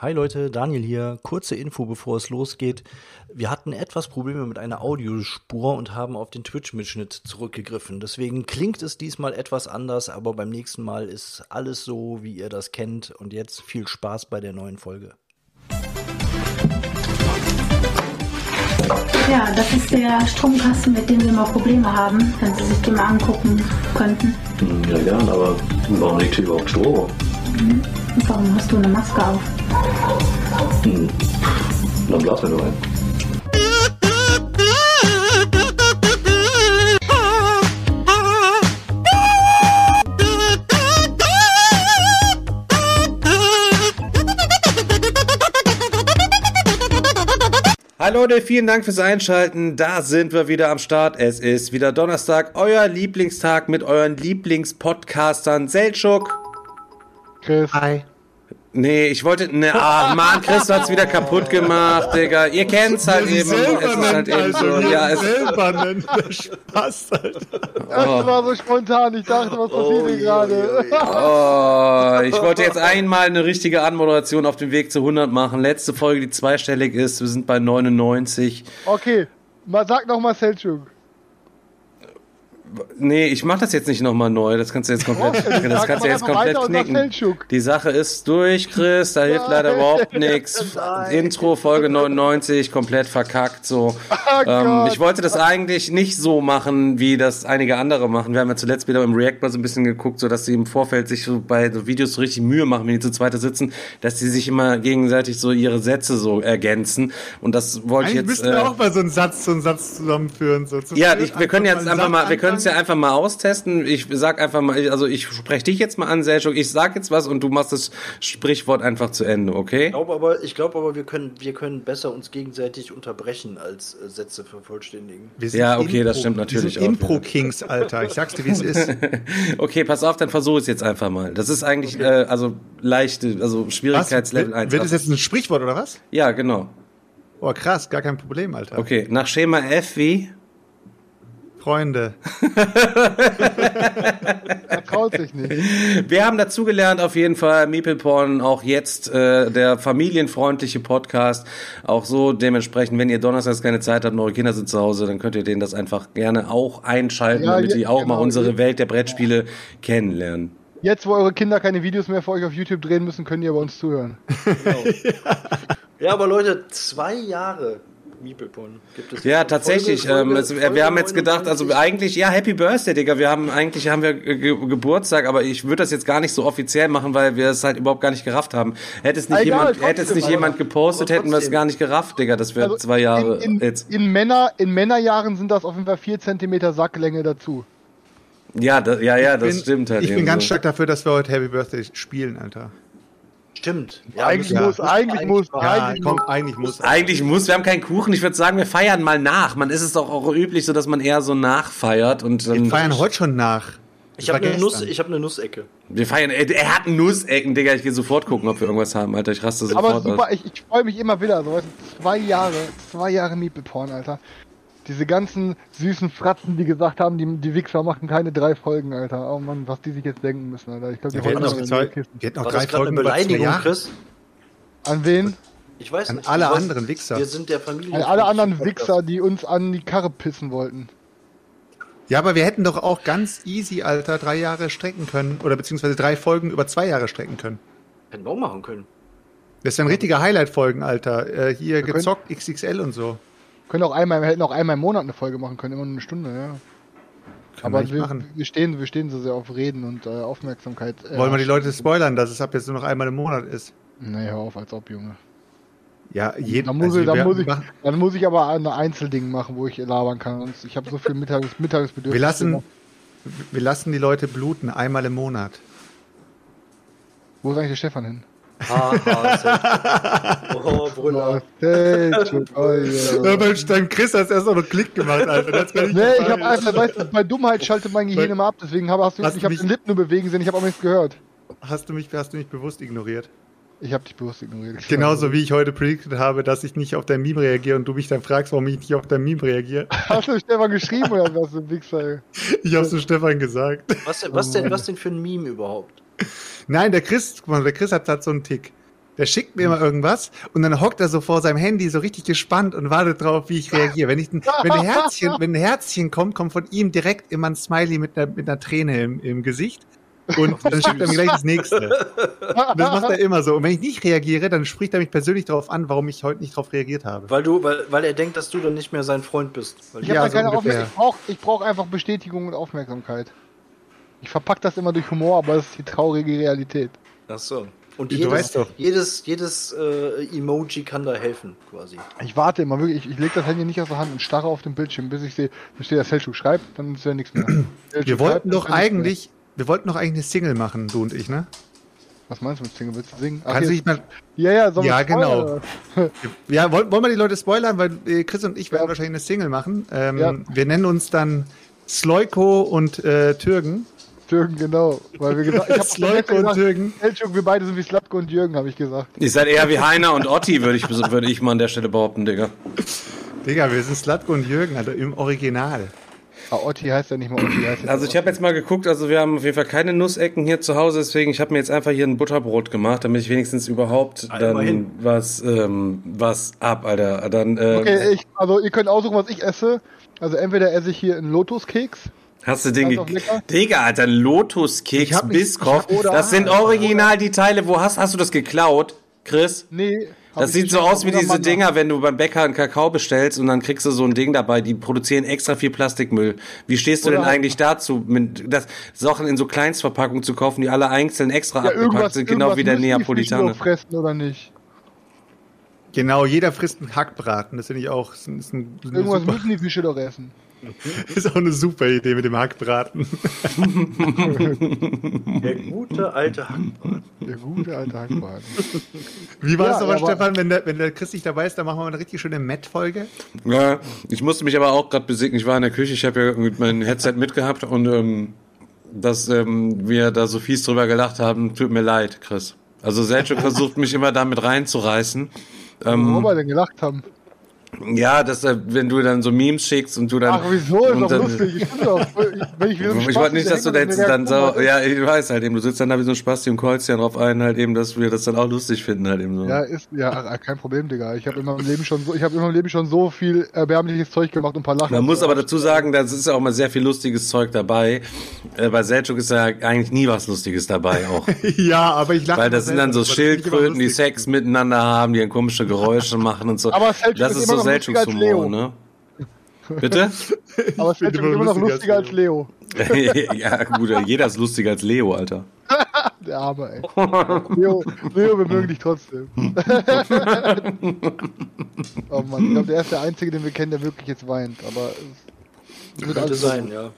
Hi Leute, Daniel hier. Kurze Info, bevor es losgeht. Wir hatten etwas Probleme mit einer Audiospur und haben auf den Twitch-Mitschnitt zurückgegriffen. Deswegen klingt es diesmal etwas anders, aber beim nächsten Mal ist alles so, wie ihr das kennt. Und jetzt viel Spaß bei der neuen Folge. Ja, das ist der Stromkasten, mit dem wir mal Probleme haben, wenn Sie sich den mal angucken könnten. Ja, gern, aber warum liegt hier überhaupt Strom? Mhm. Und warum hast du eine Maske auf? Hm. Dann blasen wir nur ein. Hallo Leute, vielen Dank fürs Einschalten. Da sind wir wieder am Start. Es ist wieder Donnerstag, euer Lieblingstag mit euren Lieblingspodcastern Seltschuk. Chris. Hi. Nee, ich wollte. Ne, ah, Mann, Chris du hat's wieder kaputt gemacht, Digga. Ihr kennt's halt eben. Es ist halt eben so. Also, Ja, es, selber nennt der Spaß, Alter. Das war so spontan. Ich dachte, was passiert hier gerade? oh, ich wollte jetzt einmal eine richtige Anmoderation auf dem Weg zu 100 machen. Letzte Folge, die zweistellig ist. Wir sind bei 99. Okay, mal sag noch mal Selchuk. Nee, ich mach das jetzt nicht nochmal neu. Das kannst du jetzt komplett, Okay, das kannst du jetzt komplett knicken. Die Sache ist durch, Chris. Da hilft leider überhaupt nichts. Intro Folge 99 komplett verkackt. So. Oh ähm, ich wollte das eigentlich nicht so machen, wie das einige andere machen. Wir haben ja zuletzt wieder im React mal so ein bisschen geguckt, so dass sie im Vorfeld sich so bei so Videos so richtig Mühe machen, wenn die zu zweit sitzen, dass sie sich immer gegenseitig so ihre Sätze so ergänzen. Und das wollte ich jetzt. müssten wir äh, auch mal so einen Satz zu einem Satz zusammenführen. So. Ja, ich, wir können jetzt einen einfach mal, wir können es ja einfach mal austesten. Ich sag einfach mal, also ich spreche dich jetzt mal an, Selchuk. Ich sag jetzt was und du machst das Sprichwort einfach zu Ende, okay? Ich glaube aber, ich glaube aber wir, können, wir können besser uns gegenseitig unterbrechen, als äh, Sätze vervollständigen. Wir sind Ja, okay, das Impro- stimmt natürlich wir sind auch, Impro-Kings, Alter. Ich sag's dir, wie es ist. Okay, pass auf, dann versuche es jetzt einfach mal. Das ist eigentlich, äh, also leichte, also? Schwierigkeitslevel Wird, 1. wird das jetzt ein Sprichwort oder was? ja, genau. Oh, krass, gar kein Problem, Alter. Okay, nach Schema F wie? Freunde. Er traut sich nicht. Wir haben dazugelernt auf jeden Fall, Meeple Porn, auch jetzt äh, der familienfreundliche Podcast. Auch so dementsprechend, wenn ihr donnerstags keine Zeit habt und eure Kinder sind zu Hause, dann könnt ihr denen das einfach gerne auch einschalten, Ja, damit die auch mal genau. unsere Welt der Brettspiele kennenlernen. Jetzt, wo eure Kinder keine Videos mehr für euch auf YouTube drehen müssen, können die bei uns zuhören. Ja, aber Leute, zwei Jahre Miepelpon gibt es. Ja, tatsächlich. Folge- ähm, es, Folge wir haben jetzt gedacht, also 99. eigentlich, ja, Happy Birthday, Digga. Wir haben eigentlich haben wir ge Geburtstag, aber ich würde das jetzt gar nicht so offiziell machen, weil wir es halt überhaupt gar nicht gerafft haben. Hätte es nicht Egal, jemand, hätte es nicht jemand gepostet, hätten wir es gar nicht gerafft, Digga. Das wäre Also zwei Jahre in, in, jetzt. in, Männer, in Männerjahren sind das auf jeden Fall 4 cm Sacklänge dazu. Ja, da, ja, ja, das Ich bin- stimmt halt. Ich bin ganz so. stark dafür, dass wir heute Happy Birthday spielen, Alter. Stimmt. eigentlich müssen wir- muss, eigentlich muss, Ja, eigentlich komm, muss. eigentlich muss. Eigentlich muss, wir haben keinen Kuchen. Ich würde sagen, wir feiern mal nach. Man ist es doch auch üblich, so dass man eher so nachfeiert und Wir dann, feiern heute schon nach. Ich habe eine Nuss, ich habe eine Nussecke. wir feiern. Er, er hat Nussecken, Digga. Ich gehe sofort gucken, ob wir irgendwas haben, Alter. Ich raste sofort Aber super, aus. ich, ich freue mich immer wieder. So, weißt zwei Jahre, zwei Jahre Meeple-Porn, Alter. Diese ganzen süßen Fratzen, die gesagt haben, die, die Wichser machen keine drei Folgen, Alter. Oh Mann, was die sich jetzt denken müssen, Alter. Ich glaube, die Wir hätten wollen noch, zwei, wir hätten noch drei Folgen eine über zwei Beleidigung. Chris? An wen? Ich weiß An nicht. alle Du weißt, anderen Wichser. Wir sind der Familie. An alle anderen Wichser, die uns an die Karre pissen wollten. Ja, aber wir hätten doch auch ganz easy, Alter, drei Jahre strecken können. Oder beziehungsweise drei Folgen über zwei Jahre strecken können. Hätten wir auch machen können. Das wären richtige Highlight-Folgen, Alter. Äh, hier können- gezockt, XXL und so. Können auch einmal, wir hätten auch einmal im Monat eine Folge machen können, immer nur eine Stunde, ja. Können Aber wir, machen. wir, stehen, wir stehen so sehr auf Reden und äh, Aufmerksamkeit. Äh, Wollen wir die Leute spoilern, dass es ab jetzt nur noch einmal im Monat ist? Nee, hör auf, als ob, Junge. Ja, jeden Dann muss, also ich, dann, muss ich, dann muss ich aber ein Einzelding machen, wo ich labern kann. Sonst, ich habe so viel Mittages, Mittagesbedürfnis. wir lassen, wir lassen die Leute bluten, einmal im Monat. Wo ist eigentlich der Stefan hin? Oh, Brüller. Selchuk, oh, ja. Ja, beim, Chris hast du erst noch einen Klick gemacht, Alter. Das kann ich Nee, nicht ich habe sagen. einfach, weißt du, bei Dummheit schaltet mein Gehirn immer ab, deswegen habe, hast du, Hast ich du habe mich- den Lippen nur bewegen sehen, ich habe auch nichts gehört. hast, du mich, hast du mich bewusst ignoriert. Ich habe dich bewusst ignoriert. Genauso wie ich heute predicted habe, dass ich nicht auf dein Meme reagiere und du mich dann fragst, warum ich nicht auf dein Meme reagiere. Hast du Stefan geschrieben oder was, du Wichser? Ich hab's zu Stefan gesagt. Was, denn- was, denn, was denn für ein Meme überhaupt? Nein, der Chris, guck mal, der Chris hat, hat so einen Tick. Der schickt mir immer irgendwas und dann hockt er so vor seinem Handy so richtig gespannt und wartet drauf, wie ich reagiere. Wenn ich, ein- wenn ein Herzchen, wenn ein Herzchen kommt, kommt von ihm direkt immer ein Smiley mit einer, mit einer Träne im, im Gesicht. Und dann schickt er mir gleich das nächste. Und das macht er immer so. Und wenn ich nicht reagiere, dann spricht er mich persönlich darauf an, warum ich heute nicht darauf reagiert habe. Weil du, weil, weil er denkt, dass du dann nicht mehr sein Freund bist. Weil Ich Ja, habe so da keine ungefähr. Aufmerksamkeit. Ich brauche ich brauch einfach Bestätigung und Aufmerksamkeit. Ich verpack das immer durch Humor, aber das ist die traurige Realität. Ach so. Und Du jedes, weißt doch. jedes, jedes äh, Emoji kann da helfen, quasi. Ich warte immer wirklich, ich, ich lege das Handy nicht aus der Hand und starre auf den Bildschirm, bis ich sehe, da steht, dass Selchuk schreibt, dann ist ja nichts mehr. Selchuk Wir schreibt, wollten doch eigentlich, wir wollten doch eigentlich eine Single machen, du und ich, ne? Was meinst du mit Single? Willst du singen? Ach, Kannst du dich mal, ja, ja, sollen Ja, genau. ja, wollen, wollen wir die Leute spoilern, weil äh, Chris und ich werden Ja. wahrscheinlich eine Single machen. Ähm, Ja. Wir nennen uns dann Sloiko und äh, Türgen. Türken, genau. Weil wir gesagt, ich habe Slotko und Türken. Selchuk, wir beide sind wie Slatko und Jürgen, habe ich gesagt. Ihr seid eher wie Heiner und Otti, würde ich, würde ich mal an der Stelle behaupten, Digga. Digga, wir sind Slatko und Jürgen, Alter, im Original. Ah, Otti heißt ja nicht mehr Otti. Heißt Also ich habe jetzt mal geguckt, also wir haben auf jeden Fall keine Nussecken hier zu Hause, deswegen ich habe mir jetzt einfach hier ein Butterbrot gemacht, damit ich wenigstens überhaupt dann immerhin. was ähm, was ab, Alter. Dann äh, Okay, ich, also ihr könnt aussuchen, was ich esse. Also entweder esse ich hier einen Lotuskeks. Hast du den Ganz auch ge- lecker. Digga, Alter, Lotuskeks, oder- das sind original die Teile, wo hast hast du das geklaut, Chris? Nee. Das sieht so aus wie diese. Dinger, wenn du beim Bäcker einen Kakao bestellst und dann kriegst du so ein Ding dabei, die produzieren extra viel Plastikmüll. Wie stehst du Oder denn halt- eigentlich dazu, mit das Sachen in so Kleinstverpackungen zu kaufen, die alle einzeln extra Ja, abgepackt irgendwas, sind, genau wie der irgendwas müssen die Neapolitaner? Fressen oder nicht? Genau, jeder frisst einen Hackbraten. Das finde ich auch. Das ist, ein, eine Irgendwas super, müssen die Fische doch essen. ist auch eine super Idee mit dem Hackbraten. Der gute alte Hackbraten. Der gute alte Hackbraten. Wie war Ja, es nochmal, aber- Stefan? Wenn der, wenn der Chris nicht dabei ist, dann machen wir mal eine richtig schöne Matt-Folge. Ja, ich musste mich aber auch gerade besiegen. Ich war in der Küche, ich habe ja mit meinem Headset mitgehabt und ähm, dass ähm, wir da so fies drüber gelacht haben, tut mir leid, Chris. Also Selchuk versucht mich immer damit reinzureißen. Ähm, Worüber wir denn gelacht haben. Ja, dass wenn du dann so Memes schickst und du dann. Ach, wieso? Ist doch dann, lustig. Ich finde doch, wenn ich, so Ich wollte nicht, dass du da jetzt dann so, ja, ich weiß halt eben, du sitzt dann da wie so ein Spasti und callst ja drauf ein, halt eben, dass wir das dann auch lustig finden, halt eben so. Ja, ist ja kein Problem, Digga. Ich habe in meinem Leben schon so, ich habe in meinem Leben schon so viel erbärmliches Zeug gemacht und ein paar Lachen. Man muss aber dazu sagen, da ist ja auch mal sehr viel lustiges Zeug dabei. Äh, bei Selchuk ist ja eigentlich nie was Lustiges dabei auch. ja, aber ich lache. Weil das sind dann so Schildkröten, die Sex miteinander haben, die dann komische Geräusche machen und so. Aber Selchuk das ist ist immer so noch lustiger Selchuks als Humor, Leo. ne? Bitte? Aber es ist finde immer noch lustiger als Leo. ja, gut, jeder ist lustiger als Leo, Alter. Der Arme, ey. Leo, Leo, wir mögen dich trotzdem. oh Mann, ich glaube, der ist der Einzige, den wir kennen, der wirklich jetzt weint. Aber es wird Könnte alles sein, ja.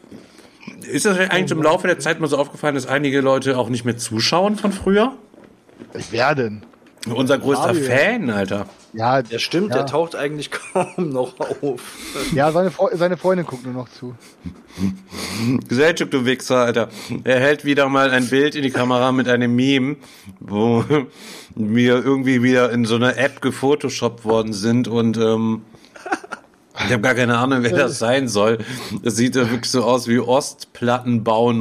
Ist das eigentlich im Laufe der Zeit mal so aufgefallen, dass einige Leute auch nicht mehr zuschauen von früher? Wer denn? Unser größter Fabio. Fan, Alter. Ja, Der stimmt, Ja. der taucht eigentlich kaum noch auf. ja seine, Freu seine Freundin guckt nur noch zu. Selchuk, du Wichser, Alter. Er hält wieder mal ein Bild in die Kamera mit einem Meme, wo wir irgendwie wieder in so einer App gefotoshoppt worden sind und ähm, ich habe gar keine Ahnung, wer das sein soll. Das sieht ja wirklich so aus wie Ostplattenbau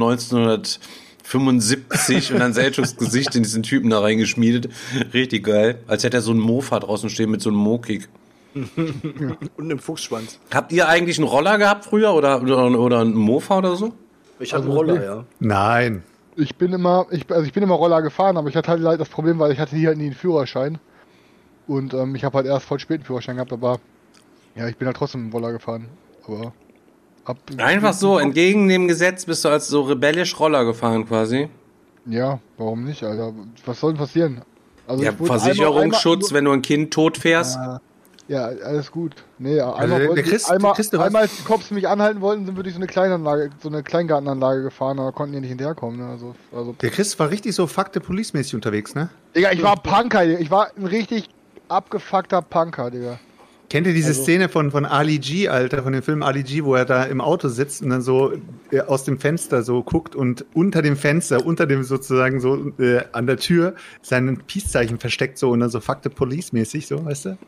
1975 und dann Selchuks Gesicht in diesen Typen da reingeschmiedet. Richtig geil. Als hätte er so einen Mofa draußen stehen mit so einem Mokik. Und im Fuchsschwanz. Habt ihr eigentlich einen Roller gehabt früher oder, oder, oder einen Mofa oder so? Ich hatte Also einen Roller, ja. Nein. Ich bin immer, ich, also ich bin immer Roller gefahren, aber ich hatte halt leider das Problem, weil ich hatte hier halt nie einen Führerschein. Und ähm, ich habe halt erst voll spät einen Führerschein gehabt, aber ja, ich bin halt trotzdem Roller gefahren. Aber ab, Einfach so, entgegen dem Gesetz bist du als so rebellisch Roller gefahren quasi. Ja, warum nicht, Alter? Was soll denn passieren? Also Ja, Versicherungsschutz, einmal, wenn du ein Kind tot fährst. einmal, ja, alles gut. Nee, einmal, Chris- einmal, der Chris, du hast- einmal als die Cops mich anhalten wollten, sind wir durch so eine Kleinanlage, so eine Kleingartenanlage gefahren, aber konnten die nicht hinterherkommen. Ne? Also, also Der Chris war richtig so Fuck the Police-mäßig unterwegs, ne? Digga, ich war Punker, Digga. ich war ein richtig abgefuckter Punker, Digga. Kennt ihr diese Also- Szene von, von Ali G, Alter, von dem Film Ali G, wo er da im Auto sitzt und dann so äh, aus dem Fenster so guckt und unter dem Fenster, unter dem sozusagen so äh, an der Tür sein Peace-Zeichen versteckt so und dann so Fuck the Police mäßig, so, weißt du?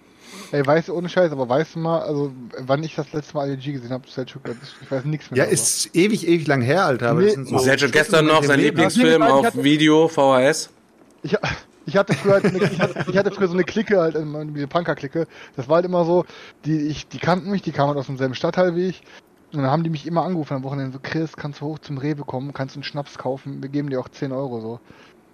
Ey, weißt du, ohne Scheiß, aber weißt du mal, also, wann ich das letzte Mal IDG gesehen habe, Selchuk, das ist- ich weiß nichts mehr. Ja, darüber. ist ewig, ewig lang her, Alter. Aber Nee. das sind so schon gestern noch sein. Lieblingsfilm auf Video, VHS. Ich, Ich hatte früher halt eine, ich hatte, ich hatte früher so eine Clique halt, äh, diese Punker-Clique. Das war halt immer so, die, ich, die kannten mich, die kamen halt aus demselben Stadtteil wie ich. Und dann haben die mich immer angerufen am Wochenende so, Chris, kannst du hoch zum Rewe kommen, kannst du einen Schnaps kaufen, wir geben dir auch 10 Euro so.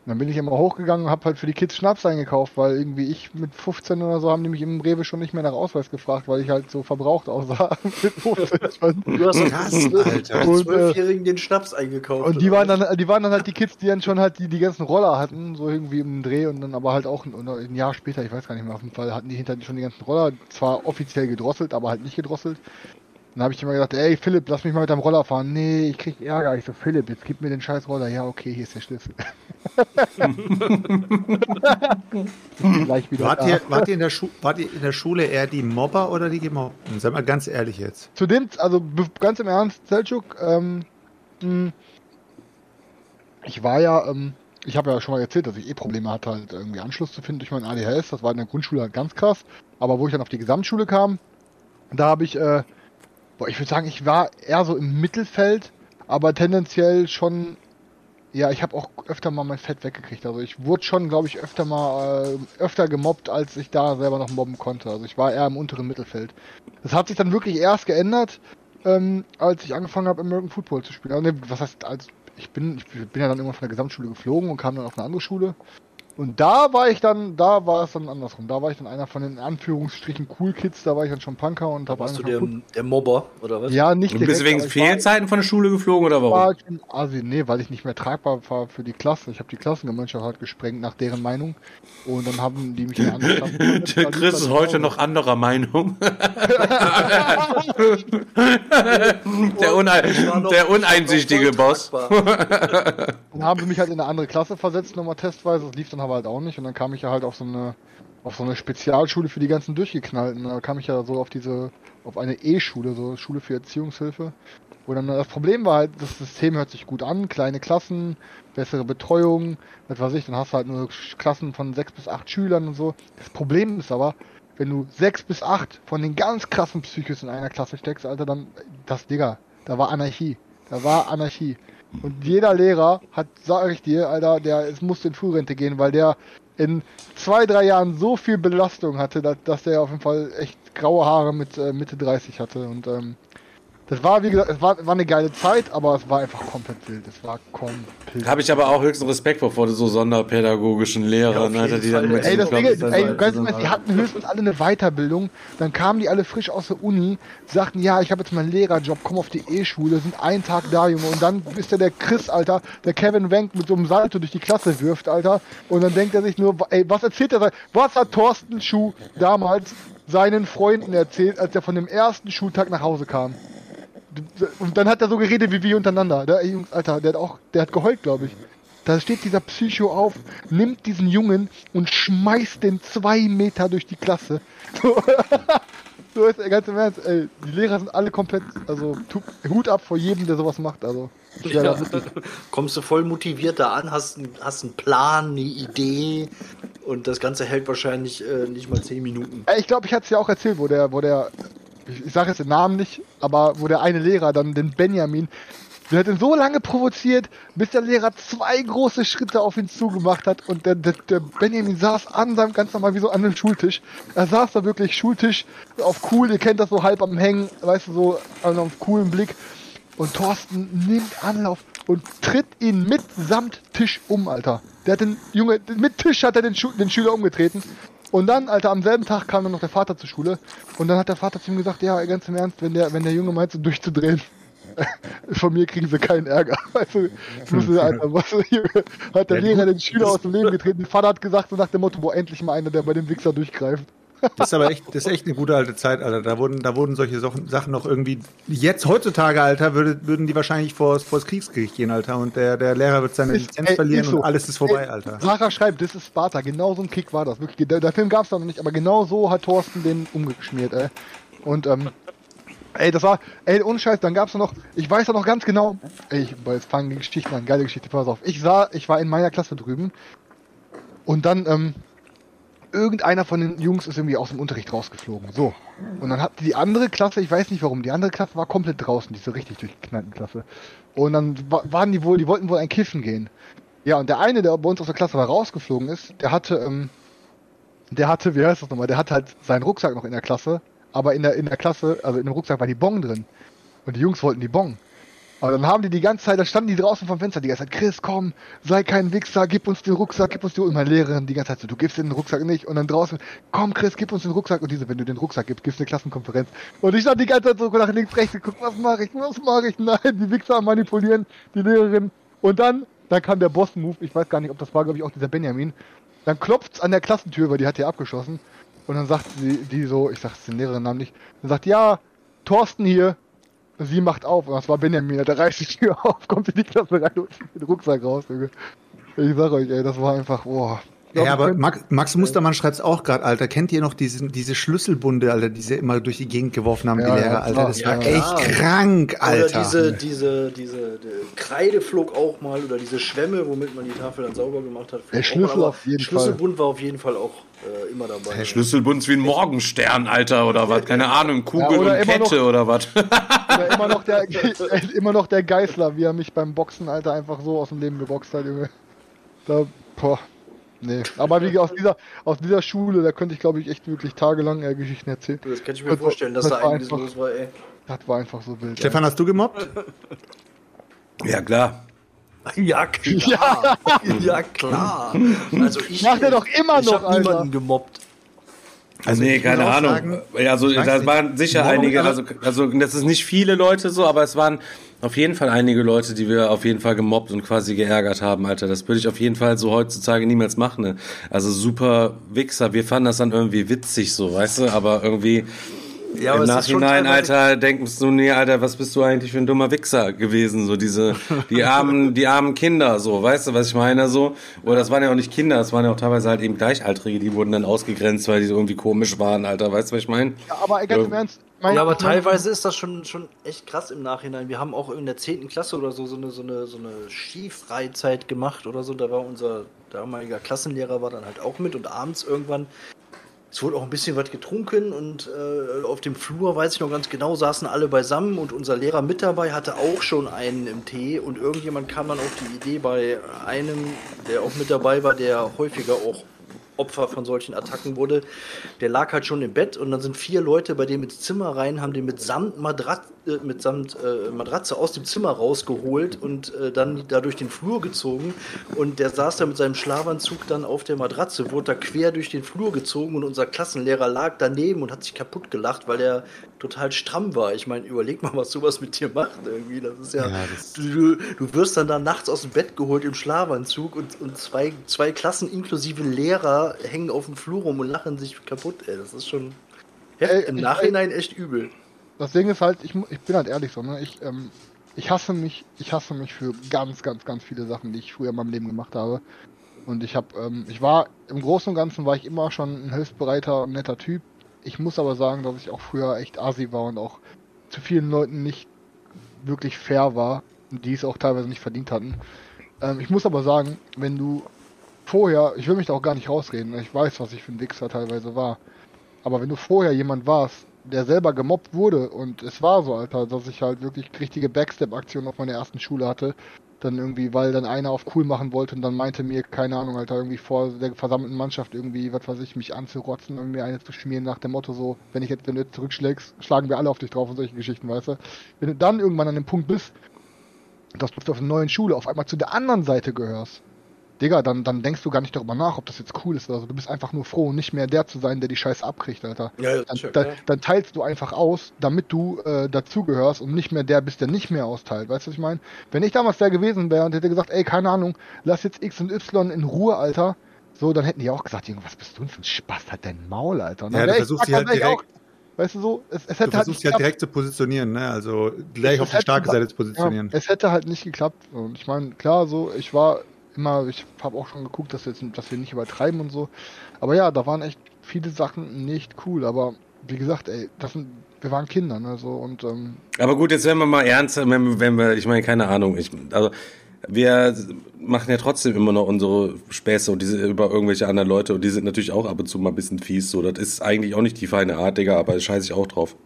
Und dann bin ich immer hochgegangen und hab halt für die Kids Schnaps eingekauft, weil irgendwie ich mit 15 oder so haben die mich im Rewe schon nicht mehr nach Ausweis gefragt, weil ich halt so verbraucht aussah mit 15. Du hast Krass, Alter. Und, äh, Zwölfjährigen den Schnaps eingekauft. Und die waren dann, die waren dann halt die Kids, die dann schon halt die, die ganzen Roller hatten, so irgendwie im Dreh und dann aber halt auch ein, ein Jahr später, ich weiß gar nicht mehr, auf jeden Fall hatten die hinter schon die ganzen Roller, zwar offiziell gedrosselt, aber halt nicht gedrosselt. Dann habe ich immer gesagt, ey Philipp, lass mich mal mit deinem Roller fahren. Nee, ich krieg Ärger. Ich so, Philipp, jetzt gib mir den scheiß Roller. Ja, okay, hier ist der Schlüssel. Gleich wieder. Wart ihr, wart, ihr in der Schu wart ihr in der Schule eher die Mobber oder die Gemobbten? Sag mal ganz ehrlich jetzt. Zu dem, also ganz im Ernst, Selçuk, ähm, mh, ich war ja, ähm, ich habe ja schon mal erzählt, dass ich eh Probleme hatte, halt irgendwie Anschluss zu finden durch mein ADHS. Das war in der Grundschule halt ganz krass. Aber wo ich dann auf die Gesamtschule kam, da habe ich, äh, boah, ich würde sagen, ich war eher so im Mittelfeld, aber tendenziell schon, ja, ich habe auch öfter mal mein Fett weggekriegt. Also ich wurde schon, glaube ich, öfter mal, äh, öfter gemobbt, als ich da selber noch mobben konnte. Also ich war eher im unteren Mittelfeld. Das hat sich dann wirklich erst geändert, ähm, als ich angefangen habe, American Football zu spielen. Also, ne, was heißt, als ich bin, ich bin ja dann irgendwann von der Gesamtschule geflogen und kam dann auf eine andere Schule. Und da war ich dann, da war es dann andersrum. Da war ich dann einer von den in Anführungsstrichen Cool Kids, da war ich dann schon Punker und Da habe warst du der, der Mobber, oder was? Ja, nicht Du bist wegen ich war- Fehlzeiten von der Schule geflogen oder warum? war schon Asi, nee, weil ich nicht mehr tragbar war für die Klasse. Ich habe die Klassengemeinschaft halt gesprengt nach deren Meinung. Und dann haben die mich in eine andere Klasse Der Chris ist heute noch anderer Meinung. der, unein, der uneinsichtige Boss. Dann haben sie mich halt in eine andere Klasse versetzt, nochmal testweise. Das lief dann aber halt auch nicht. Und dann kam ich ja halt auf so eine, auf so eine Spezialschule für die ganzen Durchgeknallten. Da kam ich ja so auf diese, auf eine E-Schule, so Schule für Erziehungshilfe. Wo dann das Problem war halt, das System hört sich gut an, kleine Klassen, bessere Betreuung, was weiß ich, dann hast du halt nur Klassen von sechs bis acht Schülern und so. Das Problem ist aber, wenn du sechs bis acht von den ganz krassen Psychos in einer Klasse steckst, Alter, dann, das, Digga, da war Anarchie. Da war Anarchie. Und jeder Lehrer hat, sag ich dir, Alter, der es musste in Frührente gehen, weil der in zwei, drei Jahren so viel Belastung hatte, dass, dass der auf jeden Fall echt graue Haare mit äh, Mitte 30 hatte. Und ähm, das war, wie gesagt, es war, war eine geile Zeit, aber es war einfach komplett wild. Es war komplett. Habe ich aber auch höchsten Respekt vor, vor so sonderpädagogischen Lehrern, Ja, Alter, die dann mit Ey, das Ding ist, ey, ganz im Ernst, die hatten höchstens alle eine Weiterbildung. Dann kamen die alle frisch aus der Uni, sagten, ja, ich habe jetzt meinen Lehrerjob, komm auf die E-Schule, sind einen Tag da, Junge. Und dann ist der der Chris, Alter, der Kevin Wenk mit so einem Salto durch die Klasse wirft, Alter. Und dann denkt er sich nur, ey, was erzählt er? Was hat Thorsten Schuh damals seinen Freunden erzählt, als er von dem ersten Schultag nach Hause kam? Und dann hat er so geredet wie wir untereinander. Der, ey, Jungs, Alter, der hat auch, der hat geheult, glaube ich. Da steht dieser Psycho auf, nimmt diesen Jungen und schmeißt den zwei Meter durch die Klasse. So, so ist er ganz im Ernst. Ey, die Lehrer sind alle komplett, also tu, Hut ab vor jedem, der sowas macht. Also, ja, Ja, kommst du voll motiviert da an, hast, einen- hast einen Plan, eine Idee und das Ganze hält wahrscheinlich äh, nicht mal zehn Minuten. Ich glaube, ich hatte es ja auch erzählt, wo der, wo der, ich, ich sage jetzt den Namen nicht, aber wo der eine Lehrer dann, den Benjamin, der hat ihn so lange provoziert, bis der Lehrer zwei große Schritte auf ihn zugemacht hat und der, der, der Benjamin saß an seinem ganz normal wie so an dem Schultisch. Er saß da wirklich Schultisch auf cool, ihr kennt das so halb am Hängen, weißt du, so also auf coolen Blick. Und Thorsten nimmt Anlauf und tritt ihn mitsamt Tisch um, Alter. Der hat den Junge, mit Tisch hat er den, Schu den Schüler umgetreten. Und dann, Alter, am selben Tag kam dann noch der Vater zur Schule. Und dann hat der Vater zu ihm gesagt, ja, ganz im Ernst, wenn der, wenn der Junge meint, so durchzudrehen, von mir kriegen sie keinen Ärger. Weißt du, das müssen Alter, was, hat der Ja, Lehrer den Schüler aus dem Leben getreten. Der Vater hat gesagt, so nach dem Motto, boah, endlich mal einer, der bei dem Wichser durchgreift. Das ist aber echt, das ist echt eine gute alte Zeit, Alter. Da wurden, da wurden solche Sachen, noch irgendwie. Jetzt heutzutage, Alter, würde, würden die wahrscheinlich vor das Kriegsgericht gehen, Alter. Und der, der Lehrer wird seine Ist- Lizenz ey, verlieren so. und alles ist vorbei, Ey, Alter. Sarah schreibt, das ist Sparta. Genau so ein Kick war das. Wirklich, der, der Film gab es noch nicht, aber genau so hat Thorsten den umgeschmiert, ey. Und, ähm, ey, das war, ey, ohne Scheiß, dann gab's noch, ich weiß ja noch ganz genau, ey, ich, jetzt fangen die Geschichten an, geile Geschichte, pass auf. Ich sah, ich war in meiner Klasse drüben und dann, ähm, irgendeiner von den Jungs ist irgendwie aus dem Unterricht rausgeflogen. So. Und dann hat die andere Klasse, ich weiß nicht warum, die andere Klasse war komplett draußen, diese richtig durchgeknallten Klasse. Und dann wa- waren die wohl, die wollten wohl ein Kiffen gehen. Ja, und der eine, der bei uns aus der Klasse mal rausgeflogen ist, der hatte, ähm, der hatte, wie heißt das nochmal, der hatte halt seinen Rucksack noch in der Klasse, aber in der, in der Klasse, also in dem Rucksack war die Bon drin. Und die Jungs wollten die Bon. Aber dann haben die die ganze Zeit, da standen die draußen vom Fenster die ganze Zeit, Chris, komm, sei kein Wichser, gib uns den Rucksack, gib uns den, und meine Lehrerin die ganze Zeit so, du gibst den Rucksack nicht, und dann draußen, komm Chris, gib uns den Rucksack, und diese, wenn du den Rucksack gibst, gibst du eine Klassenkonferenz. Und ich stand die ganze Zeit so nach links, rechts geguckt, was mache ich, was mache ich, nein, die Wichser manipulieren die Lehrerin. Und dann, dann kam der Boss-Move, ich weiß gar nicht, ob das war, glaube ich, auch dieser Benjamin, dann klopft's an der Klassentür, weil die hat ja abgeschossen, und dann sagt sie, die so, ich sag den Lehrerin-Namen nicht, dann sagt, ja, Thorsten hier, Sie macht auf, und das war Benjamin, der reißt die Tür auf, kommt in die Klasse rein und zieht den Rucksack raus. Junge. Ich sag euch, ey, das war einfach, boah. Ja, aber Max, Max Mustermann schreibt's auch gerade, Alter. Kennt ihr noch diese, diese Schlüsselbunde, Alter, die sie immer durch die Gegend geworfen haben, Ja, die Lehrer, Alter? Das Ja, war klar. echt krank, Alter. Oder diese, diese, diese die Kreide flog auch mal oder diese Schwämme, womit man die Tafel dann sauber gemacht hat. Der Schlüssel auf jeden Schlüsselbund war auf jeden Fall auch äh, immer dabei. Der Schlüsselbund ist wie ein Morgenstern, Alter, oder was? Keine Ahnung, Kugel Ja, oder und immer Kette noch- oder was? Oder immer noch der, immer noch der Geißler, wie er mich beim Boxen, Alter, einfach so aus dem Leben geboxt hat, Junge. Da, boah. Nee. Aber wie aus dieser, aus dieser Schule, da könnte ich, glaube ich, echt wirklich tagelang äh, Geschichten erzählen. Das kann ich mir Das- vorstellen, dass das da einiges einfach- los war, ey. Das war einfach so wild. Stefan, hast du gemobbt? Ja, klar. Ja, klar. Ja, klar. Also ich, Macht er doch immer ich noch, hab Alter. niemanden gemobbt. Also nee, ich keine Ahnung. sagen, ja, also ich da waren sicher Morgen, einige, also, also das ist nicht viele Leute so, aber es waren auf jeden Fall einige Leute, die wir auf jeden Fall gemobbt und quasi geärgert haben, Alter. Das würde ich auf jeden Fall so heutzutage niemals machen. Ne? Also super Wichser. Wir fanden das dann irgendwie witzig so, weißt du, aber irgendwie Ja, im aber schon Nachhinein, Alter, denkst du, nee, Alter, was bist du eigentlich für ein dummer Wichser gewesen? So diese, die armen, die armen Kinder, so, weißt du, was ich meine, so? Oder das waren ja auch nicht Kinder, das waren ja auch teilweise halt eben Gleichaltrige, die wurden dann ausgegrenzt, weil die so irgendwie komisch waren, Alter, weißt du, was ich meine? Ja, aber ey, ganz im Ja. Ernst. Mein, Ja, aber mein- teilweise ist das schon, schon echt krass im Nachhinein. Wir haben auch in der 10. Klasse oder so so eine, so eine, so eine Skifreizeit gemacht oder so. Da war unser damaliger Klassenlehrer war dann halt auch mit und abends irgendwann. Es wurde auch ein bisschen was getrunken und äh, auf dem Flur, weiß ich noch ganz genau, saßen alle beisammen und unser Lehrer mit dabei hatte auch schon einen im Tee und irgendjemand kam dann auf die Idee bei einem, der auch mit dabei war, der häufiger auch Opfer von solchen Attacken wurde, der lag halt schon im Bett und dann sind vier Leute bei dem ins Zimmer rein, haben den mit Samt, Madrat, äh, mit Samt äh, Matratze aus dem Zimmer rausgeholt und äh, dann da durch den Flur gezogen und der saß da mit seinem Schlafanzug dann auf der Matratze, wurde da quer durch den Flur gezogen und unser Klassenlehrer lag daneben und hat sich kaputt gelacht, weil er total stramm war. Ich meine, überleg mal, was sowas mit dir macht irgendwie. Das ist ja, Ja, das- du, du, du wirst dann da nachts aus dem Bett geholt im Schlafanzug und, und zwei, zwei Klassen inklusive Lehrer hängen auf dem Flur rum und lachen sich kaputt. Ey, das ist schon Ey, im ich- Nachhinein echt übel. Das Ding ist halt, ich, ich bin halt ehrlich so, ne? Ich, ähm, ich hasse mich, ich hasse mich für ganz, ganz, ganz viele Sachen, die ich früher in meinem Leben gemacht habe. Und ich habe, ähm, ich war im Großen und Ganzen war ich immer schon ein hilfsbereiter und netter Typ. Ich muss aber sagen, dass ich auch früher echt asi war und auch zu vielen Leuten nicht wirklich fair war, die es auch teilweise nicht verdient hatten. Ähm, ich muss aber sagen, wenn du vorher, ich will mich da auch gar nicht rausreden, ich weiß, was ich für ein Wichser teilweise war. Aber wenn du vorher jemand warst, der selber gemobbt wurde und es war so, Alter, dass ich halt wirklich richtige Backstep-Aktionen auf meiner ersten Schule hatte, dann irgendwie, weil dann einer auf cool machen wollte und dann meinte mir, keine Ahnung, Alter, irgendwie vor der versammelten Mannschaft irgendwie, was weiß ich, mich anzurotzen und mir eine zu schmieren nach dem Motto so, wenn ich jetzt, wenn du jetzt zurückschlägst, schlagen wir alle auf dich drauf und solche Geschichten, weißt du? Wenn du dann irgendwann an dem Punkt bist, dass du auf einer neuen Schule auf einmal zu der anderen Seite gehörst, Digga, dann, dann denkst du gar nicht darüber nach, ob das jetzt cool ist oder so. Du bist einfach nur froh, nicht mehr der zu sein, der die Scheiße abkriegt, Alter. Ja, ja, Dann, sure, dann, ja. dann teilst du einfach aus, damit du äh, dazugehörst und nicht mehr der bist, der nicht mehr austeilt. Weißt du, was ich meine? Wenn ich damals der gewesen wäre und hätte gesagt, ey, keine Ahnung, lass jetzt X und Y in Ruhe, Alter, so, dann hätten die auch gesagt, Junge, was bist du denn für ein Spaß? Halt dein Maul, Alter. Und dann Ja, du versuchst sie halt direkt- Weißt du so, es, es Du hätte halt versuchst nicht dich halt direkt zu positionieren, ne? Also gleich Es auf die starke Seite zu positionieren. Ja, es hätte halt nicht geklappt. Und ich meine, klar, so, ich war immer, ich habe auch schon geguckt, dass, jetzt, dass wir nicht übertreiben und so. Aber ja, da waren echt viele Sachen nicht cool. Aber wie gesagt, ey, das sind, wir waren Kinder, ne, so und ähm, Aber gut, jetzt wenn wir mal ernst, wenn, wir- wenn wir, ich meine, keine Ahnung, ich, also wir machen ja trotzdem immer noch unsere Späße und diese über irgendwelche anderen Leute und die sind natürlich auch ab und zu mal ein bisschen fies, so, das ist eigentlich auch nicht die feine Art, Digga, aber da scheiße ich auch drauf.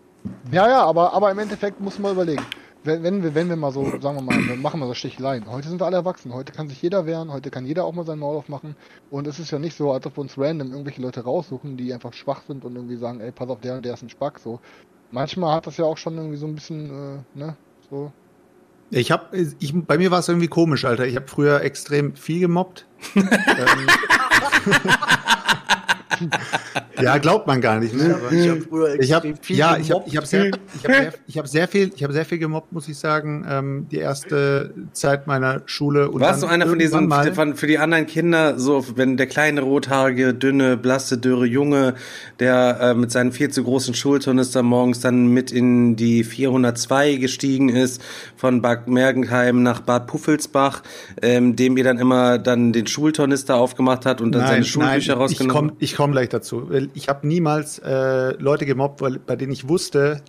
ja, ja, aber, aber im Endeffekt muss man überlegen. Wenn, wenn, wir, wenn wir mal so, sagen wir mal, wir machen mal so Sticheleien. Heute sind wir alle erwachsen. Heute kann sich jeder wehren. Heute kann jeder auch mal sein Maul aufmachen. Und es ist ja nicht so, als ob wir uns random irgendwelche Leute raussuchen, die einfach schwach sind und irgendwie sagen, ey, pass auf, der und der ist ein Spack. So. Manchmal hat das ja auch schon irgendwie so ein bisschen, äh, ne, so. Ich hab, ich, bei mir war es irgendwie komisch, Alter. Ich habe früher extrem viel gemobbt. ähm, ja, glaubt man gar nicht. Ne? Ich habe früher Ich viel ja, ich habe ich habe sehr, ich habe sehr, ich habe sehr viel, ich habe sehr viel gemobbt, muss ich sagen. Ähm, die erste Zeit meiner Schule und Warst du dann einer von diesen, mal, von, für die anderen Kinder, so, wenn der kleine, rothaarige, dünne, blasse, dürre Junge, der äh, mit seinen viel zu großen Schultornister morgens dann mit in die 402 gestiegen ist, von Bad Mergenheim nach Bad Puffelsbach, ähm, dem ihr dann immer dann den Schultornister aufgemacht hat und dann seine Schulbücher ich rausgenommen komme ich komm gleich dazu. Weil Ich habe niemals äh, Leute gemobbt, weil, bei denen ich wusste,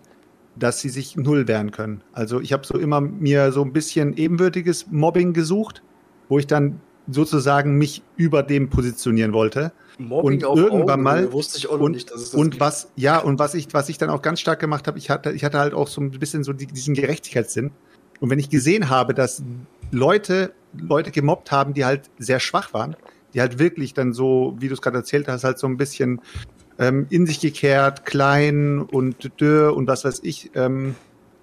dass sie sich null wehren können. Also ich habe so immer mir so ein bisschen ebenwürdiges Mobbing gesucht, wo ich dann sozusagen mich über dem positionieren wollte. Mobbing und irgendwann Augenhöhe mal wusste ich auch und, nicht, dass es das und gibt. was ja und was ich was ich dann auch ganz stark gemacht habe, ich hatte ich hatte halt auch so ein bisschen so die, diesen Gerechtigkeitssinn und wenn ich gesehen habe, dass Leute Leute gemobbt haben, die halt sehr schwach waren, die halt wirklich dann so, wie du es gerade erzählt hast, halt so ein bisschen ähm, in sich gekehrt, klein und dürr und was weiß ich, ähm,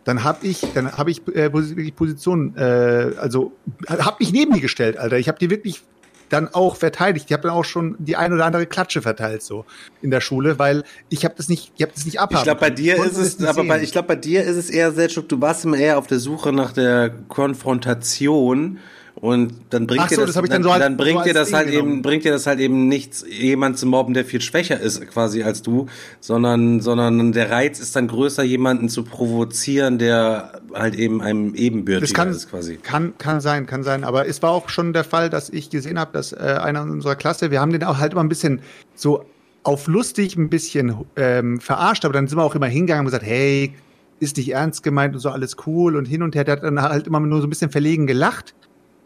dann habe ich, dann habe ich äh, posi- wirklich Position, äh, also habe mich neben die gestellt, Alter. Ich habe die wirklich dann auch verteidigt. Ich habe dann auch schon die ein oder andere Klatsche verteilt so in der Schule, weil ich habe das nicht, ich habe das nicht abhaben. Ich glaube, bei dir ist es, aber bei, ich glaube, bei dir ist es eher Selchuk, du warst immer eher auf der Suche nach der Konfrontation und dann bringt Ach dir so, das, das dann, so als- dann bringt so dir das Ding halt eben, genommen. bringt dir das halt eben nichts, jemand zu mobben, der viel schwächer ist quasi als du, sondern, sondern der Reiz ist dann größer, jemanden zu provozieren, der halt eben einem kann, ist quasi. kann, kann sein, kann sein. Aber es war auch schon der Fall, dass ich gesehen habe, dass äh, einer in unserer Klasse, wir haben den auch halt immer ein bisschen so auf lustig ein bisschen ähm, verarscht, aber dann sind wir auch immer hingegangen und gesagt, hey, ist nicht ernst gemeint und so alles cool und hin und her. Der hat dann halt immer nur so ein bisschen verlegen gelacht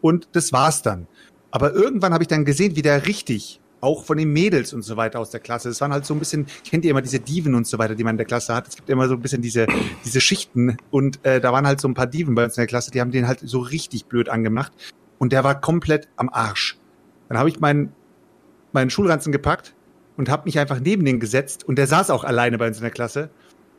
und das war's dann. Aber irgendwann habe ich dann gesehen, wie der richtig, auch von den Mädels und so weiter aus der Klasse, es waren halt so ein bisschen, kennt ihr immer diese Diven und so weiter, die man in der Klasse hat? Es gibt immer so ein bisschen diese, diese Schichten und äh, da waren halt so ein paar Diven bei uns in der Klasse, die haben den halt so richtig blöd angemacht und der war komplett am Arsch. Dann habe ich meinen, meinen Schulranzen gepackt und habe mich einfach neben den gesetzt und der saß auch alleine bei uns in der Klasse.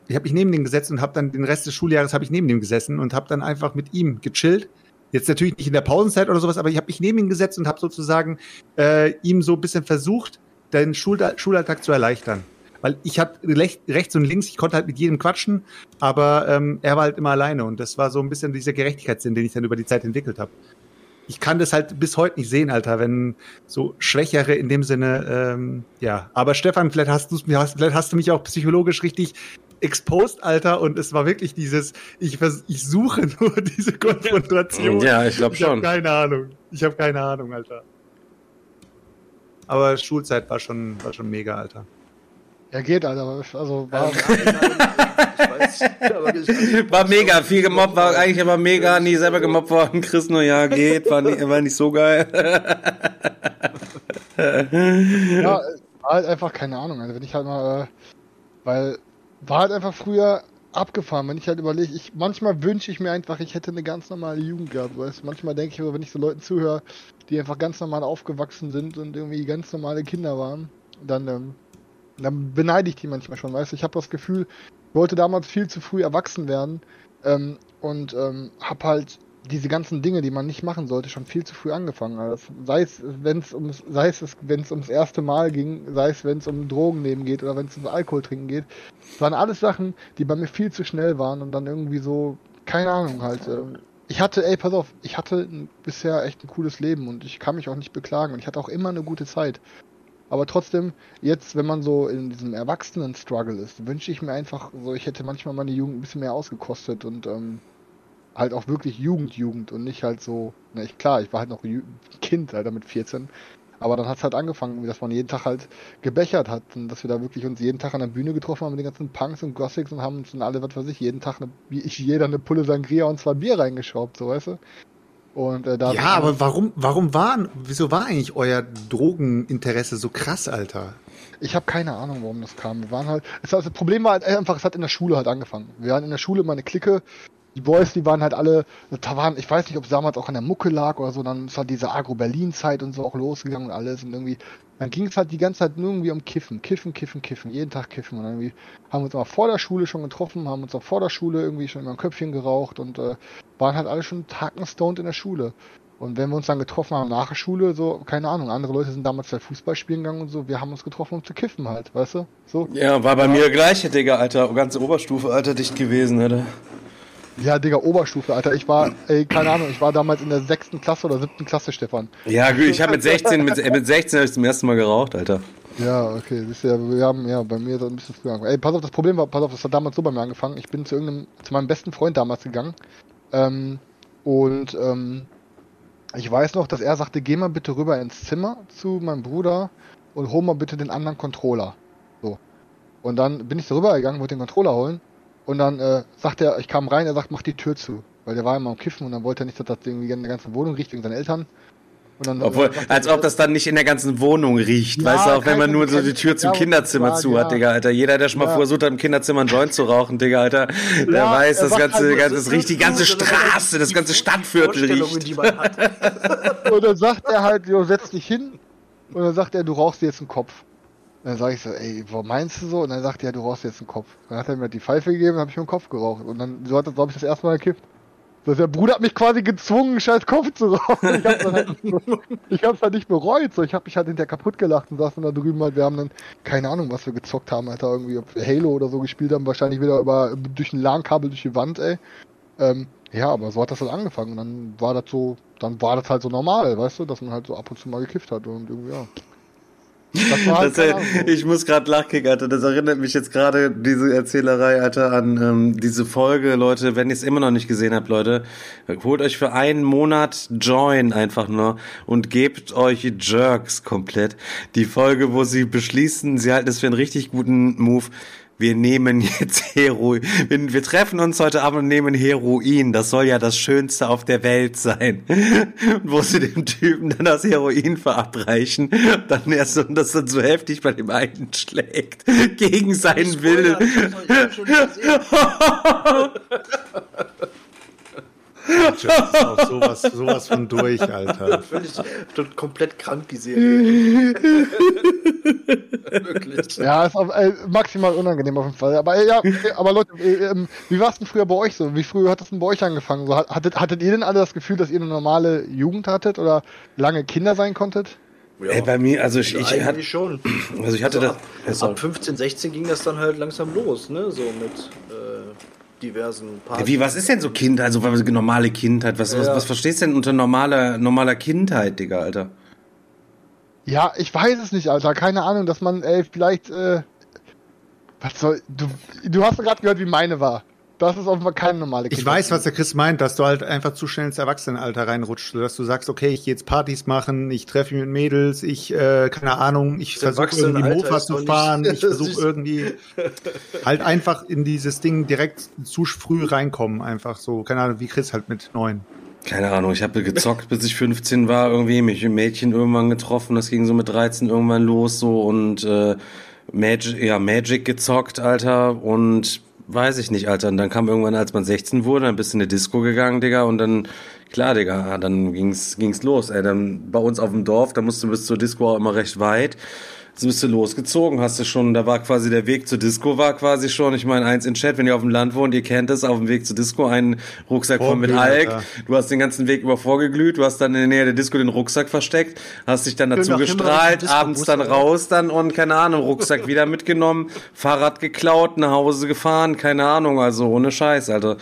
Ich habe mich neben den gesetzt und habe dann den Rest des Schuljahres habe ich neben dem gesessen und habe dann einfach mit ihm gechillt. Jetzt natürlich nicht in der Pausenzeit oder sowas, aber ich habe mich neben ihn gesetzt und habe sozusagen äh, ihm so ein bisschen versucht, den Schul Schulalltag zu erleichtern. Weil ich hatte recht, rechts und links, ich konnte halt mit jedem quatschen, aber ähm, er war halt immer alleine und das war so ein bisschen dieser Gerechtigkeitssinn, den ich dann über die Zeit entwickelt habe. Ich kann das halt bis heute nicht sehen, Alter, wenn so Schwächere in dem Sinne, ähm, ja. Aber Stefan, vielleicht hast, vielleicht hast du mich auch psychologisch richtig exposed, Alter, und es war wirklich dieses, ich, ich suche nur diese Konfrontation. Ja, ich glaube Ich habe schon. keine Ahnung. Ich habe keine Ahnung, Alter. Aber Schulzeit war schon, war schon mega, Alter. Ja, geht, Alter. aber- Also, war, War mega, viel gemobbt, war eigentlich aber mega, nie selber gemobbt worden. Chris nur, ja, geht, war, nie, war nicht so geil. ja, war halt einfach keine Ahnung. Also, wenn ich halt mal, äh, weil, war halt einfach früher abgefahren. Wenn ich halt überlege, ich, manchmal wünsche ich mir einfach, ich hätte eine ganz normale Jugend gehabt, weißt? Manchmal denke ich, wenn ich so Leuten zuhöre, die einfach ganz normal aufgewachsen sind und irgendwie ganz normale Kinder waren, dann, ähm, dann beneide ich die manchmal schon, weißt du? Ich habe das Gefühl, ich wollte damals viel zu früh erwachsen werden ähm, und ähm, habe halt diese ganzen Dinge, die man nicht machen sollte, schon viel zu früh angefangen. Also sei es, wenn es ums, sei es, wenn es ums erste Mal ging, sei es, wenn es um Drogen nehmen geht oder wenn es ums Alkohol trinken geht. Das waren alles Sachen, die bei mir viel zu schnell waren und dann irgendwie so, keine Ahnung halt. ähm, Ich hatte, ey, pass auf, ich hatte bisher echt ein cooles Leben und ich kann mich auch nicht beklagen und ich hatte auch immer eine gute Zeit. Aber trotzdem, jetzt, wenn man so in diesem Erwachsenen-Struggle ist, wünsche ich mir einfach so, ich hätte manchmal meine Jugend ein bisschen mehr ausgekostet und ähm, halt auch wirklich Jugend, Jugend und nicht halt so, na ich, klar, ich war halt noch Kind, Alter, mit 14. Aber dann hat es halt angefangen, dass man jeden Tag halt gebechert hat und dass wir da wirklich uns jeden Tag an der Bühne getroffen haben mit den ganzen Punks und Gothics und haben uns dann alle, was weiß ich, jeden Tag, eine, wie ich, jeder eine Pulle Sangria und zwei Bier reingeschraubt, so weißt du. Und äh, da Ja, aber warum, warum waren, wieso war eigentlich euer Drogeninteresse so krass, Alter? Ich habe keine Ahnung, warum das kam. Wir waren halt. Es, das Problem war halt einfach, es hat in der Schule halt angefangen. Wir waren in der Schule meine Clique. Die Boys, die waren halt alle, da waren, ich weiß nicht, ob es damals auch an der Mucke lag oder so, dann ist halt diese Agro-Berlin-Zeit und so auch losgegangen und alles und irgendwie, dann ging es halt die ganze Zeit nur irgendwie um Kiffen, Kiffen, Kiffen, Kiffen, jeden Tag Kiffen und irgendwie haben wir uns auch vor der Schule schon getroffen, haben uns auch vor der Schule irgendwie schon immer ein Köpfchen geraucht und äh, waren halt alle schon tagenstoned in der Schule. Und wenn wir uns dann getroffen haben nach der Schule, so, keine Ahnung, andere Leute sind damals bei Fußball spielen gegangen und so, wir haben uns getroffen, um zu kiffen halt, weißt du? So. Ja, war bei mir gleich, Digga, Alter. Ganze Oberstufe, Alter, dicht gewesen, Alter. Ja, Digga, Oberstufe, Alter. Ich war, ey, keine Ahnung, ich war damals in der sechsten Klasse oder siebten Klasse, Stefan. Ja, gut, ich habe mit 16, mit, mit 16 habe ich zum ersten Mal geraucht, Alter. Ja, okay, das ist ja, wir haben, ja, bei mir ist das ein bisschen früher angefangen. Ey, pass auf, das Problem war, pass auf, das hat damals so bei mir angefangen. Ich bin zu irgendeinem, zu meinem besten Freund damals gegangen. Ähm, und, ähm, ich weiß noch, dass er sagte, geh mal bitte rüber ins Zimmer zu meinem Bruder und hol mal bitte den anderen Controller. So. Und dann bin ich da rübergegangen, wollte den Controller holen. Und dann äh, sagt er, ich kam rein, er sagt, mach die Tür zu. Weil der war immer am Kiffen und dann wollte er nicht, dass das irgendwie in der ganzen Wohnung riecht wegen seinen Eltern. Und dann, Obwohl, sagt als er, ob das dann nicht in der ganzen Wohnung riecht, Ja, weißt du, auch wenn man nur so die Tür zum ja, Kinderzimmer ja, zu hat, ja. Digga, Alter. Jeder, der schon mal versucht hat, im Kinderzimmer einen Joint zu rauchen, Digga, Alter, der weiß, das ganze, ganze, Das riecht die ganze Straße, das ganze Stadtviertel riecht. hat. Und dann sagt er halt, jo, setz dich hin. Und dann sagt er, du rauchst dir jetzt einen Kopf. Dann sage ich so, ey, wo meinst du so? Und dann sagt er, du rauchst jetzt einen Kopf. Dann hat er mir die Pfeife gegeben, dann habe ich mir einen Kopf geraucht. Und dann, so hat er, glaube ich, das erste Mal gekippt. So, der Bruder hat mich quasi gezwungen, einen scheiß Kopf zu rauchen. Ich hab's, halt nicht, ich hab's halt nicht bereut. So, ich habe mich halt hinterher kaputt gelacht und saß dann da drüben halt, wir haben dann, keine Ahnung, was wir gezockt haben, Alter, irgendwie, ob Halo oder so gespielt haben, wahrscheinlich wieder über, durch ein LAN-Kabel durch die Wand, ey. Ähm, ja, aber so hat das halt angefangen. Und dann war das so, dann war das halt so normal, weißt du, dass man halt so ab und zu mal gekifft hat und irgendwie, ja. Das Ahnung, so. ich muss gerade lachen, Alter. Das erinnert mich jetzt gerade, diese Erzählerei, Alter, an ähm, diese Folge, Leute. Wenn ihr es immer noch nicht gesehen habt, Leute, holt euch für einen Monat Join einfach nur und gebt euch Jerks komplett. Die Folge, wo sie beschließen, sie halten es für einen richtig guten Move. Wir nehmen jetzt Heroin. Wir, wir treffen uns heute Abend und nehmen Heroin. Das soll ja das Schönste auf der Welt sein. Und wo sie dem Typen dann das Heroin verabreichen, dann erst und das dann so heftig bei dem einen schlägt. Gegen seinen Willen. Ich hab schon gesehen. Das ist auch sowas, sowas von durch, Alter. Völlig tot- komplett krank, die Serie. Wirklich. Ja, ist auf, äh, maximal unangenehm auf jeden Fall. Aber äh, ja, äh, aber Leute, äh, ähm, wie war es denn früher bei euch so? Wie früh hat das denn bei euch angefangen? So, hat- hattet, hattet ihr denn alle das Gefühl, dass ihr eine normale Jugend hattet oder lange Kinder sein konntet? Ja, Ey, bei mir, also ich, ja, ich hatte, schon. also ich hatte Also das. ab, sorry. ab 15, 16 ging das dann halt langsam los, ne? So mit äh, diversen Partys. Wie, was ist denn so Kind, also was- normale Kindheit? Was, was, Ja. was verstehst du denn unter normaler, normaler Kindheit, Digga, Alter? Ja, ich weiß es nicht, Alter. Keine Ahnung, dass man, ey, vielleicht, äh, was soll, du, du hast gerade gehört, wie meine war. Das ist offenbar keine normale Ich weiß, was der Chris meint, dass du halt einfach zu schnell ins Erwachsenenalter reinrutscht, dass du sagst, okay, ich gehe jetzt Partys machen, ich treffe mich mit Mädels, ich, äh, keine Ahnung, ich versuche irgendwie Erwachsenenalter Mofa ist zu fahren, ich versuche irgendwie halt einfach in dieses Ding direkt zu früh reinkommen, einfach so, keine Ahnung, wie Chris halt mit neun. Keine Ahnung, ich habe gezockt, bis ich 15 war, irgendwie mich mit Mädchen irgendwann getroffen, das ging so mit 13 irgendwann los so und äh, Magic, ja, Magic gezockt, Alter, und weiß ich nicht, Alter. Und dann kam irgendwann, als man 16 wurde, dann bist du in eine Disco gegangen, Digga, und dann, klar, Digga, dann ging's, ging's los, ey. Dann bei uns auf dem Dorf, da musst du bis zur Disco auch immer recht weit. So bist du losgezogen, hast du schon, da war quasi der Weg zur Disco war quasi schon, ich meine, eins in Chat, wenn ihr auf dem Land wohnt, ihr kennt es, auf dem Weg zur Disco, ein Rucksack voll mit Alk, Alter. du hast den ganzen Weg über vorgeglüht, du hast dann in der Nähe der Disco den Rucksack versteckt, hast dich dann dazu nach gestrahlt, abends dann raus dann und keine Ahnung, Rucksack wieder mitgenommen, Fahrrad geklaut, nach Hause gefahren, keine Ahnung, also ohne Scheiß, Alter.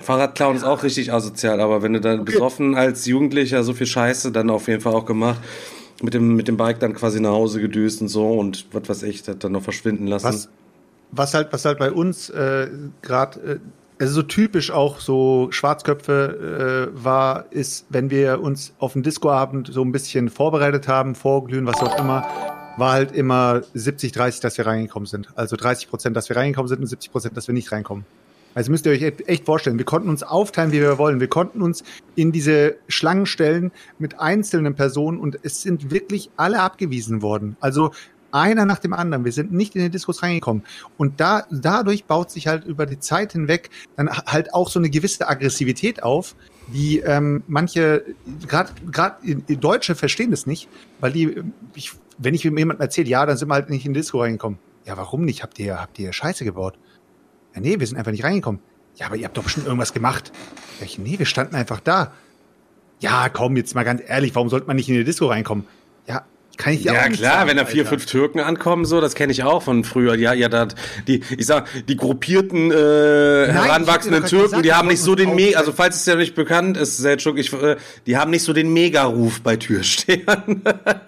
Fahrradklauen ist auch richtig asozial, aber wenn du dann besoffen als Jugendlicher so viel Scheiße dann auf jeden Fall auch gemacht, mit dem, mit dem Bike dann quasi nach Hause gedüst und so und was weiß ich, das dann noch verschwinden lassen. Was, was halt, was halt bei uns äh, gerade, äh, also so typisch auch so Schwarzköpfe äh, war, ist, wenn wir uns auf den Discoabend so ein bisschen vorbereitet haben, vorglühen, was auch immer, war halt immer 70, 30, dass wir reingekommen sind. Also 30 Prozent, dass wir reingekommen sind und 70 Prozent, dass wir nicht reinkommen. Also müsst ihr euch echt- vorstellen, wir konnten uns aufteilen, wie wir wollen. Wir konnten uns in diese Schlangen stellen mit einzelnen Personen und es sind wirklich alle abgewiesen worden. Also einer nach dem anderen. Wir sind nicht in den Diskos reingekommen. Und da, dadurch baut sich halt über die Zeit hinweg dann halt auch so eine gewisse Aggressivität auf, die ähm, manche, gerade Deutsche verstehen das nicht, weil die, ich, wenn ich jemandem erzähle, ja, dann sind wir halt nicht in die Disco reingekommen. Ja, warum nicht? Habt ihr, habt ihr Scheiße gebaut? Ja, nee, wir sind einfach nicht reingekommen. Ja, aber ihr habt doch bestimmt irgendwas gemacht. Ja, ich, nee, wir standen einfach da. Ja, komm, jetzt mal ganz ehrlich, warum sollte man nicht in die Disco reinkommen? Ja, kann ich Ja nicht klar, sagen, wenn da vier, Alter. fünf Türken ankommen, so, das kenne ich auch von früher. Ja, ja, da die, ich sag, die gruppierten äh, heranwachsenden dir doch Türken, gesagt, die haben nicht so den uns Me, aufstellen. also falls es ja nicht bekannt ist, Selçuk, ich, äh, die haben nicht so den Mega-Ruf bei Türstehern.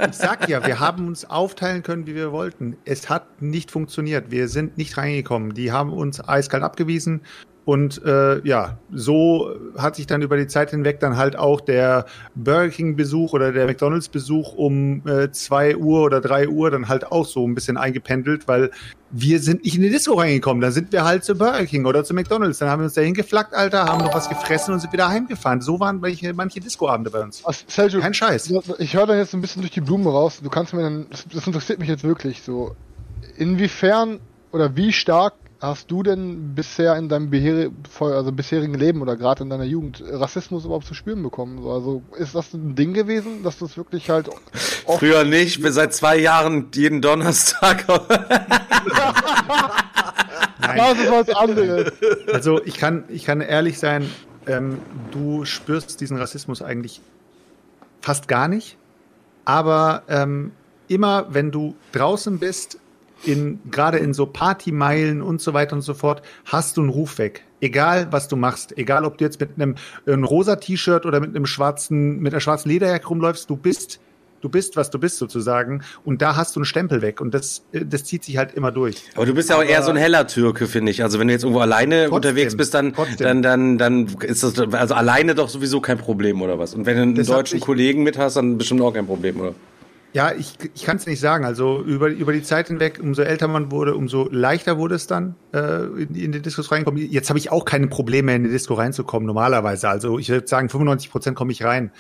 Ich sag ja, wir haben uns aufteilen können, wie wir wollten. Es hat nicht funktioniert. Wir sind nicht reingekommen. Die haben uns eiskalt abgewiesen. Und äh, ja, so hat sich dann über die Zeit hinweg dann halt auch der Burger King-Besuch oder der McDonalds-Besuch um äh, 2 Uhr oder 3 Uhr dann halt auch so ein bisschen eingependelt, weil wir sind nicht in die Disco reingekommen. Dann sind wir halt zu Burger King oder zu McDonalds. Dann haben wir uns dahin geflackt, Alter, haben noch was gefressen und sind wieder heimgefahren. So waren manche, manche Discoabende bei uns. Was, Sergio, Kein Scheiß. Ich höre da jetzt ein bisschen durch die Blume raus. Du kannst mir dann, das interessiert mich jetzt wirklich so. Inwiefern oder wie stark hast du denn bisher in deinem beher also bisherigen Leben oder gerade in deiner Jugend Rassismus überhaupt zu spüren bekommen? So, Also ist das ein Ding gewesen, dass das wirklich halt Früher nicht, bin seit zwei Jahren jeden Donnerstag. Nein. das ist was anderes. Also ich kann, ich kann ehrlich sein, ähm, du spürst diesen Rassismus eigentlich fast gar nicht. Aber ähm, immer wenn du draußen bist, in, gerade in so Partymeilen und so weiter und so fort, hast du einen Ruf weg. Egal, was du machst. Egal, ob du jetzt mit einem, einem rosa T-Shirt oder mit einem schwarzen, mit einer schwarzen Lederjacke rumläufst, du bist, du bist, was du bist sozusagen. Und da hast du einen Stempel weg. Und das, das zieht sich halt immer durch. Aber du bist ja auch eher so ein heller Türke, finde ich. Also wenn du jetzt irgendwo alleine Trotzdem, unterwegs bist, dann, trotzdem. dann, dann, dann ist das also alleine doch sowieso kein Problem oder was. Und wenn du einen Das hat deutschen Kollegen mit hast, dann bestimmt auch kein Problem, oder? Ja, ich, ich kann es nicht sagen. Also über, über die Zeit hinweg, umso älter man wurde, umso leichter wurde es dann, äh, in, die- in die Diskos reinkommen. Jetzt habe ich auch keine Probleme, in die Disco reinzukommen, normalerweise. Also ich würde sagen, 95 Prozent komme ich rein.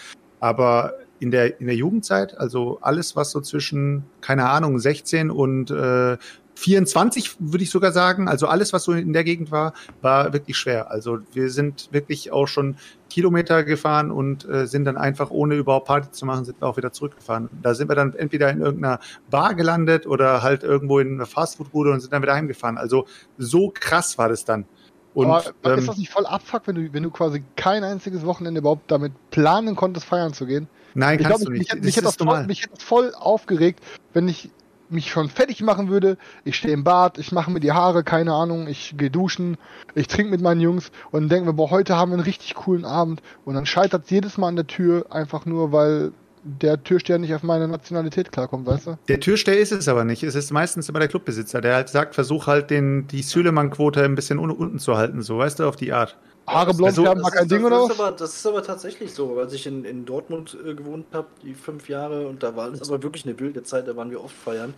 Aber in der, in der Jugendzeit, also alles, was so zwischen, keine Ahnung, 16 und äh, 24, würde ich sogar sagen, also alles, was so in der Gegend war, war wirklich schwer. Also wir sind wirklich auch schon Kilometer gefahren und äh, sind dann einfach, ohne überhaupt Party zu machen, sind wir auch wieder zurückgefahren. Da sind wir dann entweder in irgendeiner Bar gelandet oder halt irgendwo in einer Fastfood-Bude und sind dann wieder heimgefahren. Also so krass war das dann. Und Aber ähm, ist das nicht voll abfuck, wenn du, wenn du quasi kein einziges Wochenende überhaupt damit planen konntest, feiern zu gehen? nein, Ich kannst glaube, du mich, nicht. mich, mich, hätte das voll, mich hätte das voll aufgeregt, wenn ich mich schon fertig machen würde. Ich stehe im Bad, ich mache mir die Haare, keine Ahnung, ich gehe duschen, ich trinke mit meinen Jungs und denke mir, boah, heute haben wir einen richtig coolen Abend. Und dann scheitert es jedes Mal an der Tür, einfach nur, weil der Türsteher nicht auf meine Nationalität klarkommt, weißt du? Der Türsteher ist es aber nicht. Es ist meistens immer der Clubbesitzer, der halt sagt, versuch halt den, die Sülemann-Quote ein bisschen un unten zu halten, so, weißt du, auf die Art. Haare blond Also, färben war kein Ding, oder das was? Ist aber, das ist aber tatsächlich so, als ich in, in Dortmund äh, gewohnt habe, die fünf Jahre, und da war es aber wirklich eine wilde Zeit, da waren wir oft feiern.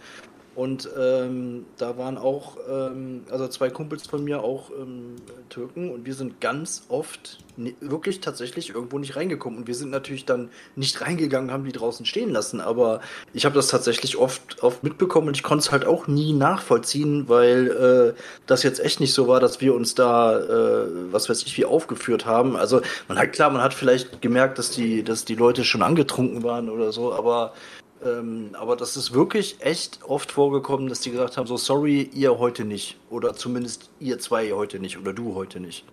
Und ähm, da waren auch, ähm, also zwei Kumpels von mir auch ähm, Türken und wir sind ganz oft ni- wirklich tatsächlich irgendwo nicht reingekommen. Und wir sind natürlich dann nicht reingegangen, haben die draußen stehen lassen. Aber ich habe das tatsächlich oft, oft mitbekommen und ich konnte es halt auch nie nachvollziehen, weil äh, das jetzt echt nicht so war, dass wir uns da, äh, was weiß ich, wie aufgeführt haben. Also man hat klar, man hat vielleicht gemerkt, dass die, dass die Leute schon angetrunken waren oder so, aber ähm, aber das ist wirklich echt oft vorgekommen, dass die gesagt haben, so sorry, ihr heute nicht. Oder zumindest ihr zwei heute nicht oder du heute nicht.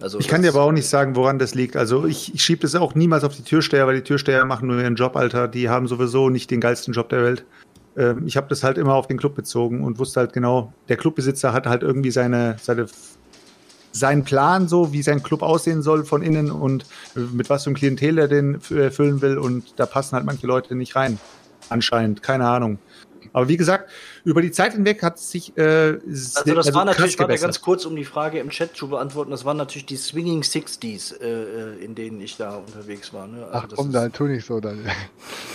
Also Ich kann dir aber auch nicht sagen, woran das liegt. Also ich, ich schiebe das auch niemals auf die Türsteher, weil die Türsteher machen nur ihren Job, Alter. Die haben sowieso nicht den geilsten Job der Welt. Ähm, ich habe das halt immer auf den Club bezogen und wusste halt genau, der Clubbesitzer hat halt irgendwie seine, seine seinen Plan so, wie sein Club aussehen soll von innen und äh, mit was für einem Klientel er den f- erfüllen will und da passen halt manche Leute nicht rein. Anscheinend, keine Ahnung. Aber wie gesagt, über die Zeit hinweg hat es sich äh, Also das war natürlich, warte ganz kurz, um die Frage im Chat zu beantworten, das waren natürlich die Swinging Sixties, äh, äh, in denen ich da unterwegs war. Ne? Also Ach das komm, dann tu nicht so, dann.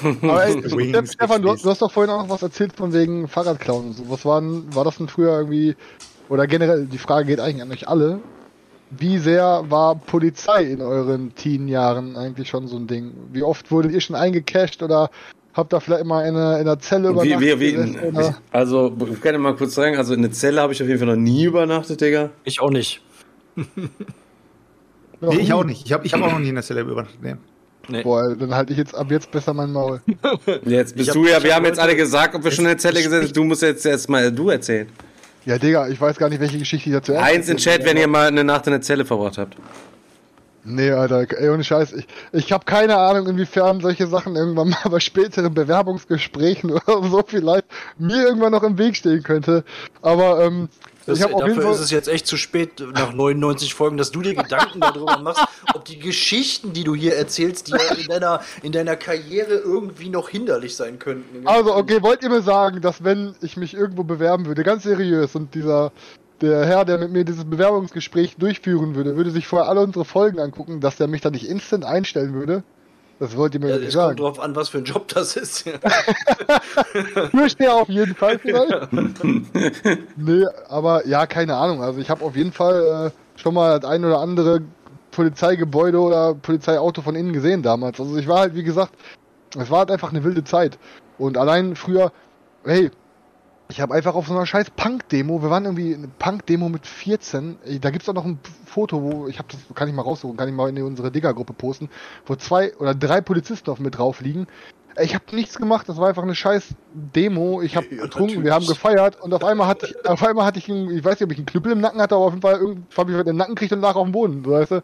Aber ey, Stefan, du, du hast doch vorhin auch noch was erzählt von wegen Fahrradklauen und so. Was war, denn, war das denn früher irgendwie, oder generell, die Frage geht eigentlich an euch alle, wie sehr war Polizei in euren Teen-Jahren eigentlich schon so ein Ding? Wie oft wurdet ihr schon eingecasht oder hab da vielleicht immer in einer, in einer Zelle Wie, übernachtet. wie, wie, oder- also, ich kann ja mal kurz sagen, also in eine Zelle habe ich auf jeden Fall noch nie übernachtet, Digga. Ich auch nicht. Nee, ich auch nicht. Ich habe ich hab auch noch nie in der Zelle übernachtet. Nee. Boah, dann halte ich jetzt ab jetzt besser mein Maul. Jetzt bist hab- du ja, ich wir hab haben jetzt alle gesagt, ob wir schon in der Zelle gesessen sind. Du musst jetzt erstmal du erzählen. Ja, Digga, ich weiß gar nicht, welche Geschichte ich dazu Eins in Chat, wenn ihr mal eine Nacht in der Zelle verbracht habt. Nee, Alter, ey, ohne Scheiß. Ich, ich habe keine Ahnung, inwiefern solche Sachen irgendwann mal bei späteren Bewerbungsgesprächen oder so vielleicht mir irgendwann noch im Weg stehen könnte. Aber ähm, Das, ich habe auf jeden dafür Fall. ist es jetzt echt zu spät, nach 99 Folgen, dass du dir Gedanken darüber machst, ob die Geschichten, die du hier erzählst, die in deiner, in deiner Karriere irgendwie noch hinderlich sein könnten. Also, okay, wollt ihr mir sagen, dass wenn ich mich irgendwo bewerben würde, ganz seriös, und dieser, der Herr, der mit mir dieses Bewerbungsgespräch durchführen würde, würde sich vorher alle unsere Folgen angucken, dass der mich dann nicht instant einstellen würde? Das wollt ihr mir Ja, nicht es kommt sagen. drauf an, was für ein Job das ist. Türsteher auf jeden Fall vielleicht. nee, aber ja, keine Ahnung. Also ich habe auf jeden Fall äh, schon mal das ein oder andere Polizeigebäude oder Polizeiauto von innen gesehen damals. Also ich war halt, wie gesagt, es war halt einfach eine wilde Zeit. Und allein früher, hey, ich habe einfach auf so einer scheiß Punk-Demo, wir waren irgendwie eine Punk-Demo mit 14, ey, da gibt's auch noch ein Foto, wo, ich habe das, kann ich mal raussuchen, kann ich mal in unsere Digger-Gruppe posten, wo zwei oder drei Polizisten auf mir drauf liegen. Ich habe nichts gemacht, das war einfach eine scheiß Demo. Ich habe Ja, getrunken, wir natürlich. haben gefeiert und auf einmal hatte ich, auf einmal hatte ich, einen, ich weiß nicht, ob ich einen Knüppel im Nacken hatte, aber auf jeden Fall irgendwie habe ich den Nacken gekriegt und lag auf dem Boden, weißt du.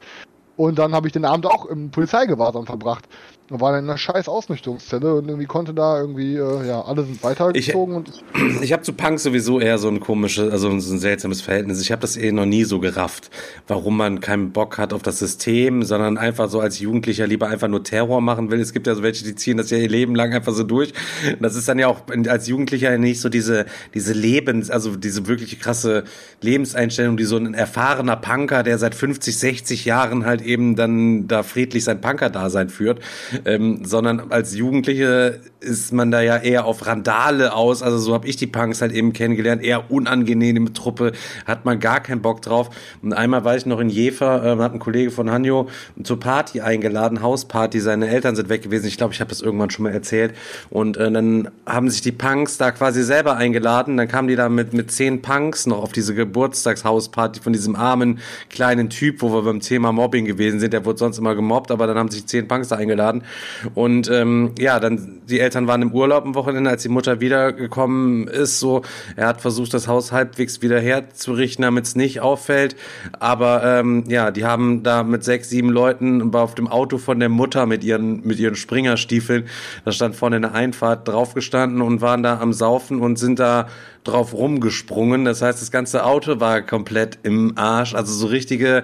Und dann habe ich den Abend auch im Polizeigewahrsam verbracht. Und war in einer scheiß Ausnüchterungszelle und irgendwie konnte da irgendwie, äh, ja, alle sind weitergezogen und ich, Ich habe zu Punk sowieso eher so ein komisches, also so ein seltsames Verhältnis. Ich habe das eh noch nie so gerafft, warum man keinen Bock hat auf das System, sondern einfach so als Jugendlicher lieber einfach nur Terror machen will. Es gibt ja so welche, die ziehen das ja ihr Leben lang einfach so durch. Das ist dann ja auch als Jugendlicher nicht so diese diese Lebens, also diese wirklich krasse Lebenseinstellung, die so ein erfahrener Punker, der seit 50, 60 Jahren halt eben dann da friedlich sein Punker-Dasein führt, ähm, sondern als Jugendliche ist man da ja eher auf Randale aus. Also so habe ich die Punks halt eben kennengelernt. Eher unangenehme Truppe, hat man gar keinen Bock drauf. Und einmal war ich noch in Jever, äh, hat ein Kollege von Hanjo zur Party eingeladen, Hausparty. Seine Eltern sind weg gewesen. Ich glaube, ich habe das irgendwann schon mal erzählt. Und äh, dann haben sich die Punks da quasi selber eingeladen. Dann kamen die da mit, mit zehn Punks noch auf diese Geburtstagshausparty von diesem armen kleinen Typ, wo wir beim Thema Mobbing gewesen sind. Der wurde sonst immer gemobbt, aber dann haben sich zehn Punks da eingeladen. Und ähm, ja, dann die Eltern waren im Urlaub am Wochenende, als die Mutter wiedergekommen ist. So, er hat versucht, das Haus halbwegs wieder herzurichten, damit es nicht auffällt. Aber ähm, ja, die haben da mit sechs, sieben Leuten auf dem Auto von der Mutter mit ihren mit ihren Springerstiefeln, da stand vorne in der Einfahrt draufgestanden und waren da am Saufen und sind da drauf rumgesprungen. Das heißt, das ganze Auto war komplett im Arsch. Also so richtige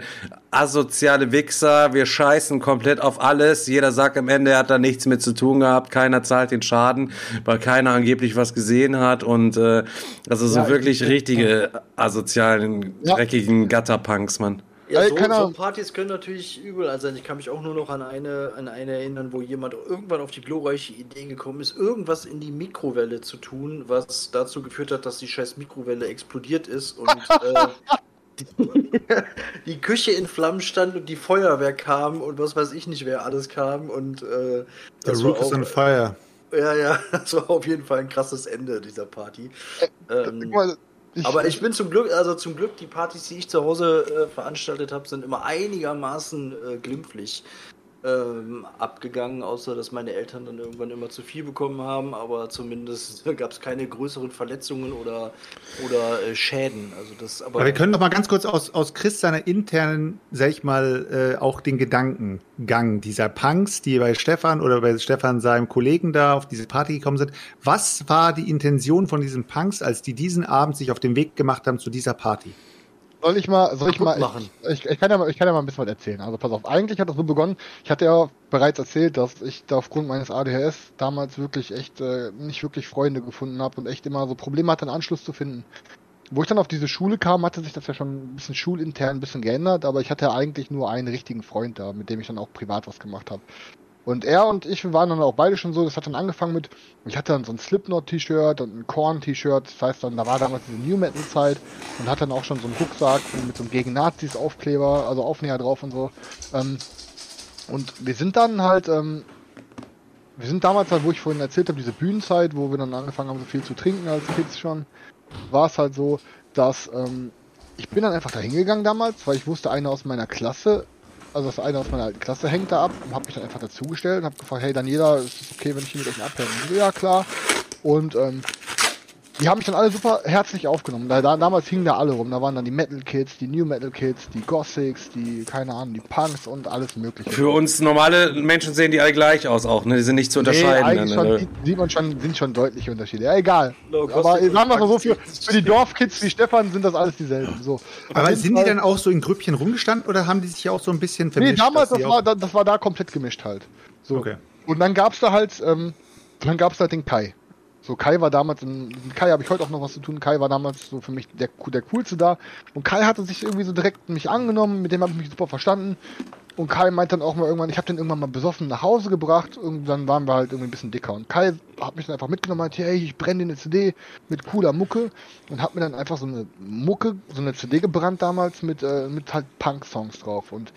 asoziale Wichser. Wir scheißen komplett auf alles. Jeder sagt am Ende, er hat da nichts mit zu tun gehabt. Keiner zahlt den Schaden, weil keiner angeblich was gesehen hat. Und äh, also so Ja, wirklich ich- richtige asozialen, Ja. dreckigen Gatterpunks, Mann. Ja, Ey, so, keine so. Partys können natürlich übel sein. Ich kann mich auch nur noch an eine, an eine erinnern, wo jemand irgendwann auf die glorreiche Idee gekommen ist, irgendwas in die Mikrowelle zu tun, was dazu geführt hat, dass die scheiß Mikrowelle explodiert ist und äh, die, die Küche in Flammen stand und die Feuerwehr kam und was weiß ich nicht, wer alles kam und äh, The das war Rook is on fire. ja, ja, das war auf jeden Fall ein krasses Ende dieser Party. Ähm, guck mal, ich, aber ich bin zum Glück, also zum Glück, die Partys, die ich zu Hause äh, veranstaltet habe, sind immer einigermaßen äh, glimpflich ähm, abgegangen, außer dass meine Eltern dann irgendwann immer zu viel bekommen haben, aber zumindest gab es keine größeren Verletzungen oder, oder äh, Schäden. Also das, aber, Aber wir können doch mal ganz kurz aus, aus Chris seiner internen, sag ich mal, äh, auch den Gedankengang dieser Punks, die bei Stefan oder bei Stefan seinem Kollegen da auf diese Party gekommen sind. Was war die Intention von diesen Punks, als die diesen Abend sich auf den Weg gemacht haben zu dieser Party? Soll ich mal, soll ich mal, machen. ich, ich, ich, kann ja mal, ich kann ja mal ein bisschen was erzählen. Also pass auf, eigentlich hat das so begonnen, ich hatte ja bereits erzählt, dass ich da aufgrund meines ADHS damals wirklich echt äh, nicht wirklich Freunde gefunden habe und echt immer so Probleme hatte, einen Anschluss zu finden. Wo ich dann auf diese Schule kam, hatte sich das ja schon ein bisschen schulintern ein bisschen geändert, aber ich hatte eigentlich nur einen richtigen Freund da, mit dem ich dann auch privat was gemacht habe. Und er und ich, waren dann auch beide schon so, das hat dann angefangen mit, ich hatte dann so ein Slipknot-T-Shirt und ein Korn-T-Shirt, das heißt dann, da war damals diese New Metal-Zeit und hat dann auch schon so einen Rucksack mit so einem gegen Nazis-Aufkleber, also Aufnäher drauf und so. Ähm, und wir sind dann halt, ähm, wir sind damals halt, wo ich vorhin erzählt habe, diese Bühnenzeit, wo wir dann angefangen haben, so viel zu trinken als Kids schon, war es halt so, dass ähm, ich bin dann einfach da hingegangen damals, weil ich wusste, einer aus meiner Klasse, also das einer aus meiner alten Klasse hängt da ab und habe mich dann einfach dazugestellt und habe gefragt, hey Daniela, ist es okay, wenn ich hier mit euch abhänge? Ja klar. Und ähm, die haben mich dann alle super herzlich aufgenommen. Da, da, damals hingen da alle rum. Da waren dann die Metal Kids, die New Metal Kids, die Gothics, die, keine Ahnung, die Punks und alles mögliche. Für uns normale Menschen sehen die alle gleich aus auch, ne? Die sind nicht zu unterscheiden. Nee, eigentlich dann, schon, ne? sieht, sieht man schon, sind schon deutliche Unterschiede. Ja, egal. No, Aber sagen wir mal so, für, für die Dorfkids wie Stefan sind das alles dieselben. So. Aber sind die dann auch so in Grüppchen rumgestanden oder haben die sich auch so ein bisschen Nee, vermischt? damals, dass das war, das war da komplett gemischt halt. So. Okay. Und dann gab's da halt, ähm, dann gab's da den Kai. So, Kai war damals, mit Kai habe ich heute auch noch was zu tun. Kai war damals so für mich der, der coolste da. Und Kai hatte sich irgendwie so direkt mich angenommen, mit dem habe ich mich super verstanden. Und Kai meint dann auch mal irgendwann, ich habe den irgendwann mal besoffen nach Hause gebracht und dann waren wir halt irgendwie ein bisschen dicker. Und Kai hat mich dann einfach mitgenommen und meinte, hey, ich brenne dir eine CD mit cooler Mucke und hat mir dann einfach so eine Mucke, so eine CD gebrannt damals mit, äh, mit halt Punk-Songs drauf. Und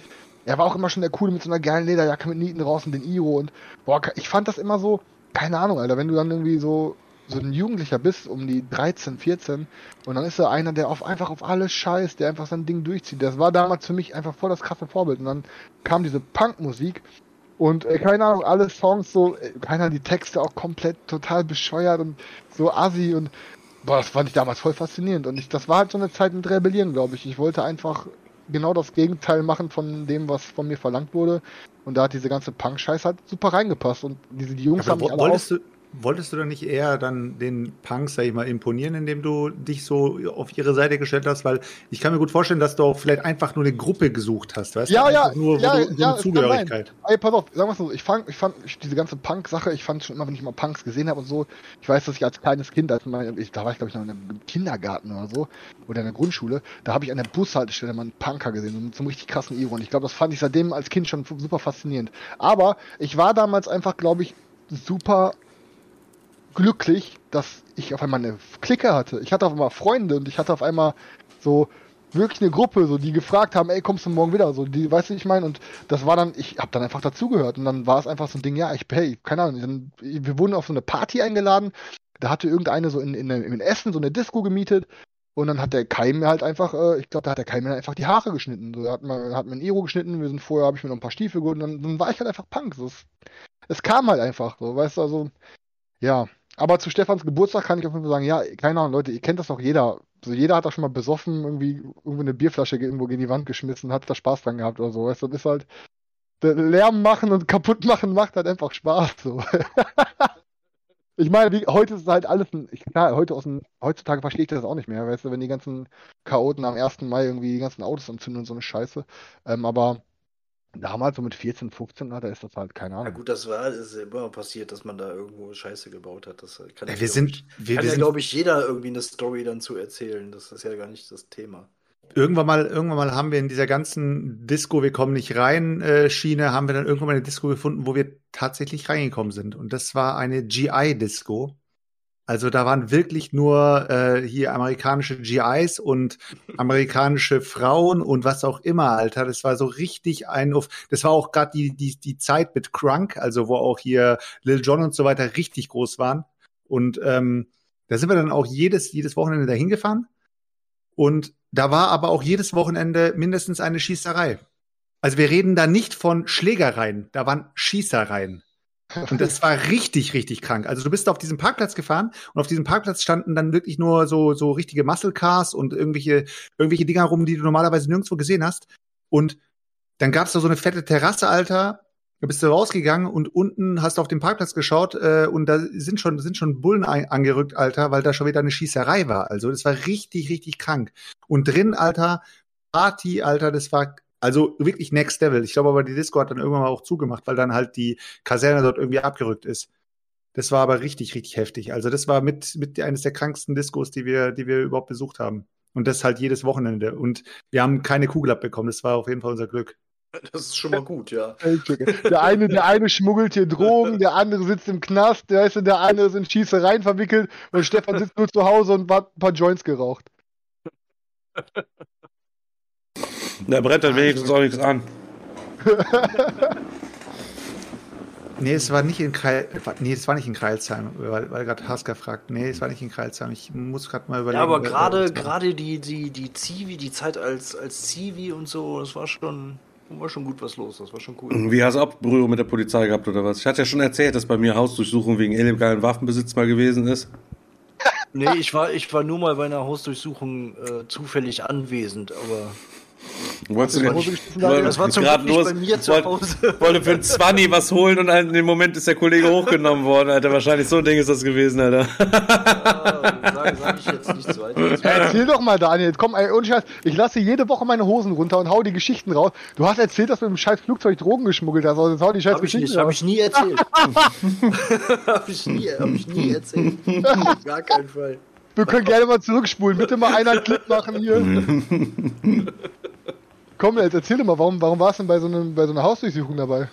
er war auch immer schon der Coole mit so einer geilen Lederjacke mit Nieten und den Iro und boah, ich fand das immer so, keine Ahnung, Alter, wenn du dann irgendwie so so ein Jugendlicher bist, um die 13, 14 und dann ist er einer, der auf einfach auf alles scheißt, der einfach sein Ding durchzieht. Das war damals für mich einfach voll das krasse Vorbild und dann kam diese Punkmusik und äh, keine Ahnung, alle Songs so, äh, keiner die Texte auch komplett total bescheuert und so assi und boah, das fand ich damals voll faszinierend und ich, das war halt so eine Zeit mit Rebellieren, glaube ich. Ich wollte einfach genau das Gegenteil machen von dem, was von mir verlangt wurde. Und da hat diese ganze Punk-Scheiß halt super reingepasst. Und diese die Jungs haben Aber mich alle wolltest du, wolltest du dann nicht eher dann den Punks, sag ich mal, imponieren, indem du dich so auf ihre Seite gestellt hast? Weil ich kann mir gut vorstellen, dass du auch vielleicht einfach nur eine Gruppe gesucht hast, weißt Ja, du? ja, nur, ja, du, so ja, eine Zugehörigkeit. Ey, pass auf, sagen wir so, ich fand, ich fand diese ganze Punk-Sache, ich fand schon immer, wenn ich mal Punks gesehen habe und so, ich weiß, dass ich als kleines Kind, als mein, ich, da war ich glaube ich noch in einem Kindergarten oder so, oder in der Grundschule, da habe ich an der Bushaltestelle mal einen Punker gesehen, mit so einem richtig krassen Iro. Und ich glaube, das fand ich seitdem als Kind schon super faszinierend. Aber ich war damals einfach, glaube ich, super glücklich, dass ich auf einmal eine Clique hatte. Ich hatte auf einmal Freunde und ich hatte auf einmal so wirklich eine Gruppe, so die gefragt haben, ey, kommst du morgen wieder? So, die, weißt du, ich meine, und das war dann, ich habe dann einfach dazugehört und dann war es einfach so ein Ding, ja, ich, hey, keine Ahnung, dann, wir wurden auf so eine Party eingeladen, da hatte irgendeine so in, in, in Essen so eine Disco gemietet und dann hat der Kai mir halt einfach, äh, ich glaube, da hat der Kai mir einfach die Haare geschnitten. So, er hat mir, hat mir ein Iro geschnitten, wir sind vorher, habe ich mir noch ein paar Stiefel geholt und dann, dann war ich halt einfach Punk. So, es, es kam halt einfach, so, weißt du, also, ja. Aber zu Stefans Geburtstag kann ich auf jeden Fall sagen, ja, keine Ahnung, Leute, ihr kennt das doch jeder. So, jeder hat da schon mal besoffen, irgendwie, irgendwo eine Bierflasche irgendwo gegen die Wand geschmissen, hat da Spaß dran gehabt oder so, weißt du, das ist halt, Lärm machen und kaputt machen macht halt einfach Spaß, so. Ich meine, wie, heute ist halt alles, ein, klar, heute aus dem, heutzutage verstehe ich das auch nicht mehr, weißt du, wenn die ganzen Chaoten am 1. Mai irgendwie die ganzen Autos anzünden und so eine Scheiße. Ähm, aber damals so mit 14, 15, da ist das halt, keine Na Ahnung. gut, das war ist ja immer passiert, dass man da irgendwo Scheiße gebaut hat. Das kann, Ja, ja, wir sind, ich, wir, kann wir ja, sind glaube ich, jeder irgendwie eine Story dann zu erzählen. Das ist ja gar nicht das Thema. irgendwann mal, irgendwann mal haben wir in dieser ganzen Disco, wir kommen nicht rein, äh, Schiene, haben wir dann irgendwann mal eine Disco gefunden, wo wir tatsächlich reingekommen sind. Und das war eine GI-Disco. Also da waren wirklich nur äh, hier amerikanische GIs und amerikanische Frauen und was auch immer, Alter. Das war so richtig ein auf. Das war auch gerade die, die, die Zeit mit Crunk, also wo auch hier Lil Jon und so weiter richtig groß waren. Und ähm, da sind wir dann auch jedes, jedes Wochenende dahin gefahren. Und da war aber auch jedes Wochenende mindestens eine Schießerei. Also wir reden da nicht von Schlägereien, da waren Schießereien. Und das war richtig, richtig krank. Also du bist auf diesem Parkplatz gefahren und auf diesem Parkplatz standen dann wirklich nur so, so richtige Muscle Cars und irgendwelche, irgendwelche Dinger rum, die du normalerweise nirgendwo gesehen hast. Und dann gab's da so eine fette Terrasse, Alter. Da bist du rausgegangen und unten hast du auf den Parkplatz geschaut äh, und da sind schon, sind schon Bullen angerückt, Alter, weil da schon wieder eine Schießerei war. Also das war richtig, richtig krank. Und drin, Alter, Party, Alter, das war also wirklich next level. Ich glaube aber, die Disco hat dann irgendwann mal auch zugemacht, weil dann halt die Kaserne dort irgendwie abgerückt ist. Das war aber richtig, richtig heftig. Also das war mit, mit eines der kranksten Discos, die wir, die wir überhaupt besucht haben. Und das halt jedes Wochenende. Und wir haben keine Kugel abbekommen. Das war auf jeden Fall unser Glück. Das ist schon mal gut, ja. Der eine, der eine schmuggelt hier Drogen, der andere sitzt im Knast, der, du, der eine ist in Schießereien verwickelt und Stefan sitzt nur zu Hause und hat ein paar Joints geraucht. Brennt dann wenigstens auch nichts an. Nee, es war nicht in Kreil, nee, es war nicht in Kreilsheim, weil, weil gerade Hasker fragt. Nee, es war nicht in Kreilsheim. Ich muss gerade mal überlegen. Ja, aber gerade gerade die die die Zivi, die Zeit als als Zivi und so, das war schon war schon gut was los. Das war schon cool. Wie hast du auch Berührung mit der Polizei gehabt oder was? Ich hatte ja schon erzählt, dass bei mir Hausdurchsuchung wegen illegalen Waffenbesitz mal gewesen ist. Nee, ich war ich war nur mal bei einer Hausdurchsuchung äh, zufällig anwesend, aber Wolltest du nicht- Wollte- das war zum Glück nicht bei mir zu wollte- Hause. Wollte für ein 20 was holen und in dem Moment ist der Kollege hochgenommen worden, Alter. Wahrscheinlich so ein Ding ist das gewesen, Alter. äh, sage sag ich jetzt nichts weiter. Erzähl doch mal, Daniel. Komm, ey, ohne Scheiß. Ich lasse hier jede Woche meine Hosen runter und hau die Geschichten raus. Du hast erzählt, dass du mit dem scheiß Flugzeug Drogen geschmuggelt hast. Also jetzt hau die scheiß Hab ich Geschichten nicht, hab raus. ich nie erzählt. hab ich nie, hab ich nie erzählt. Gar keinen Fall. Wir können gerne mal zurückspulen. Bitte mal einer einen Clip machen hier. Komm, jetzt erzähl doch mal, warum, warum warst du denn bei so, einem, bei so einer Hausdurchsuchung dabei?